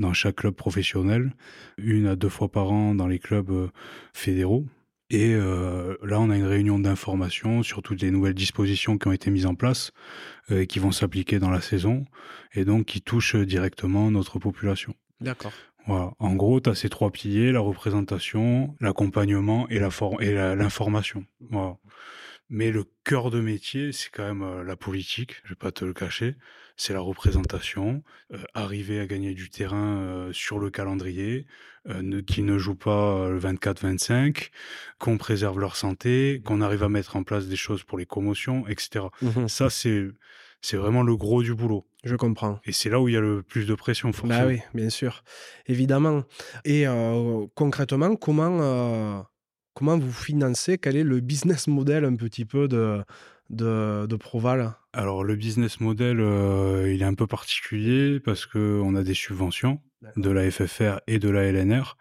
dans chaque club professionnel, une à deux fois par an dans les clubs euh, fédéraux. Et euh, là, on a une réunion d'information sur toutes les nouvelles dispositions qui ont été mises en place euh, et qui vont s'appliquer dans la saison, et donc qui touchent directement notre population. D'accord. Voilà. En gros, tu as ces trois piliers, la représentation, l'accompagnement et l'information. Voilà. Mais le cœur de métier, c'est quand même la politique, je vais pas te le cacher c'est la représentation, euh, arriver à gagner du terrain euh, sur le calendrier, euh, ne, qui ne jouent pas le 24-25, qu'on préserve leur santé, qu'on arrive à mettre en place des choses pour les commotions, etc. Mmh Ça, c'est c'est vraiment le gros du boulot. Je comprends. Et c'est là où il y a le plus de pression, forcément. Bah oui, bien sûr, évidemment. Et concrètement, comment comment vous financez? Quel est le business model un petit peu de de, de Proval? Alors le business model, euh, il est un peu particulier parce qu'on a des subventions de la FFR et de la LNR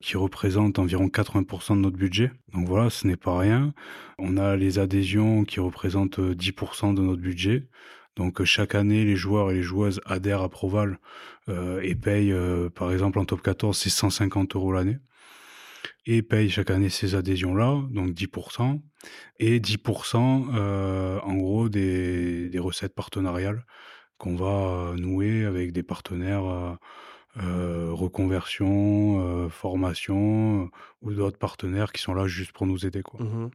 qui représentent environ 80% de notre budget. Donc voilà, ce n'est pas rien. On a les adhésions qui représentent 10% de notre budget. Donc chaque année, les joueurs et les joueuses adhèrent à Proval euh, et payent, euh, par exemple en top 14, c'est 150 euros l'année. Et payent chaque année ces adhésions-là, donc 10%. Et 10% euh, en gros des, des recettes partenariales qu'on va nouer avec des partenaires reconversion, formation ou d'autres partenaires qui sont là juste pour nous aider. Quoi. Mmh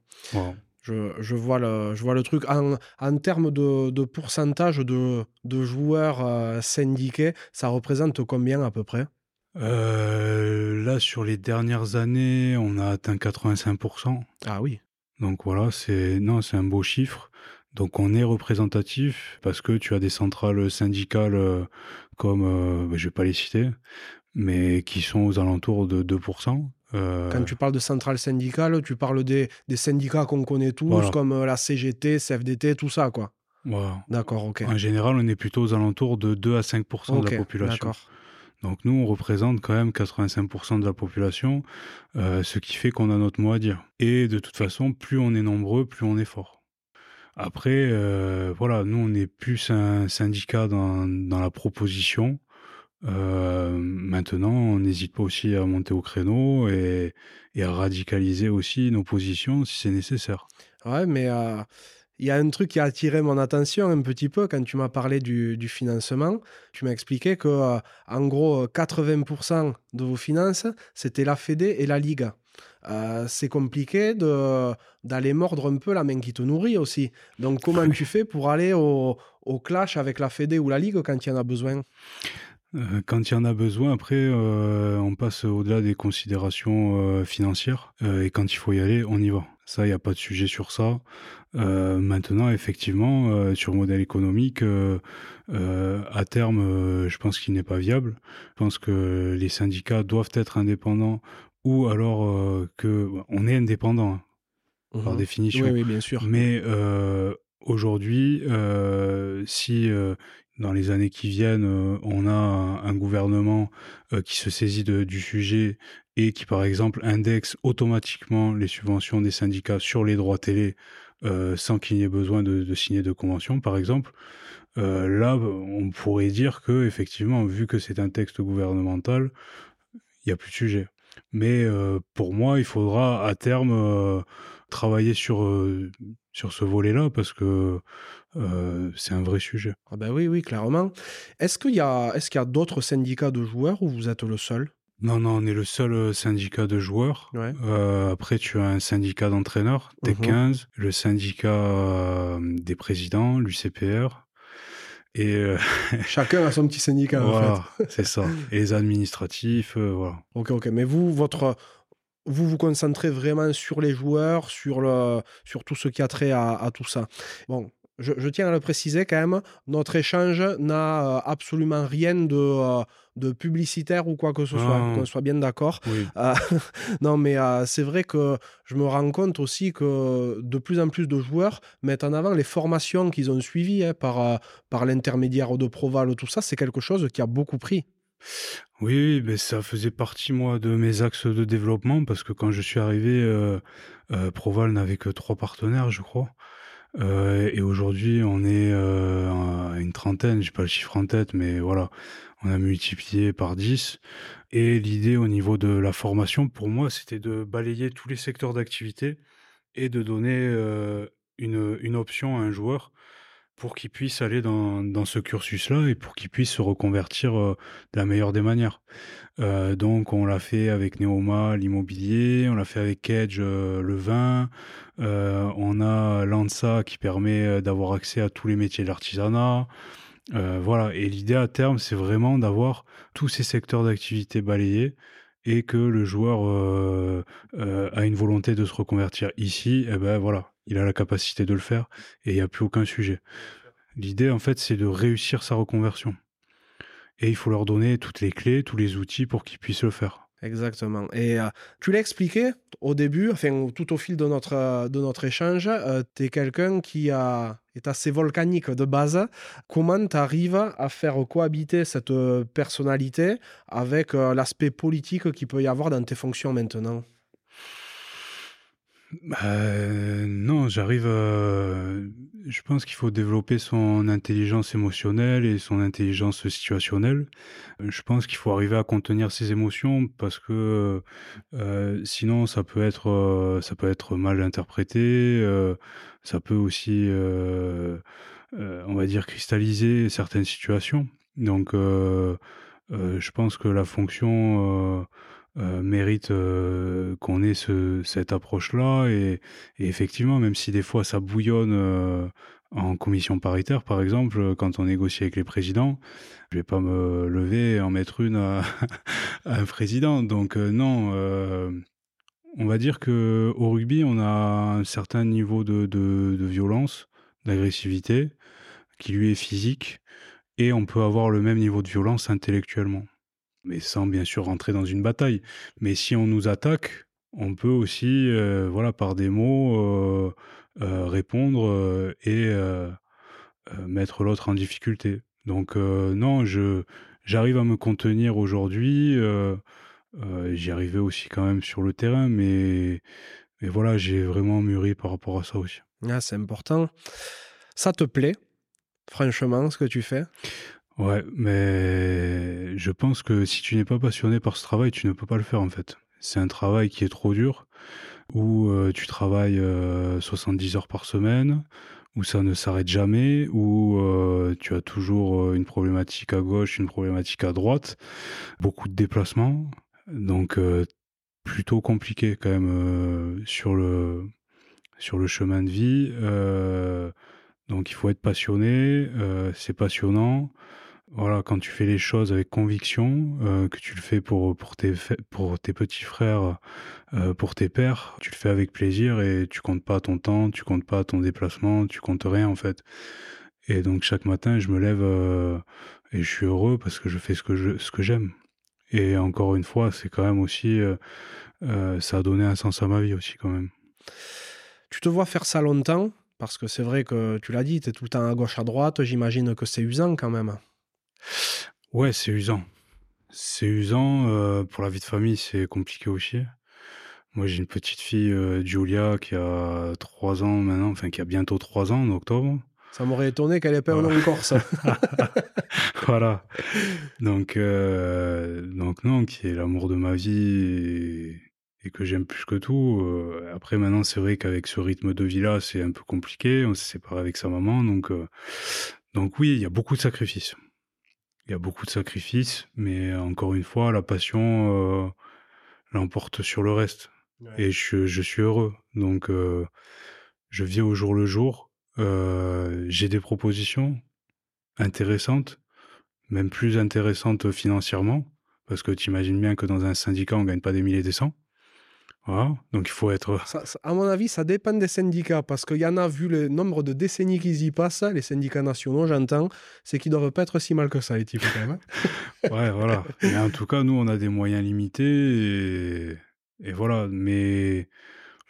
je, vois le, je vois le truc. En, en termes de, de, pourcentage de, de joueurs syndiqués, ça représente combien à peu près? Là, sur les dernières années, on a atteint 85%. Ah oui. Donc voilà, c'est non, c'est un beau chiffre. Donc on est représentatif parce que tu as des centrales syndicales comme, euh, bah, je vais pas les citer, mais qui sont aux alentours de 2%. Euh, Quand tu parles de centrales syndicales, tu parles des, des syndicats qu'on connaît tous, comme euh, la CGT, CFDT, tout ça, quoi. Voilà. D'accord, ok. En général, on est plutôt aux alentours de 2 à 5% de la population. Donc nous, on représente quand même 85% de la population, ce qui fait qu'on a notre mot à dire. Et de toute façon, plus on est nombreux, plus on est fort. Après, voilà, nous, on est plus un syndicat dans, dans la proposition euh, maintenant, on n'hésite pas aussi à monter au créneau et, à radicaliser aussi nos positions si c'est nécessaire. Ouais, mais euh, il y a un truc qui a attiré mon attention un petit peu quand tu m'as parlé du, financement. Tu m'as expliqué que, euh, en gros, 80% de vos finances, c'était la Fédé et la Liga. c'est compliqué d'aller mordre un peu la main qui te nourrit aussi. Donc, comment tu fais pour aller au, au clash avec la Fédé ou la Ligue quand il y en a besoin? Quand il y en a besoin, après, euh, on passe au-delà des considérations euh, financières. et quand il faut y aller, on y va. Ça, il n'y a pas de sujet sur ça. maintenant, effectivement, sur le modèle économique, à terme, je pense qu'il n'est pas viable. Je pense que les syndicats doivent être indépendants ou alors que on est indépendant hein, par mmh définition. Oui, oui, bien sûr. Mais aujourd'hui, si dans les années qui viennent, euh, on a un, gouvernement euh, qui se saisit du sujet et qui, par exemple, indexe automatiquement les subventions des syndicats sur les droits télé euh, sans qu'il n'y ait besoin de, signer de convention, par exemple. là, on pourrait dire que, effectivement, vu que c'est un texte gouvernemental, il n'y a plus de sujet. Mais pour moi, il faudra à terme travailler sur, sur ce volet-là parce que c'est un vrai sujet. Ah ben oui, oui, clairement. Est-ce qu'il y a, est qu'il y a d'autres syndicats de joueurs ou vous êtes le seul? Non, non, on est le seul syndicat de joueurs. après, tu as un syndicat d'entraîneurs, T15, mmh le syndicat des présidents, l'UCPR. Et Chacun a son petit syndicat, voilà, c'est ça. Et les administratifs, voilà. Ok, ok. Mais vous, votre, vous vous concentrez vraiment sur les joueurs, sur, le, sur tout ce qui a trait à, tout ça. Bon, je, tiens à le préciser quand même, notre échange n'a euh, absolument rien de, euh, de, publicitaire ou quoi que ce soit, qu'on soit bien d'accord. Euh, non, mais c'est vrai que je me rends compte aussi que de plus en plus de joueurs mettent en avant les formations qu'ils ont suivies hein, par, par l'intermédiaire de Proval, tout ça, c'est quelque chose qui a beaucoup pris. Oui, mais ça faisait partie, moi, de mes axes de développement, parce que quand je suis arrivé, euh, euh, Proval n'avait que trois partenaires, je crois. Euh, et aujourd'hui, on est à une trentaine, j'ai pas le chiffre en tête, mais voilà, on a multiplié par 10. Et l'idée au niveau de la formation, pour moi, c'était de balayer tous les secteurs d'activité et de donner une, une option à un joueur pour qu'il puisse aller dans, ce cursus-là et pour qu'il puisse se reconvertir euh, de la meilleure des manières. Euh, donc on l'a fait avec Neoma, l'immobilier, on l'a fait avec Edge, euh, le vin, on a Lanza qui permet d'avoir accès à tous les métiers de l'artisanat. voilà, et l'idée à terme, c'est vraiment d'avoir tous ces secteurs d'activité balayés et que le joueur a une volonté de se reconvertir ici, et eh ben voilà, il a la capacité de le faire et il n'y a plus aucun sujet. L'idée, en fait, c'est de réussir sa reconversion. Et il faut leur donner toutes les clés, tous les outils pour qu'ils puissent le faire. Exactement. Et euh, tu l'as expliqué au début, enfin tout au fil de notre, euh, échange, euh, tu es quelqu'un qui est assez volcanique de base. Comment tu arrives à faire cohabiter cette personnalité avec l'aspect politique qu'il peut y avoir dans tes fonctions maintenant? Bah, non, j'arrive Je pense qu'il faut développer son intelligence émotionnelle et son intelligence situationnelle. Je pense qu'il faut arriver à contenir ses émotions parce que sinon ça peut être ça peut être mal interprété. ça peut aussi, on va dire, cristalliser certaines situations. Donc, je pense que la fonction euh, mérite euh, qu'on ait ce, cette approche-là. Et, effectivement, même si des fois ça bouillonne euh, en commission paritaire, par exemple, quand on négocie avec les présidents, je vais pas me lever et en mettre une à, un président. Donc non, on va dire que au rugby, on a un certain niveau de, de violence, d'agressivité, qui lui est physique, et on peut avoir le même niveau de violence intellectuellement mais sans bien sûr rentrer dans une bataille. Mais si on nous attaque, on peut aussi, euh, voilà, par des mots, euh, euh, répondre et mettre l'autre en difficulté. Donc non, je j'arrive à me contenir aujourd'hui. J'y arrivais aussi quand même sur le terrain, mais, mais voilà, j'ai vraiment mûri par rapport à ça aussi. Ah, c'est important. Ça te plaît, franchement, ce que tu fais? Ouais, mais je pense que si tu n'es pas passionné par ce travail, tu ne peux pas le faire en fait. C'est un travail qui est trop dur, où euh, tu travailles 70 euh, heures par semaine, où ça ne s'arrête jamais, où euh, tu as toujours une problématique à gauche, une problématique à droite, beaucoup de déplacements, donc plutôt compliqué quand même sur le sur le chemin de vie. donc il faut être passionné, c'est passionnant. Voilà, quand tu fais les choses avec conviction, euh, que tu le fais pour, pour, tes, pour tes petits frères, euh, pour tes pères, tu le fais avec plaisir et tu comptes pas ton temps, tu comptes pas ton déplacement, tu comptes rien en fait. Et donc chaque matin, je me lève euh, et je suis heureux parce que je fais ce que j'aime. Et encore une fois, c'est quand même aussi, ça a donné un sens à ma vie aussi quand même. Tu te vois faire ça longtemps? Parce que c'est vrai que tu l'as dit, tu es tout le temps à gauche, à droite. J'imagine que c'est usant quand même. Ouais, c'est usant. C'est usant. Euh, pour la vie de famille, c'est compliqué aussi. Moi, j'ai une petite fille, euh, Julia, qui a 3 ans maintenant, enfin, qui a bientôt 3 ans en octobre. Ça m'aurait étonné qu'elle ait pas un nom encore, ça. voilà. Donc, euh, donc non, qui est l'amour de ma vie et, que j'aime plus que tout. après, maintenant, c'est vrai qu'avec ce rythme de vie-là, c'est un peu compliqué. On s'est séparé avec sa maman, donc, donc oui, il y a beaucoup de sacrifices il y a beaucoup de sacrifices, mais encore une fois, la passion euh, l'emporte sur le reste. Et je, suis heureux. Donc, euh, je vis au jour le jour. Euh, j'ai des propositions intéressantes, même plus intéressantes financièrement, parce que tu imagines bien que dans un syndicat, on ne gagne pas des milliers et des cents. Donc il faut être. à mon avis, ça dépend des syndicats, parce qu'il y en a, vu le nombre de décennies qu'ils y passent, les syndicats nationaux, j'entends, c'est qu'ils ne doivent pas être si mal que ça, les types, quand même. Hein. ouais, voilà. Mais en tout cas, nous, on a des moyens limités, et, voilà. Mais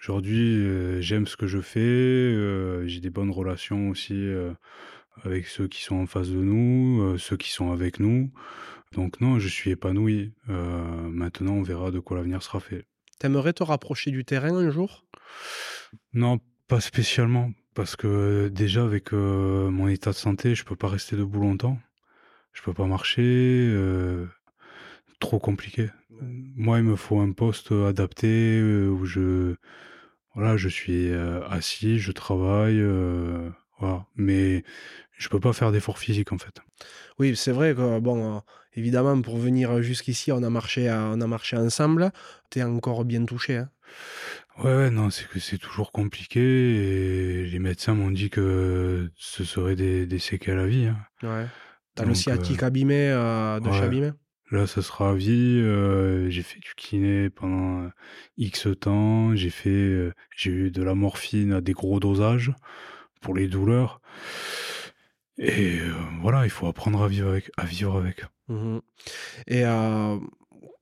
aujourd'hui, euh, j'aime ce que je fais, euh, j'ai des bonnes relations aussi euh, avec ceux qui sont en face de nous, ceux qui sont avec nous. Donc non, je suis épanoui. maintenant, on verra de quoi l'avenir sera fait. T'aimerais te rapprocher du terrain un jour? Non, pas spécialement. Parce que déjà, avec euh, mon état de santé, je peux pas rester debout longtemps. Je peux pas marcher. Euh, trop compliqué. Moi, il me faut un poste adapté euh, où je, voilà, je suis assis, je travaille. voilà. Mais je peux pas faire d'effort physique en fait. Oui, c'est vrai que bon, évidemment, pour venir jusqu'ici, on a marché, on a marché ensemble. Tu es encore bien touché. Hein ouais, non, c'est que c'est toujours compliqué. Et les médecins m'ont dit que ce serait des, séquelles à vie. Hein. Ouais. T'as le sciatique euh, abîmé euh, de chez abîmé Là, ça sera à vie. Euh, j'ai fait du kiné pendant X temps. J'ai fait, j'ai eu de la morphine à des gros dosages pour les douleurs. Et voilà, il faut apprendre à vivre avec. À vivre avec. Mmh et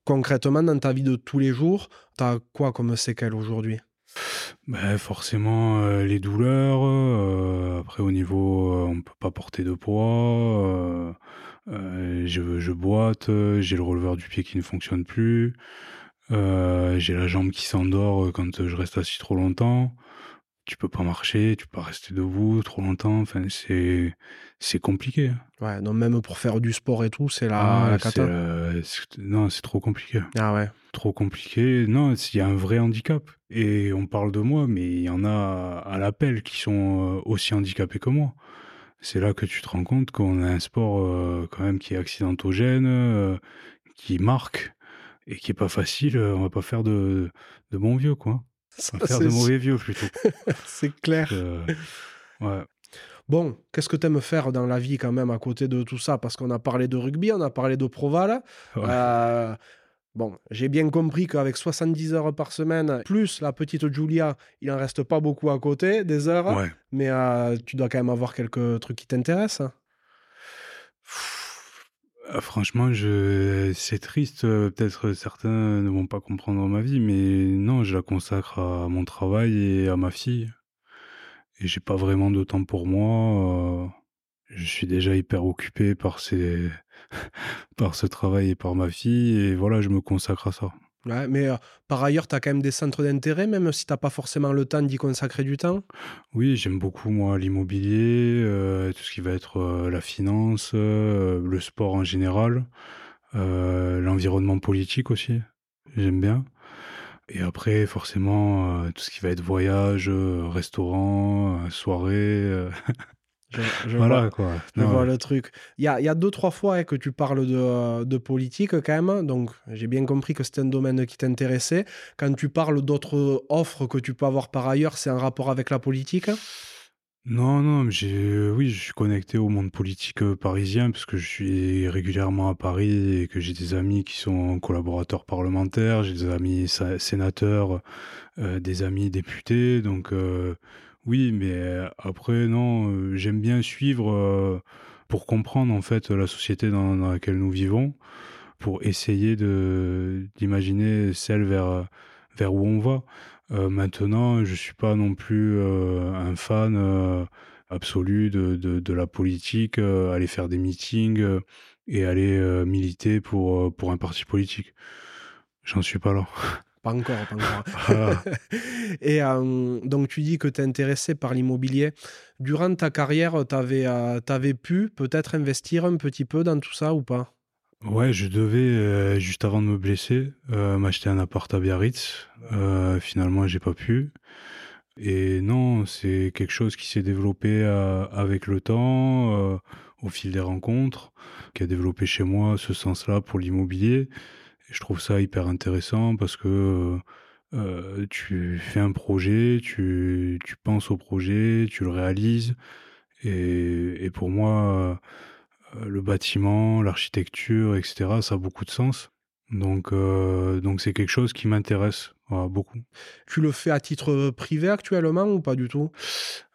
concrètement, dans ta vie de tous les jours, tu as quoi comme séquelles aujourd'hui? Bah, forcément euh, les douleurs. euh, après au niveau, euh, on peut pas porter de poids. euh, euh, je, je boite. euh, J'ai le releveur du pied qui ne fonctionne plus. euh, j'ai la jambe qui s'endort euh, quand je reste assis trop longtemps. Tu peux pas marcher, tu peux pas rester debout trop longtemps. Enfin, c'est c'est compliqué. hein. Ouais, donc même pour faire du sport et tout, c'est la, Ah, la c'est, cata. euh, non, c'est trop compliqué. Ah ouais. trop compliqué. Non, il y a un vrai handicap. Et on parle de moi, mais il y en a à l'appel qui sont euh, aussi handicapés que moi. C'est là que tu te rends compte qu'on a un sport euh, quand même qui est accidentogène, euh, qui marque et qui est pas facile. On va pas faire de, de bons vieux, quoi. Va faire de mauvais vieux plutôt. C'est clair. Euh, ouais. Bon, qu'est-ce que tu aimes faire dans la vie quand même à côté de tout ça? Parce qu'on a parlé de rugby, on a parlé de Proval. Ouais. Euh, bon, j'ai bien compris qu'avec 70 heures par semaine, plus la petite Julia, il en reste pas beaucoup à côté, des heures. Ouais. Mais euh, tu dois quand même avoir quelques trucs qui t'intéressent. Ah, Franchement, je... c'est triste. euh, Peut-être certains ne vont pas comprendre ma vie, mais non, je la consacre à mon travail et à ma fille. Et j'ai pas vraiment de temps pour moi. euh, Je suis déjà hyper occupé par ce travail et par ma fille. Et voilà, je me consacre à ça. Ouais, mais euh, par ailleurs, tu as quand même des centres d'intérêt, même si t'as pas forcément le temps d'y consacrer du temps? Oui, j'aime beaucoup, moi, l'immobilier, euh, tout ce qui va être euh, la finance, le sport en général, l'environnement politique aussi, j'aime bien. Et après, forcément, tout ce qui va être voyage, restaurant, soirée, Je, je voilà, vois, quoi. je Non, vois ouais. le truc. Il y a, y a deux, trois fois hein, que tu parles de, de politique quand même. Donc, j'ai bien compris que c'était un domaine qui t'intéressait. Quand tu parles d'autres offres que tu peux avoir par ailleurs, c'est en rapport avec la politique? Non, non, mais j'ai, oui, je suis connecté au monde politique euh, parisien parce que je suis régulièrement à Paris et que j'ai des amis qui sont collaborateurs parlementaires, j'ai des amis sénateurs, euh, des amis députés, donc euh, oui, mais après, non, j'aime bien suivre pour comprendre en fait la société dans, laquelle nous vivons, pour essayer d'imaginer celle vers vers où on va. Maintenant, je suis pas non plus un fan absolu de, de, de la politique, aller faire des meetings et aller militer pour, pour un parti politique. J'en suis pas là. Pas encore, pas encore. Voilà. Et euh, donc, tu dis que tu es intéressé par l'immobilier. Durant ta carrière, tu avais, pu peut-être investir un petit peu dans tout ça ou pas? Ouais, je devais, euh, juste avant de me blesser, euh, m'acheter un appart à Biarritz. Euh, finalement, j'ai pas pu. Et non, c'est quelque chose qui s'est développé euh, avec le temps, euh, au fil des rencontres, qui a développé chez moi ce sens-là pour l'immobilier. Et je trouve ça hyper intéressant parce que euh, tu fais un projet, tu, tu penses au projet, tu le réalises. Et, et pour moi, euh, le bâtiment, l'architecture, etc., ça a beaucoup de sens. Donc, euh, donc c'est quelque chose qui m'intéresse voilà, beaucoup. Tu le fais à titre privé actuellement ou pas du tout?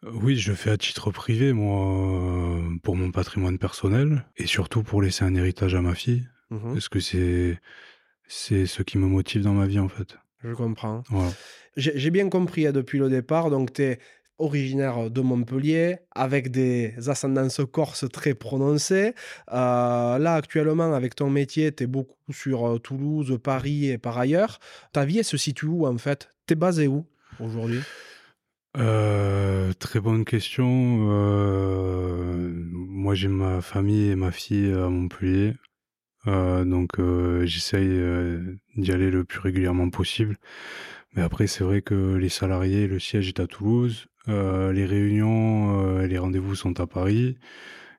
Euh, Oui, je le fais à titre privé, moi, euh, pour mon patrimoine personnel et surtout pour laisser un héritage à ma fille, Mhm, parce que c'est c'est ce qui me motive dans ma vie en fait. Je comprends. Voilà. J'ai bien compris hein, depuis le départ. Donc, tu es originaire de Montpellier avec des ascendances corses très prononcées. Euh, là, actuellement, avec ton métier, tu es beaucoup sur euh, Toulouse, Paris et par ailleurs. Ta vie, elle se situe où en fait? Tu es basé où aujourd'hui? Euh, très bonne question. Euh, moi, j'ai ma famille et ma fille à Montpellier. Euh, donc, euh, j'essaye euh, d'y aller le plus régulièrement possible. Mais après, c'est vrai que les salariés, le siège est à Toulouse. Les réunions, euh, les rendez-vous sont à Paris.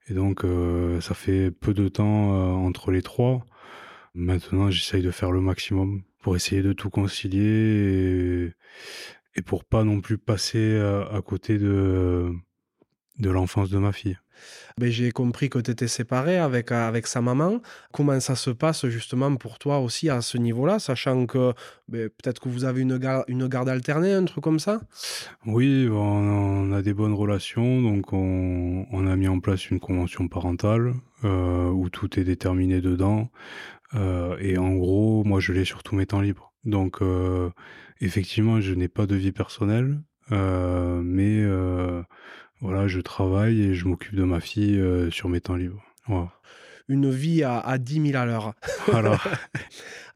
Et donc, ça fait peu de temps entre les trois. Maintenant, j'essaye de faire le maximum pour essayer de tout concilier et, et pour pas non plus passer à côté de, de l'enfance de ma fille. Ben, J'ai compris que tu étais séparé avec, avec sa maman. Comment ça se passe justement pour toi aussi à ce niveau-là, sachant que ben, peut-être que vous avez une, gar- une garde alternée, un truc comme ça? Oui, on, on a des bonnes relations, donc on, on a mis en place une convention parentale euh, où tout est déterminé dedans. Euh, et en gros, moi, je l'ai sur tous mes temps libres. Donc, euh, effectivement, je n'ai pas de vie personnelle, mais voilà, je travaille et je m'occupe de ma fille euh, sur mes temps libres. Voilà. Une vie à, à 10 000 à l'heure. Voilà.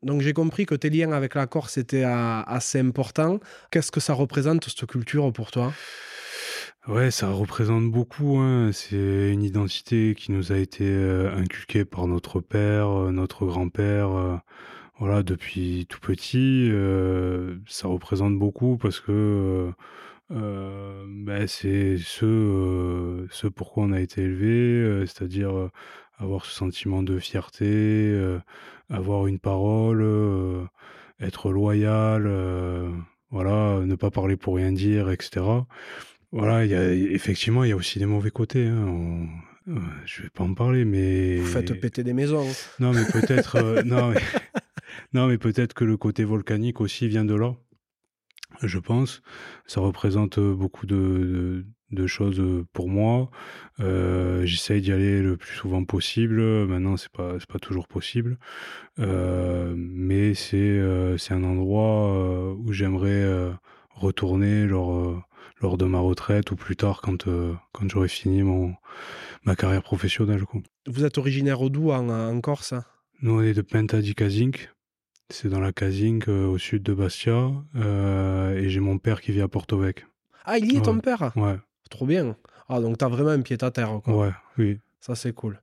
Donc j'ai compris que tes liens avec la Corse étaient euh, assez importants. Qu'est-ce que ça représente, cette culture, pour toi? Ouais, ça représente beaucoup. Hein. C'est une identité qui nous a été euh, inculquée par notre père, euh, notre grand-père. voilà, depuis tout petit, euh, ça représente beaucoup parce que euh, euh, ben, c'est ce, euh, ce pourquoi on a été élevé, euh, c'est-à-dire avoir ce sentiment de fierté, avoir une parole, être loyal, voilà, ne pas parler pour rien dire, etc. Voilà, il y a, effectivement, il y a aussi des mauvais côtés. Hein. On- euh, je vais pas en parler, mais Vous faites péter des maisons. non, mais peut-être, non, mais, non, mais peut-être que le côté volcanique aussi vient de là. Je pense, ça représente euh, beaucoup de, de, de choses euh, pour moi. Euh, J'essaye d'y aller le plus souvent possible. Maintenant, c'est pas, pas toujours possible, Euh, mais c'est, euh, c'est un endroit où j'aimerais retourner lors, lors de ma retraite ou plus tard quand, quand j'aurai fini mon, ma carrière professionnelle. Quoi. Vous êtes originaire d'où en, en Corse Nous, on est de Penta di. C'est dans la Casinque, euh, au sud de Bastia. Euh, et j'ai mon père qui vit à Porto Vec. Ah, il y est ton père? Ouais, Trop bien. Ah, donc t'as vraiment un pied à terre. Quoi. ouais, oui. Ça, c'est cool.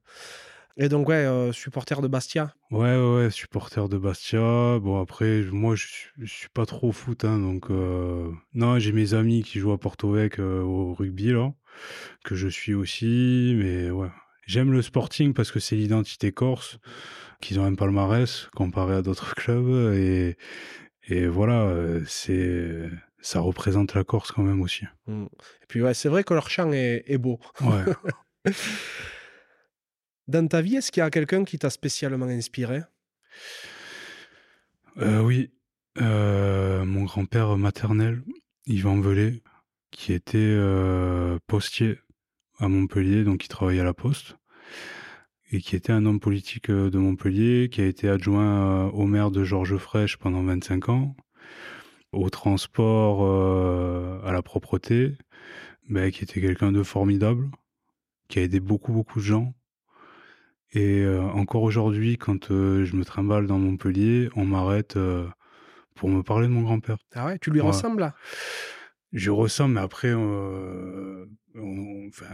Et donc, ouais, euh, supporter de Bastia? Ouais, ouais, supporter de Bastia. Bon, après, moi, je suis, je suis pas trop foot, hein, donc... euh, Non, j'ai mes amis qui jouent à Porto Vec euh, au rugby, là, que je suis aussi, mais ouais. J'aime le Sporting parce que c'est l'identité corse, qu'ils ont un palmarès comparé à d'autres clubs, et, et voilà, c'est... Ça représente la Corse quand même aussi. Mm. Et puis, ouais, c'est vrai que leur chant est, est beau. Ouais. Dans ta vie, est-ce qu'il y a quelqu'un qui t'a spécialement inspiré? Euh, oui, euh, mon grand-père maternel, Yvan Velay, qui était euh, postier à Montpellier, donc il travaillait à la poste, et qui était un homme politique euh, de Montpellier, qui a été adjoint euh, au maire de Georges Fraîche pendant 25 ans, au transport, euh, à la propreté, mais qui était quelqu'un de formidable, qui a aidé beaucoup, beaucoup de gens. Et euh, encore aujourd'hui, quand euh, je me trimballe dans Montpellier, on m'arrête pour me parler de mon grand-père. Ah ouais, tu lui Ouais. ressembles là? Je ressemble, mais après, euh, on- enfin,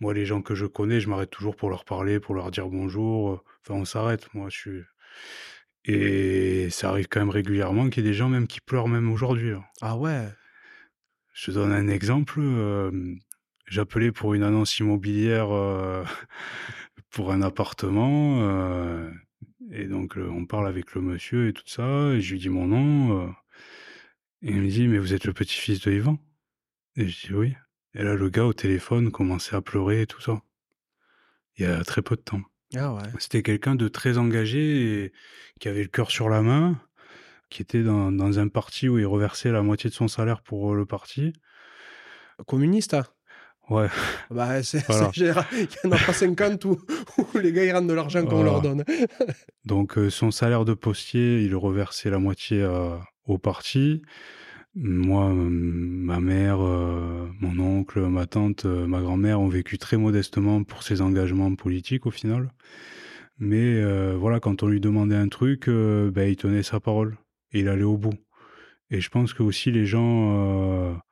moi, les gens que je connais, je m'arrête toujours pour leur parler, pour leur dire bonjour. Enfin, on s'arrête, moi, je suis... Et ça arrive quand même régulièrement qu'il y ait des gens même qui pleurent même aujourd'hui. là. Ah ouais? Je te donne un exemple. euh, J'appelais pour une annonce immobilière euh, pour un appartement. euh, et donc, on parle avec le monsieur et tout ça. Et je lui dis mon nom. Et il me dit, mais vous êtes le petit-fils de Yvan Et je dis oui. Et là, le gars au téléphone commençait à pleurer et tout ça. Il y a très peu de temps. Ah ouais. C'était quelqu'un de très engagé et qui avait le cœur sur la main, qui était dans, dans un parti où il reversait la moitié de son salaire pour euh, le parti. Communiste hein Ouais, Bah, c'est Voilà. général. Il y en a pas 50 où, où les gars ils rendent de l'argent qu'on Voilà. leur donne. donc euh, son salaire de postier, il reversait la moitié à- au parti. Moi, ma mère, euh, mon oncle, ma tante, euh, ma grand-mère ont vécu très modestement pour ses engagements politiques au final. Mais euh, voilà, quand on lui demandait un truc, ben, il tenait sa parole il allait au bout. Et je pense que aussi les gens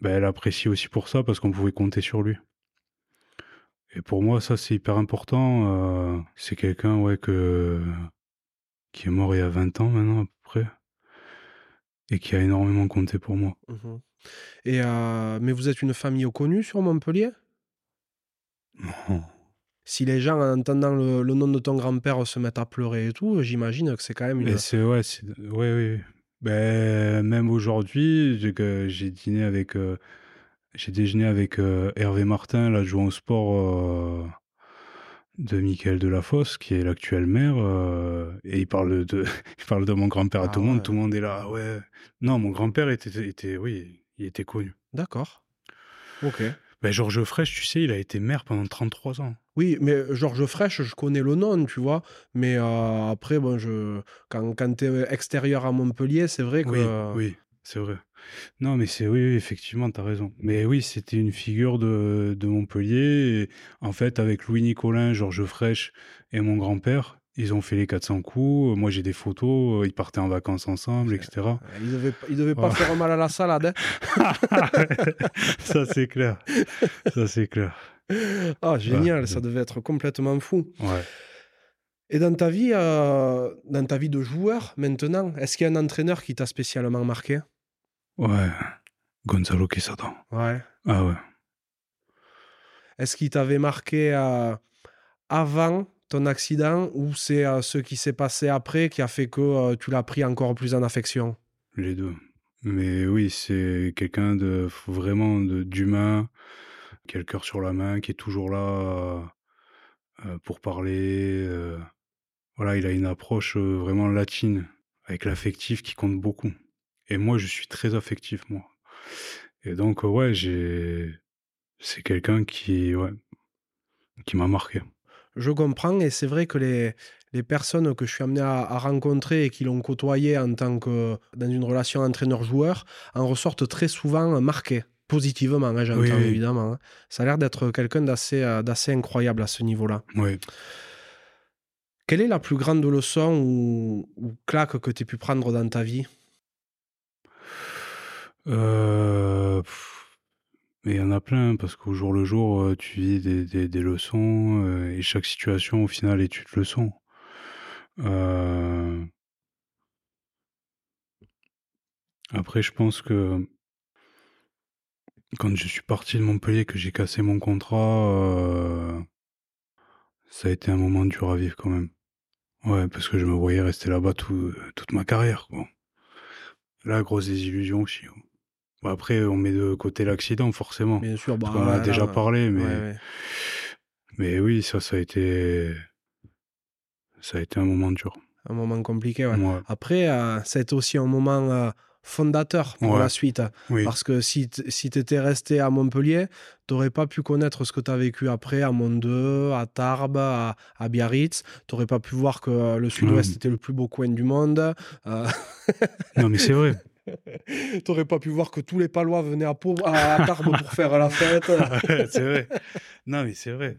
ben, l'apprécient aussi pour ça parce qu'on pouvait compter sur lui. Et pour moi, ça c'est hyper important. c'est quelqu'un qui est mort il y a 20 ans maintenant à peu près et qui a énormément compté pour moi. Mhm. Et euh, mais vous êtes une famille connue sur Montpellier? Si les gens, en entendant le, le nom de ton grand-père, se mettent à pleurer et tout, j'imagine que c'est quand même une. Mais c'est ouais, c'est ouais, ouais. Ben même aujourd'hui, j'ai dîné avec, euh, j'ai déjeuné avec euh, Hervé Martin, l'adjoint au sport de Michael Delafosse, qui est l'actuel maire, euh, et il parle de, il parle de mon grand-père à Ah tout le monde. Tout le monde est là, ah ouais. Non, mon grand-père était, était, oui, il était connu. D'accord. Ok. Ben, Georges Frêche, tu sais, il a été maire pendant 33 ans. Oui, mais Georges Frêche, je connais le nom, tu vois. Mais euh, après, bon, je... quand, quand tu es extérieur à Montpellier, c'est vrai que. Oui, oui, c'est vrai. Non, mais c'est oui, oui, effectivement, tu as raison. Mais oui, c'était une figure de, de Montpellier. Et en fait, avec Louis Nicolin, Georges Frêche et mon grand-père, ils ont fait les 400 coups. Moi, j'ai des photos. Ils partaient en vacances ensemble, etc. Ils devaient, ils devaient pas faire mal à la salade. hein. ça, c'est clair. Ça, c'est clair. Ah, génial, Ouais. ça devait être complètement fou. Ouais. Et dans ta vie, euh, dans ta vie de joueur maintenant, est-ce qu'il y a un entraîneur qui t'a spécialement marqué? Ouais. Gonzalo Quesada. Ouais. Ah ouais. Est-ce qu'il t'avait marqué euh, avant ton accident ou c'est euh, ce qui s'est passé après qui a fait que euh, tu l'as pris encore plus en affection? Les deux. Mais oui, c'est quelqu'un de vraiment d'humain, qui a le cœur sur la main, qui est toujours là pour parler. Voilà, il a une approche vraiment latine, avec l'affectif qui compte beaucoup. Et moi, je suis très affectif, moi. Et donc, ouais, j'ai. C'est quelqu'un qui, ouais, qui m'a marqué. Je comprends et c'est vrai que les, les personnes que je suis amené à, à rencontrer et qui l'ont côtoyé en tant que dans une relation entraîneur-joueur en ressortent très souvent marquées, positivement, hein, j'entends Oui, oui. évidemment. hein. Ça a l'air d'être quelqu'un d'assez euh, d'assez incroyable à ce niveau-là. Ouais. Quelle est la plus grande leçon ou, ou claque que tu aies pu prendre dans ta vie? Euh, Mais il y en a plein, parce qu'au jour le jour, euh, tu vis des, leçons, euh, et chaque situation, au final, est une leçon. Euh, Après, je pense que quand je suis parti de Montpellier, que j'ai cassé mon contrat, ça a été un moment dur à vivre quand même. Ouais, parce que je me voyais rester là-bas tout- toute ma carrière. Quoi. Là, grosse désillusion aussi. quoi. Bon, après, on met de côté l'accident, forcément. Bien sûr, bah, qu'on en a là, déjà là, parlé, mais, ouais, ouais. mais oui, ça, ça a été, ça a été un moment dur. Un moment compliqué. ouais. Ouais. Après, euh, ça a été aussi un moment euh, fondateur pour la suite. Oui, Parce que si, si tu étais resté à Montpellier, tu n'aurais pas pu connaître ce que tu as vécu après à Mont-Deux, à Tarbes, à, à Biarritz. Tu n'aurais pas pu voir que euh, le sud-ouest était le plus beau coin du monde. Euh, non, mais c'est vrai. tu n'aurais pas pu voir que tous les Palois venaient à, Pau- à, Tarbes pour faire la fête. Ouais, c'est vrai. Non, mais c'est vrai.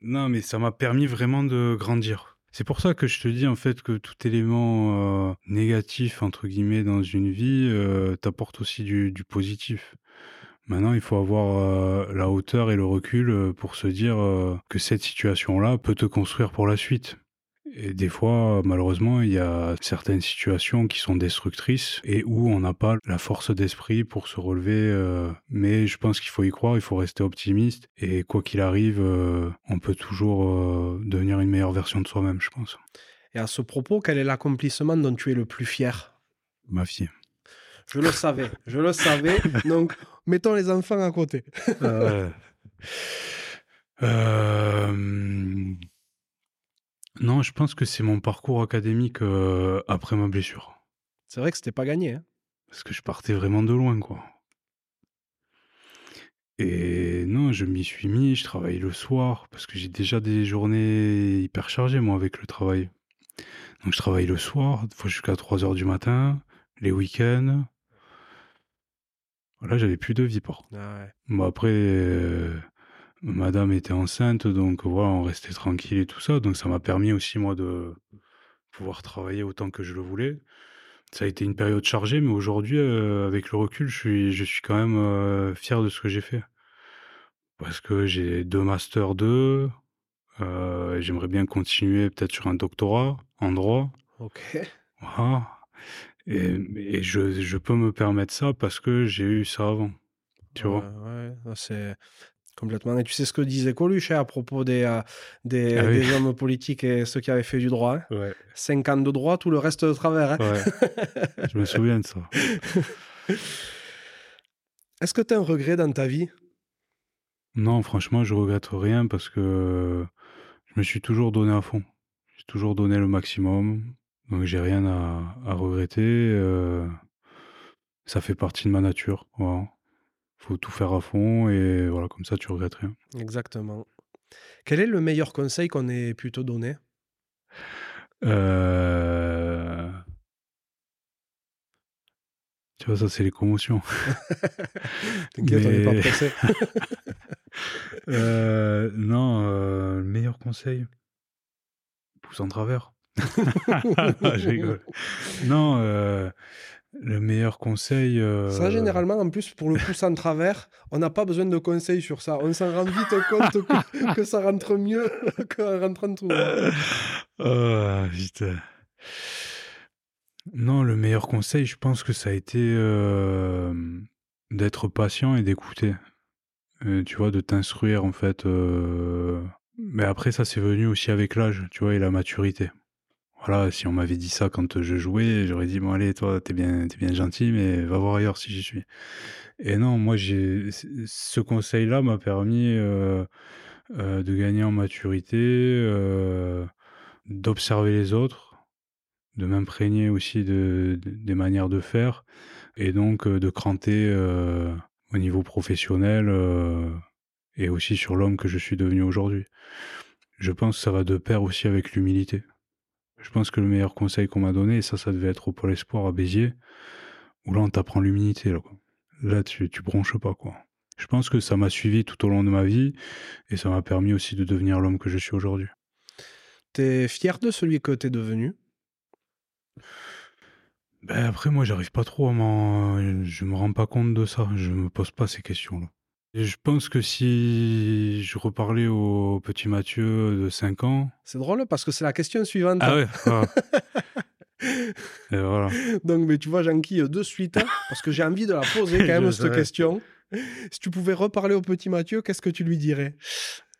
Non, mais ça m'a permis vraiment de grandir. C'est pour ça que je te dis en fait que tout élément euh, négatif entre guillemets dans une vie euh, t'apporte aussi du, du positif. Maintenant, il faut avoir euh, la hauteur et le recul pour se dire que cette situation-là peut te construire pour la suite. Et des fois, malheureusement, il y a certaines situations qui sont destructrices et où on n'a pas la force d'esprit pour se relever. euh, mais je pense qu'il faut y croire, il faut rester optimiste. Et quoi qu'il arrive, euh, on peut toujours euh, devenir une meilleure version de soi-même, je pense. Et à ce propos, quel est l'accomplissement dont tu es le plus fier? Ma fille. Je le savais, je le savais. Donc, mettons les enfants à côté. Euh, euh, Non, je pense que c'est mon parcours académique euh, après ma blessure. C'est vrai que c'était pas gagné. hein. Parce que je partais vraiment de loin, quoi. Et non, je m'y suis mis, je travaille le soir, parce que j'ai déjà des journées hyper chargées, moi, avec le travail. Donc je travaille le soir, des fois jusqu'à 3 heures du matin, les week-ends. Voilà, j'avais plus de vie, par. Ah ouais. Après, euh, madame était enceinte, donc voilà, on restait tranquille et tout ça. Donc ça m'a permis aussi, moi, de pouvoir travailler autant que je le voulais. Ça a été une période chargée, mais aujourd'hui, euh, avec le recul, je suis, je suis quand même euh, fier de ce que j'ai fait. Parce que j'ai deux Masters 2, euh, j'aimerais bien continuer peut-être sur un doctorat en droit. Ok. Voilà. Et, et je, je peux me permettre ça parce que j'ai eu ça avant. Tu vois Ouais, ouais, c'est complètement. Et tu sais ce que disait Coluche hein, à propos des, euh, des, Ah oui. des hommes politiques et ceux qui avaient fait du droit. hein? Ouais. 5 ans de droit, tout le reste de travers. hein? Ouais. je me souviens de ça. Est-ce que tu as un regret dans ta vie? Non, franchement, je regrette rien parce que je me suis toujours donné à fond. J'ai toujours donné le maximum. Donc, j'ai rien à, à regretter. euh, ça fait partie de ma nature. Voilà. Faut tout faire à fond et voilà, comme ça, tu regrettes rien. Exactement. Quel est le meilleur conseil qu'on ait pu te donner? Heu Tu vois, ça, c'est les commotions. T'inquiète, on n'est pas Mais pressé. heu, non, heu, le meilleur conseil? Pouce en travers. Je rigole. Non, heu, le meilleur conseil, Ça, heu généralement, en plus, pour le pouce en travers, on n'a pas besoin de conseils sur ça. On s'en rend vite compte que, que ça rentre mieux qu'en rentrant tout droit. Ah putain. Non, le meilleur conseil, je pense que ça a été, hem, d'être patient et d'écouter. Heu, tu vois, de t'instruire en fait, mais après ça, c'est venu aussi avec l'âge, tu vois? Et la maturité. Voilà, si on m'avait dit ça quand, je jouais, j'aurais dit: «Bon allez, toi, t'es bien t'es bien gentil, mais va voir ailleurs si j'y suis». Et non, moi ce conseil-là m'a permis, heu heu, de gagner en maturité, heu, d'observer les autres, de m'imprégner aussi de de des manières de faire et donc de cranter, au niveau professionnel, et aussi sur l'homme que je suis devenu aujourd'hui. Je pense que ça va de pair aussi avec l'humilité. Je pense que le meilleur conseil qu'on m'a donné et ça, ça devait être au pôle espoir à Béziers, où là on t'apprend l'humilité là, quoi. Là tu tu bronches pas, quoi. Je pense que ça m'a suivi tout au long de ma vie et ça m'a permis aussi de devenir l'homme que je suis aujourd'hui. T'es fier de celui que t'es devenu? Beh, après moi j'arrive pas trop à m'en je me rends pas compte de ça, je me pose pas ces questions-là. Et je pense que si je reparlais au petit Mathieu de 5 ans C'est drôle parce que c'est la question suivante. ah ouais, ah. Et voilà. Donc, mais tu vois, j'enquille de suite hein, parce que j'ai envie de la poser quand même, cette question. Si tu pouvais reparler au petit Mathieu, qu'est-ce que tu lui dirais?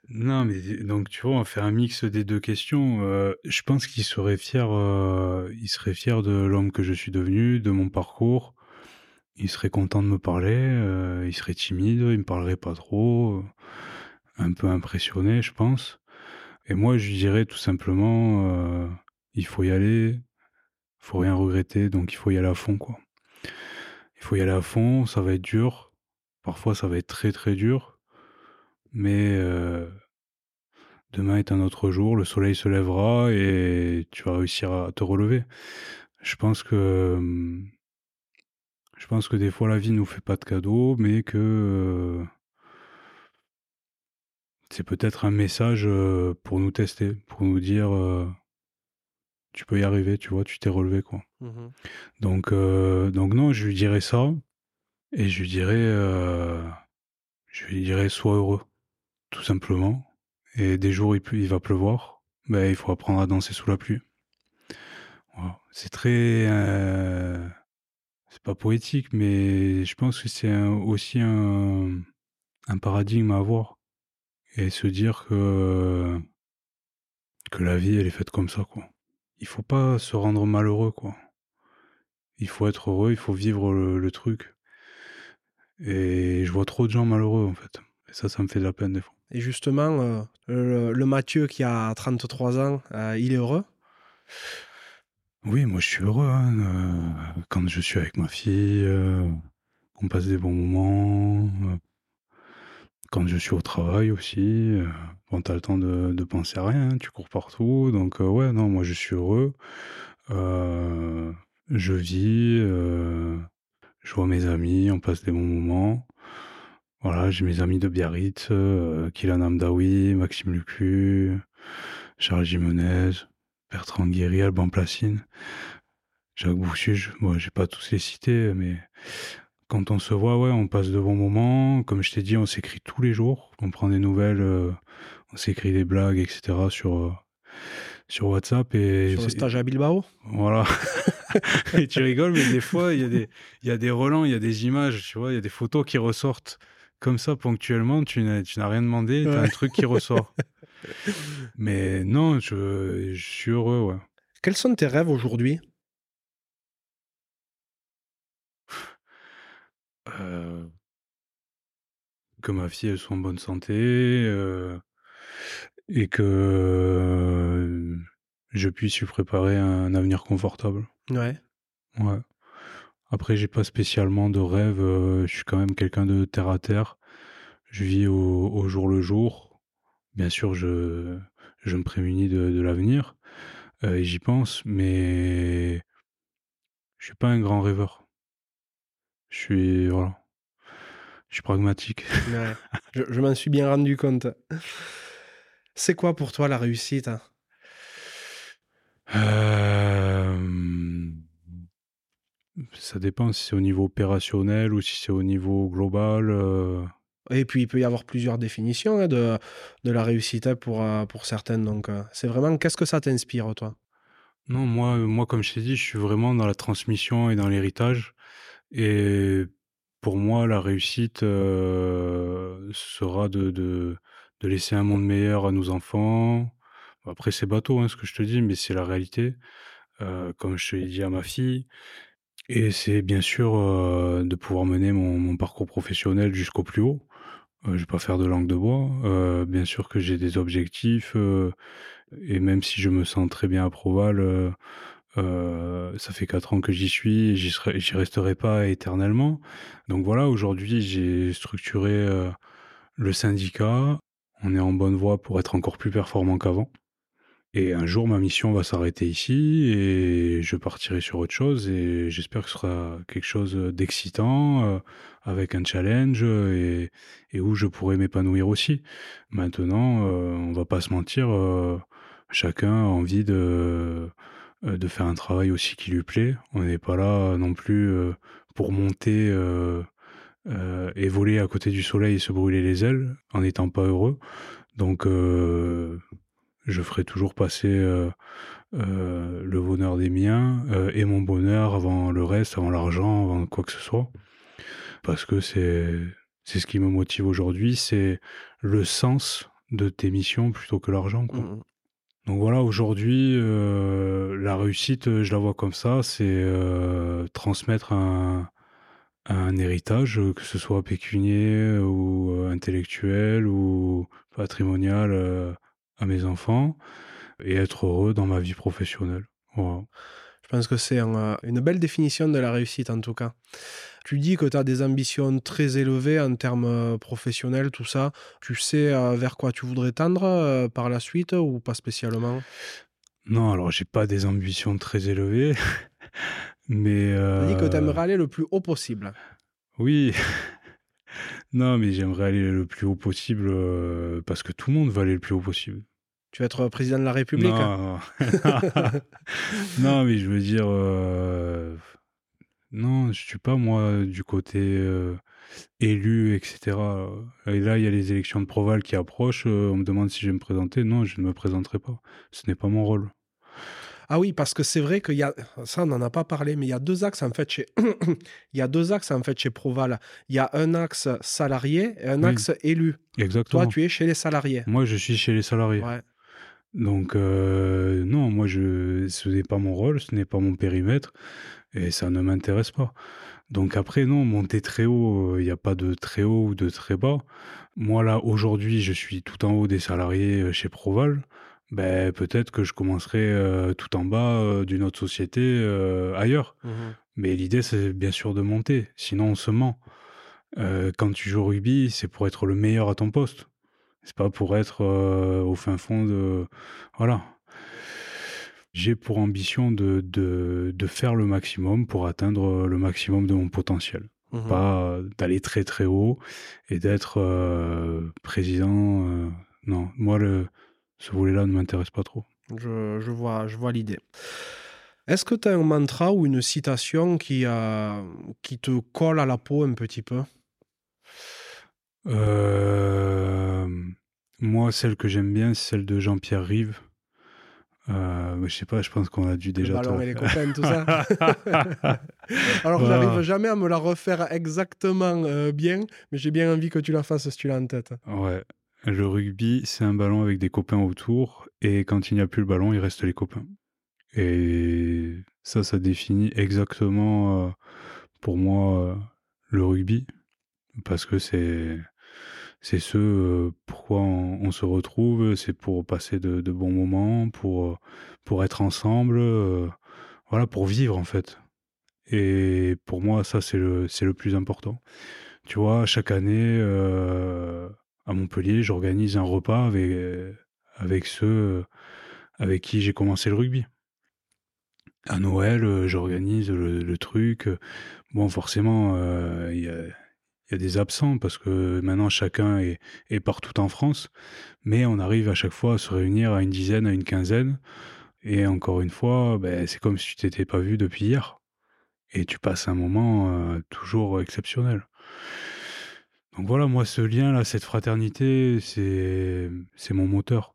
Non, mais donc tu vois, on fait un mix des 2 questions, heu, je pense qu'il serait fier, heu, il serait fier de l'homme que je suis devenu, de mon parcours. Il serait content de me parler, heu, il serait timide, il me parlerait pas trop, heu, un peu impressionné, je pense. Et moi, je lui dirais tout simplement, heu: «Il faut y aller, faut rien regretter, donc il faut y aller à fond, quoi». Il faut y aller à fond, ça va être dur, parfois ça va être très, très dur, mais demain est un autre jour, le soleil se lèvera et tu vas réussir à te relever. Je pense que, hem, je pense que des fois la vie nous fait pas de cadeaux, mais que, heu c'est peut-être un message, heu, pour nous tester, pour nous dire, heu: «Tu peux y arriver», tu vois? Tu t'es relevé, quoi. Donc heu, donc non, je lui dirais ça et je lui dirais, je lui dirais: «Sois heureux», tout simplement et des jours il il va pleuvoir, beh, il faut apprendre à danser sous la pluie. C'est très, c'est pas poétique, mais je pense que c'est aussi un paradigme à avoir et se dire que que la vie, elle est faite comme ça, quoi. Il faut pas se rendre malheureux, quoi. Il faut être heureux, il faut vivre le truc et je vois trop de gens malheureux, en fait et ça, ça me fait de la peine, des fois. Et justement, euh, le, le Mathieu qui a 33 ans, euh, il est heureux? Oui, moi, je suis heureux, hein, heu, quand je suis avec ma fille, heu, qu'on passe des bons moments, heu, quand je suis au travail aussi, heu, bon, tu as le temps de penser à rien, hein, tu cours partout donc heu, ouais, non, moi, je suis heureux, heu, je vis, je vois mes amis, on passe des bons moments. Voilà, j'ai mes amis de Biarritz, heu, Kylian Hamdaoui, Maxime Lucu, Charles Jimenez, Bertrand Guéry, Alban Placine, Jacques Boussuge. Bon, j'ai pas tous les cités, mais quand on se voit, ouais, on passe de bons moments. Comme je t'ai dit, on s'écrit tous les jours. On prend des nouvelles, heu, on s'écrit des blagues et cetera sur, heu, sur WhatsApp et sur le stage à Bilbao? Voilà et tu rigoles, mais des fois, il y a des y a des relents, il y a des images, tu vois? Il y a des photos qui ressortent comme ça ponctuellement, tu n'as rien demandé, tu as un truc qui ressort. Mais non, je je suis heureux, ouais. Quels sont tes rêves aujourd'hui? Heu que ma fille, elle soit en bonne santé, heu et que, heu, je puisse lui préparer un avenir confortable. Ouais. Ouais. Après, j'ai pas spécialement de rêve. euh, je suis quand même quelqu'un de terre à terre. Je vis au, au jour le jour. Bien sûr, je, je me prémunis de, de l'avenir euh, et j'y pense, mais je suis pas un grand rêveur. Je suis voilà, je suis pragmatique. Ouais. Je, je m'en suis bien rendu compte. C'est quoi pour toi la réussite hein? Euh, ça dépend si c'est au niveau opérationnel ou si c'est au niveau global. euh, Et puis, il peut y avoir plusieurs définitions hein, de, la réussite hein, pour, euh, pour certaines. Donc, euh, c'est vraiment qu'est-ce que ça t'inspire, toi? Non, moi, moi, comme je t'ai dit, je suis vraiment dans la transmission et dans l'héritage. Et pour moi, la réussite euh, sera de, de, laisser un monde meilleur à nos enfants. Après, c'est bateau, hein, ce que je te dis, mais c'est la réalité. Euh, comme je te l'ai dit à ma fille. Et c'est bien sûr euh, de pouvoir mener mon parcours professionnel jusqu'au plus haut. Euh, je vais pas faire de langue de bois. Euh, bien sûr que j'ai des objectifs. euh, et même si je me sens très bien à Proval, ça fait quatre ans que j'y suis, et j'y resterai pas éternellement. Donc voilà, aujourd'hui j'ai structuré le syndicat. On est en bonne voie pour être encore plus performant qu'avant. Et un jour, ma mission va s'arrêter ici et je partirai sur autre chose. Et j'espère que ce sera quelque chose d'excitant, euh, avec un challenge et, où je pourrai m'épanouir aussi. Maintenant, euh, on va pas se mentir, euh, chacun a envie de, euh, de faire un travail aussi qui lui plaît. On n'est pas là non plus pour monter et voler à côté du soleil et se brûler les ailes en n'étant pas heureux. Donc, je ferai toujours passer euh, euh, le bonheur des miens euh, et mon bonheur avant le reste, avant l'argent, avant quoi que ce soit. Parce que c'est c'est ce qui me motive aujourd'hui, c'est le sens de tes missions plutôt que l'argent. quoi. Mhm. Donc voilà, aujourd'hui, la réussite, je la vois comme ça, c'est transmettre un, un héritage, que ce soit pécunier ou intellectuel ou patrimonial à mes enfants et être heureux dans ma vie professionnelle. Voilà. Je pense que c'est un, euh, une belle définition de la réussite, en tout cas. Tu dis que tu as des ambitions très élevées en termes euh, professionnels, tout ça. Tu sais euh, vers quoi tu voudrais tendre par la suite ou pas spécialement? Non, alors j'ai pas des ambitions très élevées, mais Tu euh, dis que tu aimerais aller le plus haut possible. Oui. Non, mais j'aimerais aller le plus haut possible euh, parce que tout le monde veut aller le plus haut possible. Tu veux être président de la République Non, non, mais je veux dire, euh, non, je suis pas moi du côté euh, élu, etc. Et là, il y a les élections de Proval qui approchent. on me demande si je vais me présenter. Non, je ne me présenterai pas. Ce n'est pas mon rôle. Ah oui, parce que c'est vrai qu'il y a, ça on n'en a pas parlé, mais il y a deux axes en fait chez, il y a deux axes en fait chez Proval. Il y a un axe salarié et un Oui. axe élu. Exactement. Toi, tu es chez les salariés. Moi, je suis chez les salariés. Ouais. Donc, euh, non, moi, je, ce n'est pas mon rôle, ce n'est pas mon périmètre, et ça ne m'intéresse pas. Donc après, non, monter très haut, il n'y a pas de très haut ou de très bas. Moi, là, aujourd'hui, je suis tout en haut des salariés euh, chez Proval. Ben, peut-être que je commencerai euh, tout en bas euh, d'une autre société euh, ailleurs. Mhm. Mais l'idée, c'est bien sûr de monter, sinon on se ment. Quand tu joues au rugby, c'est pour être le meilleur à ton poste. C'est pas pour être au fin fond de... Voilà. J'ai pour ambition de, de, de faire le maximum pour atteindre le maximum de mon potentiel. Mhm. Pas d'aller très très haut et d'être président. non, moi, le, ce volet-là ne m'intéresse pas trop. Je, je vois, je vois l'idée. Est-ce que tu as un mantra ou une citation qui, euh, qui te colle à la peau un petit peu? Euh, moi, celle que j'aime bien, c'est celle de Jean-Pierre Rive. Euh, je sais pas, je pense qu'on a dû déjà. Le ballon et les copains, tout ça. Alors, Voilà. j'arrive jamais à me la refaire exactement euh, bien, mais j'ai bien envie que tu la fasses si tu l'as en tête. Ouais. Le rugby, c'est un ballon avec des copains autour, et quand il n'y a plus le ballon, il reste les copains. Et ça, ça définit exactement euh, pour moi euh, le rugby, parce que c'est c'est ce euh, pourquoi on, se retrouve, c'est pour passer de, de bons moments, pour pour être ensemble, voilà, pour vivre en fait. Et pour moi, ça, c'est le, c'est le plus important. Tu vois, chaque année, à Montpellier, j'organise un repas avec, avec ceux avec qui j'ai commencé le rugby. À Noël, j'organise le, truc. Bon, forcément, il y a des absents parce que maintenant chacun est, partout en France, mais on arrive à chaque fois à se réunir à une dizaine, à une quinzaine. Et encore une fois, ben, c'est comme si tu t'étais pas vu depuis hier. Et tu passes un moment euh, toujours exceptionnel. Donc voilà, moi, ce lien-là, cette fraternité, c'est, c'est mon moteur.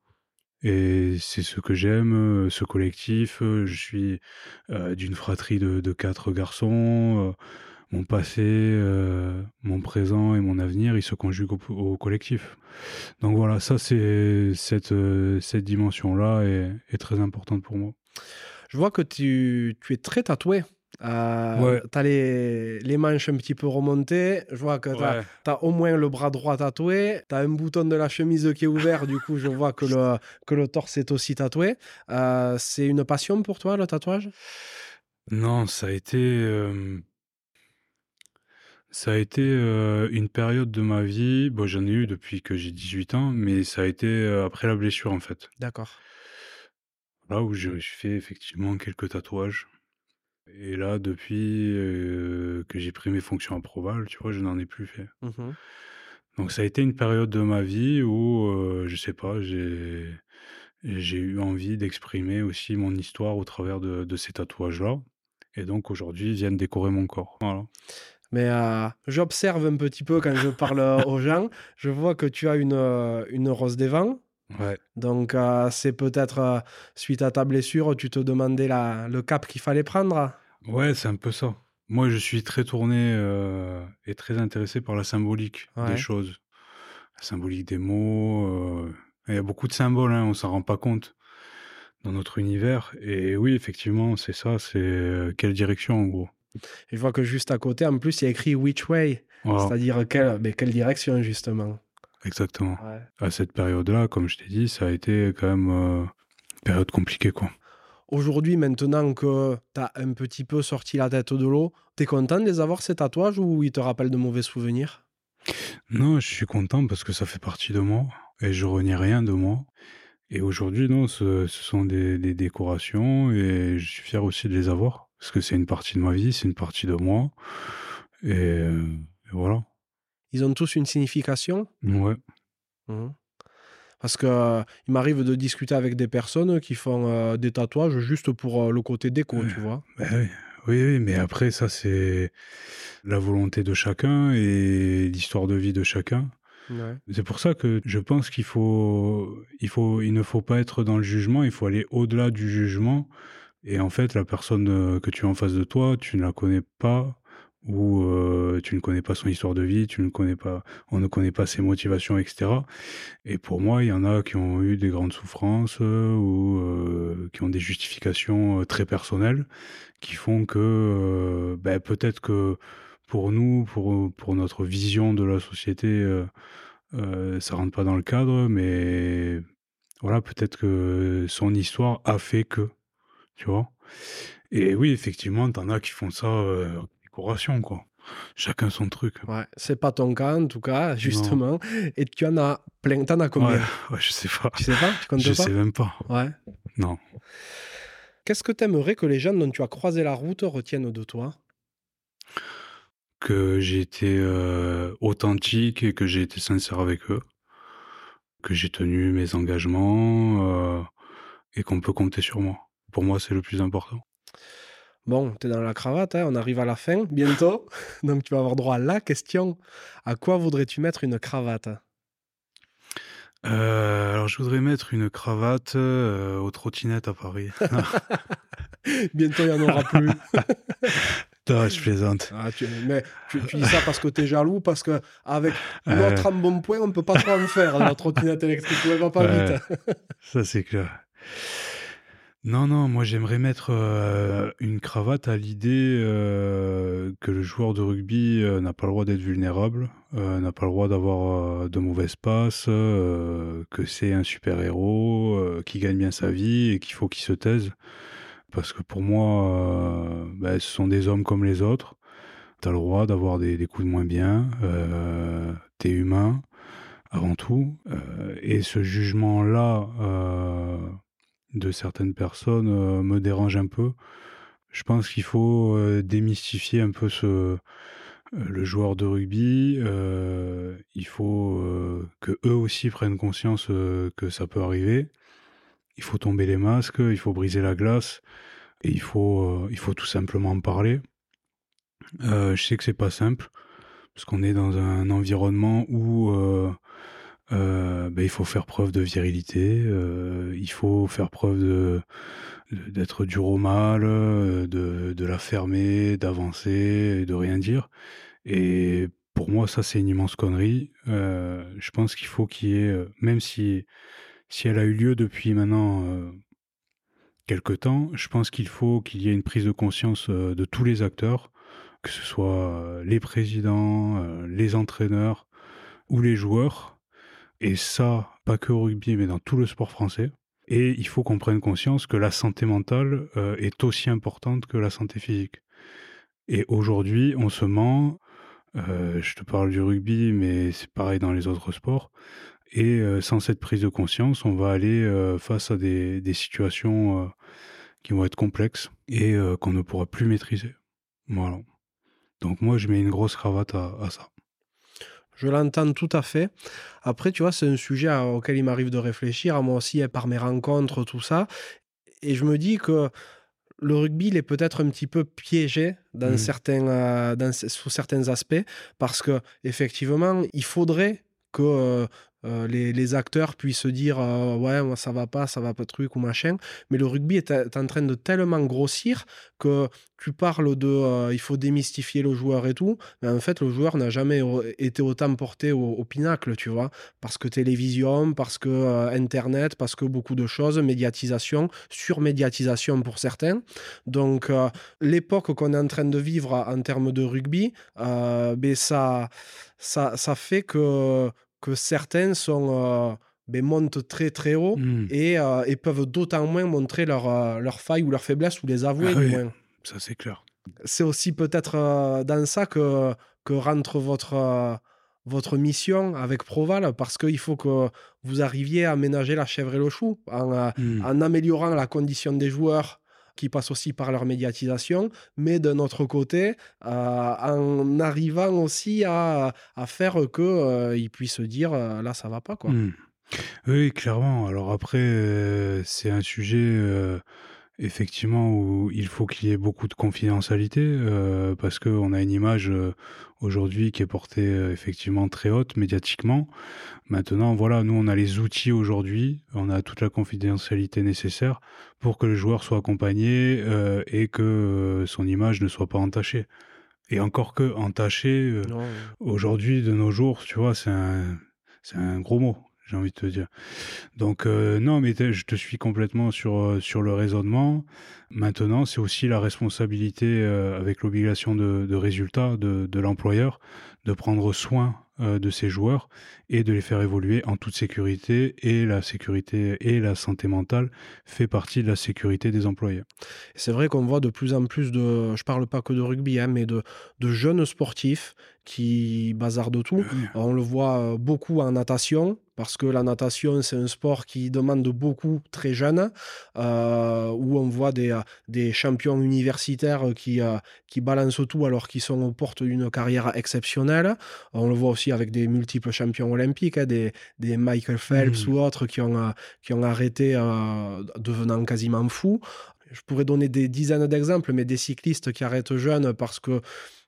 Et c'est ce que j'aime, ce collectif. Je suis euh, d'une fratrie de, quatre garçons. Euh, mon passé, euh, mon présent et mon avenir, ils se conjuguent au, collectif. Donc voilà, ça c'est cette, euh, cette dimension-là est, très importante pour moi. Je vois que tu, tu es très tatoué. Euh, Tu as les, les, manches un petit peu remontées. Je vois que tu as, au moins le bras droit tatoué. Tu as un bouton de la chemise qui est ouvert. du coup, je vois que le, que le torse est aussi tatoué. Euh, c'est une passion pour toi, le tatouage? Non, ça a été ça a été, une période de ma vie, bon, j'en ai eu depuis que j'ai 18 ans, mais ça a été, après la blessure, en fait. D'accord. Là où j'ai fait effectivement quelques tatouages et là depuis, que j'ai pris mes fonctions à Proval, tu vois, je n'en ai plus fait. Mmh Donc ça a été une période de ma vie où, je sais pas, j'ai j'ai eu envie d'exprimer aussi mon histoire au travers de de ces tatouages-là et donc aujourd'hui, ils viennent décorer mon corps. Voilà. Mais j'observe un petit peu quand je parle aux gens. Je vois que tu as une, une rose des vents. Ouais. Donc, c'est peut-être suite à ta blessure, tu te demandais la, le cap qu'il fallait prendre? Ouais, c'est un peu ça. Moi, je suis très tourné et très intéressé par la symbolique des choses. La symbolique des mots. Il y a beaucoup de symboles, hein, on s'en rend pas compte dans notre univers. Et oui, effectivement, c'est ça. C'est quelle direction, en gros je vois que juste à côté, en plus, il y a écrit Which Way, c'est-à-dire quelle, quelle direction, justement? Exactement. À cette période-là, comme je t'ai dit, ça a été quand même euh, une période compliquée, quoi. Aujourd'hui, maintenant que tu as un petit peu sorti la tête de l'eau, tu es content de les avoir, ces tatouages, ou ils te rappellent de mauvais souvenirs? Non, je suis content parce que ça fait partie de moi et je renie rien de moi. Et aujourd'hui, non, ce, sont des, des, décorations et je suis fier aussi de les avoir parce que c'est une partie de ma vie, c'est une partie de moi. Et, voilà. Ils ont tous une signification Ouais. Mmh. Parce que euh, il m'arrive de discuter avec des personnes qui font euh, des tatouages juste pour euh, le côté déco, tu vois. Ben oui. oui. oui, mais après, ça, c'est la volonté de chacun et l'histoire de vie de chacun. Ouais. C'est pour ça que je pense qu'il faut, il faut, il ne faut pas être dans le jugement, il faut aller au-delà du jugement et en fait, la personne que tu as en face de toi, tu ne la connais pas ou euh, tu ne connais pas son histoire de vie, tu ne connais pas, on ne connaît pas ses motivations, etc. Et pour moi, il y en a qui ont eu des grandes souffrances euh, ou qui ont des justifications très personnelles qui font que ben, peut-être que pour nous, pour, pour notre vision de la société, ça rentre pas dans le cadre, mais voilà, peut-être que son histoire a fait que tu vois. Et oui, effectivement, t'en as qui font ça euh, décoration, quoi. Chacun son truc. Ouais, c'est pas ton cas en tout cas, justement. Et tu en as plein. T'en as combien? Ouais, je sais pas. Tu sais pas? Tu comptes je sais même pas. Ouais. Non. Qu'est-ce que t'aimerais que les gens dont tu as croisé la route retiennent de toi? Que j'ai été euh, authentique et que j'ai été sincère avec eux. Que j'ai tenu mes engagements euh, et qu'on peut compter sur moi. Pour moi, c'est le plus important. Bon, tu es dans la cravate, hein, on arrive à la fin bientôt. Donc tu vas avoir droit à la question. À quoi voudrais-tu mettre une cravate? Euh, alors, je voudrais mettre une cravate euh, aux trottinettes à Paris. Bientôt, il n'y en aura plus. non, je plaisante. Ah, tu, mais tu, dis ça parce que tu es jaloux, parce qu'avec notre embonpoint, on ne peut pas trop en faire, la trottinette électrique. Elle va pas vite. ça, c'est clair. Non, non, moi j'aimerais mettre euh, une cravate à l'idée euh, que le joueur de rugby euh, n'a pas le droit d'être vulnérable, n'a pas le droit d'avoir de mauvaises passes, que c'est un super-héros qui gagne bien sa vie et qu'il faut qu'il se taise. parce que pour moi, ben, ce sont des hommes comme les autres. Tu as le droit d'avoir des, des, coups de moins bien. tu es humain avant tout. et ce jugement-là de certaines personnes me dérange un peu. Je pense qu'il faut démystifier un peu ce, le joueur de rugby. il faut que eux aussi prennent conscience que ça peut arriver. Il faut tomber les masques, il faut briser la glace et il faut, il faut tout simplement en parler. je sais que c'est pas simple parce qu'on est dans un environnement où ben, il faut faire preuve de virilité, il faut faire preuve d'être dur au mal, de, de la fermer, d'avancer et de rien dire. Et pour moi, ça, c'est une immense connerie. je pense qu'il faut qu'il y ait, même si, si elle a eu lieu depuis maintenant quelque temps, je pense qu'il faut qu'il y ait une prise de conscience de tous les acteurs, que ce soit les présidents, les entraîneurs ou les joueurs. Et ça, pas que au rugby, mais dans tout le sport français. Et il faut qu'on prenne conscience que la santé mentale euh, est aussi importante que la santé physique. Et aujourd'hui, on se ment. Euh, je te parle du rugby, mais c'est pareil dans les autres sports. Et euh, sans cette prise de conscience, on va aller face à des, situations qui vont être complexes et qu'on ne pourra plus maîtriser. Voilà. Donc moi, je mets une grosse cravate à ça. Je l'entends tout à fait. Après, tu vois, c'est un sujet auquel il m'arrive de réfléchir, à moi aussi, par mes rencontres, tout ça. Et je me dis que le rugby, il est peut-être un petit peu piégé dans mmh. certains, euh, sous certains aspects, parce que effectivement, il faudrait que euh, euh, les, acteurs puissent se dire euh, ouais moi ça va pas ça va pas truc ou machin. Mais le rugby est, en train de tellement grossir que tu parles de euh, il faut démystifier le joueur et tout. Mais en fait le joueur n'a jamais été autant porté au, pinacle tu vois. Parce que télévision parce que internet parce que beaucoup de choses médiatisation surmédiatisation pour certains. Donc l'époque qu'on est en train de vivre en termes de rugby ben ça, ça ça fait que que certains sont, euh, ben, montent très très haut mmh. euh, et, peuvent d'autant moins montrer leurs leur euh, failles ou leurs faiblesses ou les avouer. Ah ça c'est clair. C'est aussi peut-être dans ça que, que rentre votre, votre mission avec Proval, parce qu'il faut que vous arriviez à ménager la chèvre et le chou en, mmh. en améliorant la condition des joueurs qui passe aussi par leur médiatisation, mais d'un autre côté, euh, en arrivant aussi à, faire qu'ils euh, puissent dire euh, là, ça va pas. Quoi. Mmh. Oui, clairement. Alors après, c'est un sujet effectivement où il faut qu'il y ait beaucoup de confidentialité euh, parce qu'on a une image euh, aujourd'hui qui est portée euh, effectivement très haute médiatiquement. Maintenant, voilà, nous on a les outils aujourd'hui, on a toute la confidentialité nécessaire pour que le joueur soit accompagné et que son image ne soit pas entachée. Et encore que entachée, aujourd'hui de nos jours, tu vois, c'est un, c'est un gros mot j'ai envie de te dire. Donc euh, non, mais je te suis complètement sur, euh, sur le raisonnement. Maintenant, c'est aussi la responsabilité euh, avec l'obligation de, de, résultat de, de l'employeur de prendre soin de ses joueurs et de les faire évoluer en toute sécurité. Et la sécurité et la santé mentale fait partie de la sécurité des employés. C'est vrai qu'on voit de plus en plus de, je parle pas que de rugby, hein, mais de, de jeunes sportifs qui bazardent tout. On le voit beaucoup en natation, parce que la natation, c'est un sport qui demande beaucoup très jeune, euh, où on voit des, des champions universitaires qui, euh, qui balancent tout alors qu'ils sont aux portes d'une carrière exceptionnelle. On le voit aussi avec des multiples champions olympiques, hein, des, des, Michael Phelps mmh. ou autres qui ont, euh, qui ont arrêté devenant quasiment fous. Je pourrais donner des dizaines d'exemples, mais des cyclistes qui arrêtent jeunes parce que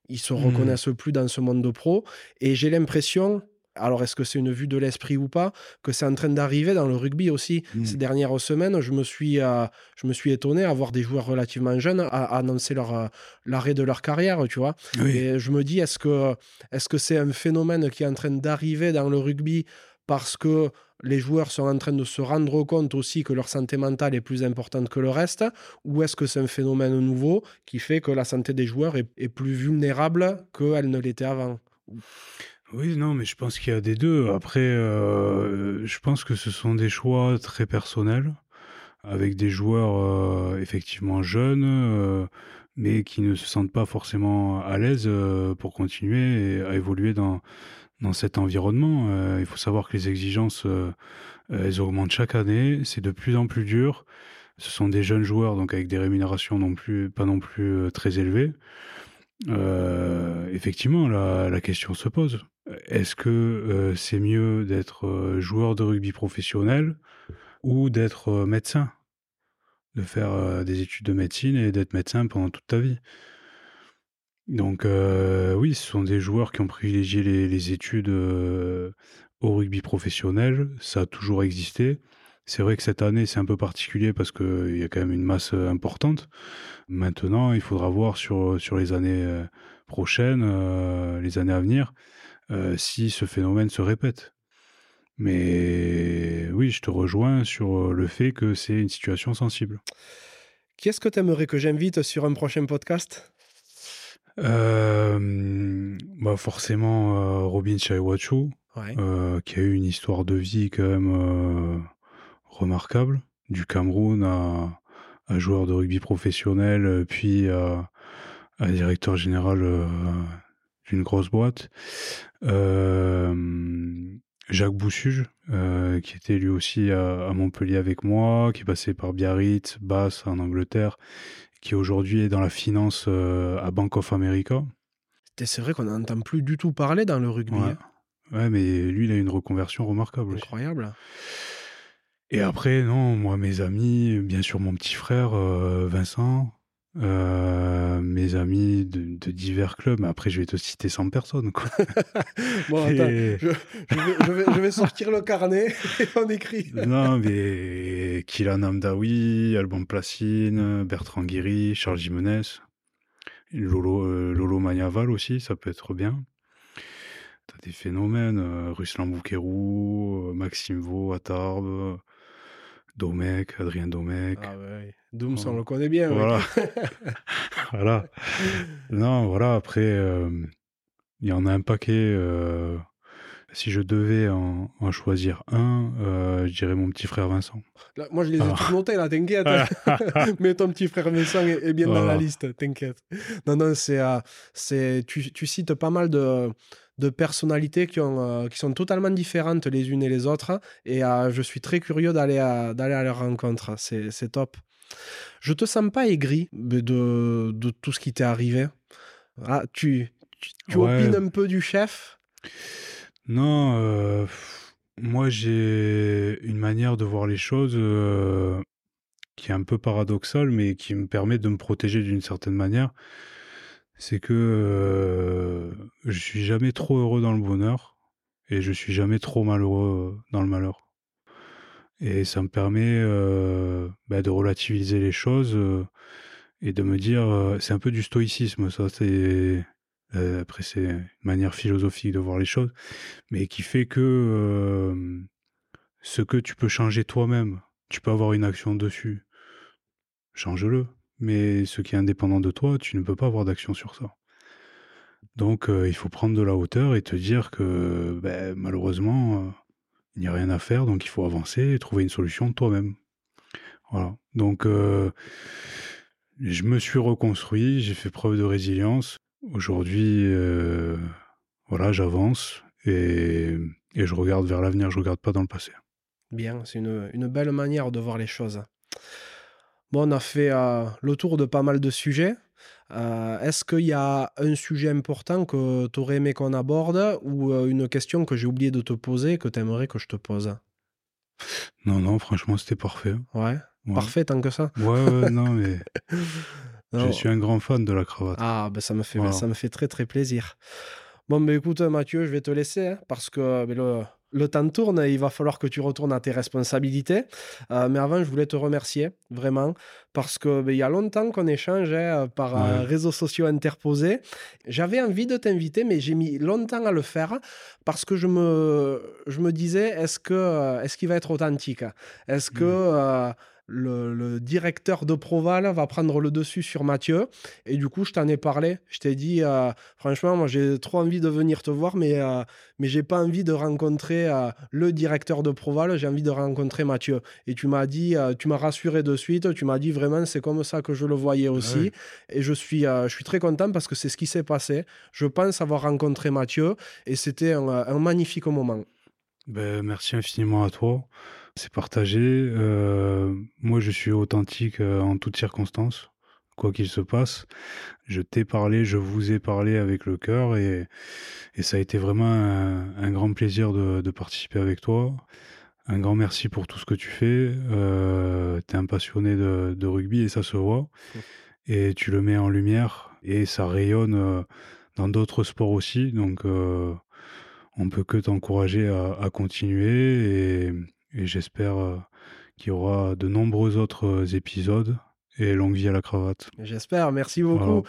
ils se mmh. reconnaissent plus dans ce monde de pro. Et j'ai l'impression, alors est-ce que c'est une vue de l'esprit ou pas? Que c'est en train d'arriver dans le rugby aussi mmh. ces dernières semaines je me suis euh, je me suis étonné à voir des joueurs relativement jeunes à, annoncer leur euh, l'arrêt de leur carrière tu vois? Et je me dis est-ce que est-ce que c'est un phénomène qui est en train d'arriver dans le rugby parce que les joueurs sont en train de se rendre compte aussi que leur santé mentale est plus importante que le reste? Ou est-ce que c'est un phénomène nouveau qui fait que la santé des joueurs est, est plus vulnérable qu'elle ne l'était avant? Oui, non, mais je pense qu'il y a des deux. Après, euh, je pense que ce sont des choix très personnels. avec des joueurs effectivement jeunes, mais qui ne se sentent pas forcément à l'aise pour continuer à évoluer dans, dans cet environnement. il faut savoir que les exigences, elles augmentent chaque année, c'est de plus en plus dur. Ce sont des jeunes joueurs, donc avec des rémunérations non plus, pas non plus très élevées. effectivement, la, la, question se pose. Est-ce que c'est mieux d'être joueur de rugby professionnel ou d'être médecin, de faire des études de médecine et d'être médecin pendant toute ta vie. Donc oui, ce sont des joueurs qui ont privilégié les, études au rugby professionnel, ça a toujours existé. C'est vrai que cette année, c'est un peu particulier parce qu'il y a quand même une masse importante. Maintenant, il faudra voir sur, sur les années prochaines, les années à venir, si ce phénomène se répète. Mais oui, je te rejoins sur le fait que c'est une situation sensible. Qui est-ce que tu aimerais que j'invite sur un prochain podcast? Bah Forcément, Robin Chaiwachu, qui a eu une histoire de vie quand même remarquable. Du Cameroun à, joueur de rugby professionnel, puis à, directeur général d'une grosse boîte. Jacques Boussuge, euh, qui était lui aussi à, Montpellier avec moi, qui passait par Biarritz, Basse en Angleterre, qui aujourd'hui est dans la finance euh, à Bank of America. C'est vrai qu'on n'entend plus du tout parler dans le rugby. Ouais. Hein. ouais. mais lui, il a une reconversion remarquable. Incroyable. Et après, non, moi, mes amis, bien sûr, mon petit frère euh, Vincent, euh, mes amis de, divers clubs, mais après je vais te citer 100 personnes. Quoi. bon, attends, je, vais, sortir le carnet et on écrit. non, mais Kylian Amdaoui, Alban Placine, Bertrand Guéry, Charles Jimenez, Lolo, euh, Lolo Magnaval aussi, ça peut être bien. T'as des phénomènes, euh, Ruslan Bouquerou, Maxime Vaux, Atarbes, Domecq, Adrien Domecq. Ah ouais. Doom, on le connaît bien. Voilà. voilà. Non, voilà, après, euh, il y en a un paquet. Euh, si je devais en, choisir un, euh, je dirais mon petit frère Vincent. moi, je les ai tous notés, là, t'inquiète. Mais ton petit frère Vincent est, bien dans la liste, t'inquiète. Non, non, c'est, tu, tu, cites pas mal de, de personnalités qui, ont, qui sont totalement différentes les unes et les autres. Et je suis très curieux d'aller à, d'aller à leur rencontre. C'est, c'est top. Je te sens pas aigri de, de tout ce qui t'est arrivé. Ah, tu, tu, opines un peu du chef? Non, euh, moi j'ai une manière de voir les choses euh, qui est un peu paradoxale, mais qui me permet de me protéger d'une certaine manière. C'est que euh, je suis jamais trop heureux dans le bonheur et je suis jamais trop malheureux dans le malheur. Et ça me permet euh, bah, de relativiser les choses euh, et de me dire, euh, c'est un peu du stoïcisme, ça, c'est. après, c'est une manière philosophique de voir les choses, mais qui fait que ce que tu peux changer toi-même, tu peux avoir une action dessus, change-le. Mais ce qui est indépendant de toi, tu ne peux pas avoir d'action sur ça. Donc, il faut prendre de la hauteur et te dire que ben, malheureusement, il n'y a rien à faire, donc il faut avancer et trouver une solution toi-même. Voilà. Donc, euh, je me suis reconstruit, j'ai fait preuve de résilience. Aujourd'hui, euh, voilà, j'avance et, je regarde vers l'avenir, je ne regarde pas dans le passé. Bien, c'est une, belle manière de voir les choses. Bon, on a fait euh, le tour de pas mal de sujets. Euh, est-ce qu'il y a un sujet important que tu aurais aimé qu'on aborde ou euh, une question que j'ai oublié de te poser que tu aimerais que je te pose? Non, non, franchement, c'était parfait. Ouais. Parfait tant que ça. Ouais, non, mais je suis un grand fan de la cravate. Ah, ben ça me fait, ça me fait très très plaisir. Bon, ben écoute, Mathieu, je vais te laisser hein, parce que ben, le, le temps tourne et il va falloir que tu retournes à tes responsabilités. Euh, mais avant, je voulais te remercier vraiment parce que ben, il y a longtemps qu'on échange hein, par euh, réseaux sociaux interposés. J'avais envie de t'inviter, mais j'ai mis longtemps à le faire parce que je me, je me disais est-ce que est-ce qu'il va être authentique? Est-ce que mmh. Le, directeur de Proval va prendre le dessus sur Mathieu. Et du coup, je t'en ai parlé. Je t'ai dit, euh, franchement, moi, j'ai trop envie de venir te voir, mais, euh, mais j'ai pas envie de rencontrer euh, le directeur de Proval. J'ai envie de rencontrer Mathieu. Et tu m'as dit, tu m'as rassuré de suite. Tu m'as dit vraiment, c'est comme ça que je le voyais aussi. Et je suis, je suis très content parce que c'est ce qui s'est passé. Je pense avoir rencontré Mathieu et c'était un, un magnifique moment. Ben, merci infiniment à toi. C'est partagé. Euh, moi, je suis authentique euh, en toutes circonstances, quoi qu'il se passe. Je t'ai parlé, je vous ai parlé avec le cœur et, et ça a été vraiment un, grand plaisir de, de, participer avec toi. Un grand merci pour tout ce que tu fais. Euh, tu es un passionné de, de, rugby et ça se voit. Et tu le mets en lumière et ça rayonne dans d'autres sports aussi. Donc, euh, on peut que t'encourager à, à, continuer et, et j'espère euh, qu'il y aura de nombreux autres euh, épisodes et longue vie à la cravate. J'espère, merci beaucoup.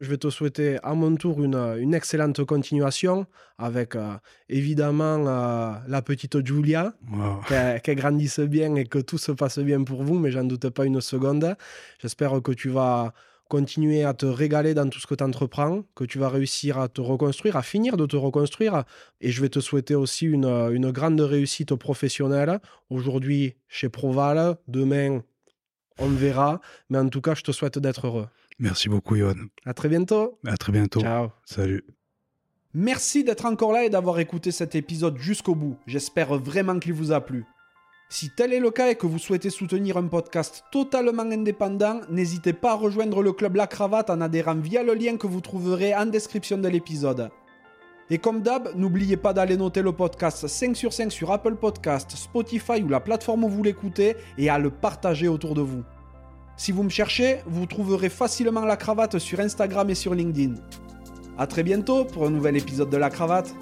Je vais te souhaiter à mon tour une, une excellente continuation avec euh, évidemment la petite Julia, qu'elle grandisse bien et que tout se passe bien pour vous, mais j'en doute pas une seconde. J'espère que tu vas continuer à te régaler dans tout ce que tu entreprends, que tu vas réussir à te reconstruire, à finir de te reconstruire. Et je vais te souhaiter aussi une, une grande réussite professionnelle. Aujourd'hui chez Proval, demain on verra. Mais en tout cas, je te souhaite d'être heureux. Merci beaucoup, Yohan. À très bientôt. À très bientôt. Ciao. Salut. Merci d'être encore là et d'avoir écouté cet épisode jusqu'au bout. J'espère vraiment qu'il vous a plu. Si tel est le cas et que vous souhaitez soutenir un podcast totalement indépendant, n'hésitez pas à rejoindre le club La Cravate en adhérant via le lien que vous trouverez en description de l'épisode. Et comme d'hab, n'oubliez pas d'aller noter le podcast 5 sur 5 sur Apple Podcast, Spotify ou la plateforme où vous l'écoutez et à le partager autour de vous. Si vous me cherchez, vous trouverez facilement La Cravate sur Instagram et sur LinkedIn. A très bientôt pour un nouvel épisode de La Cravate.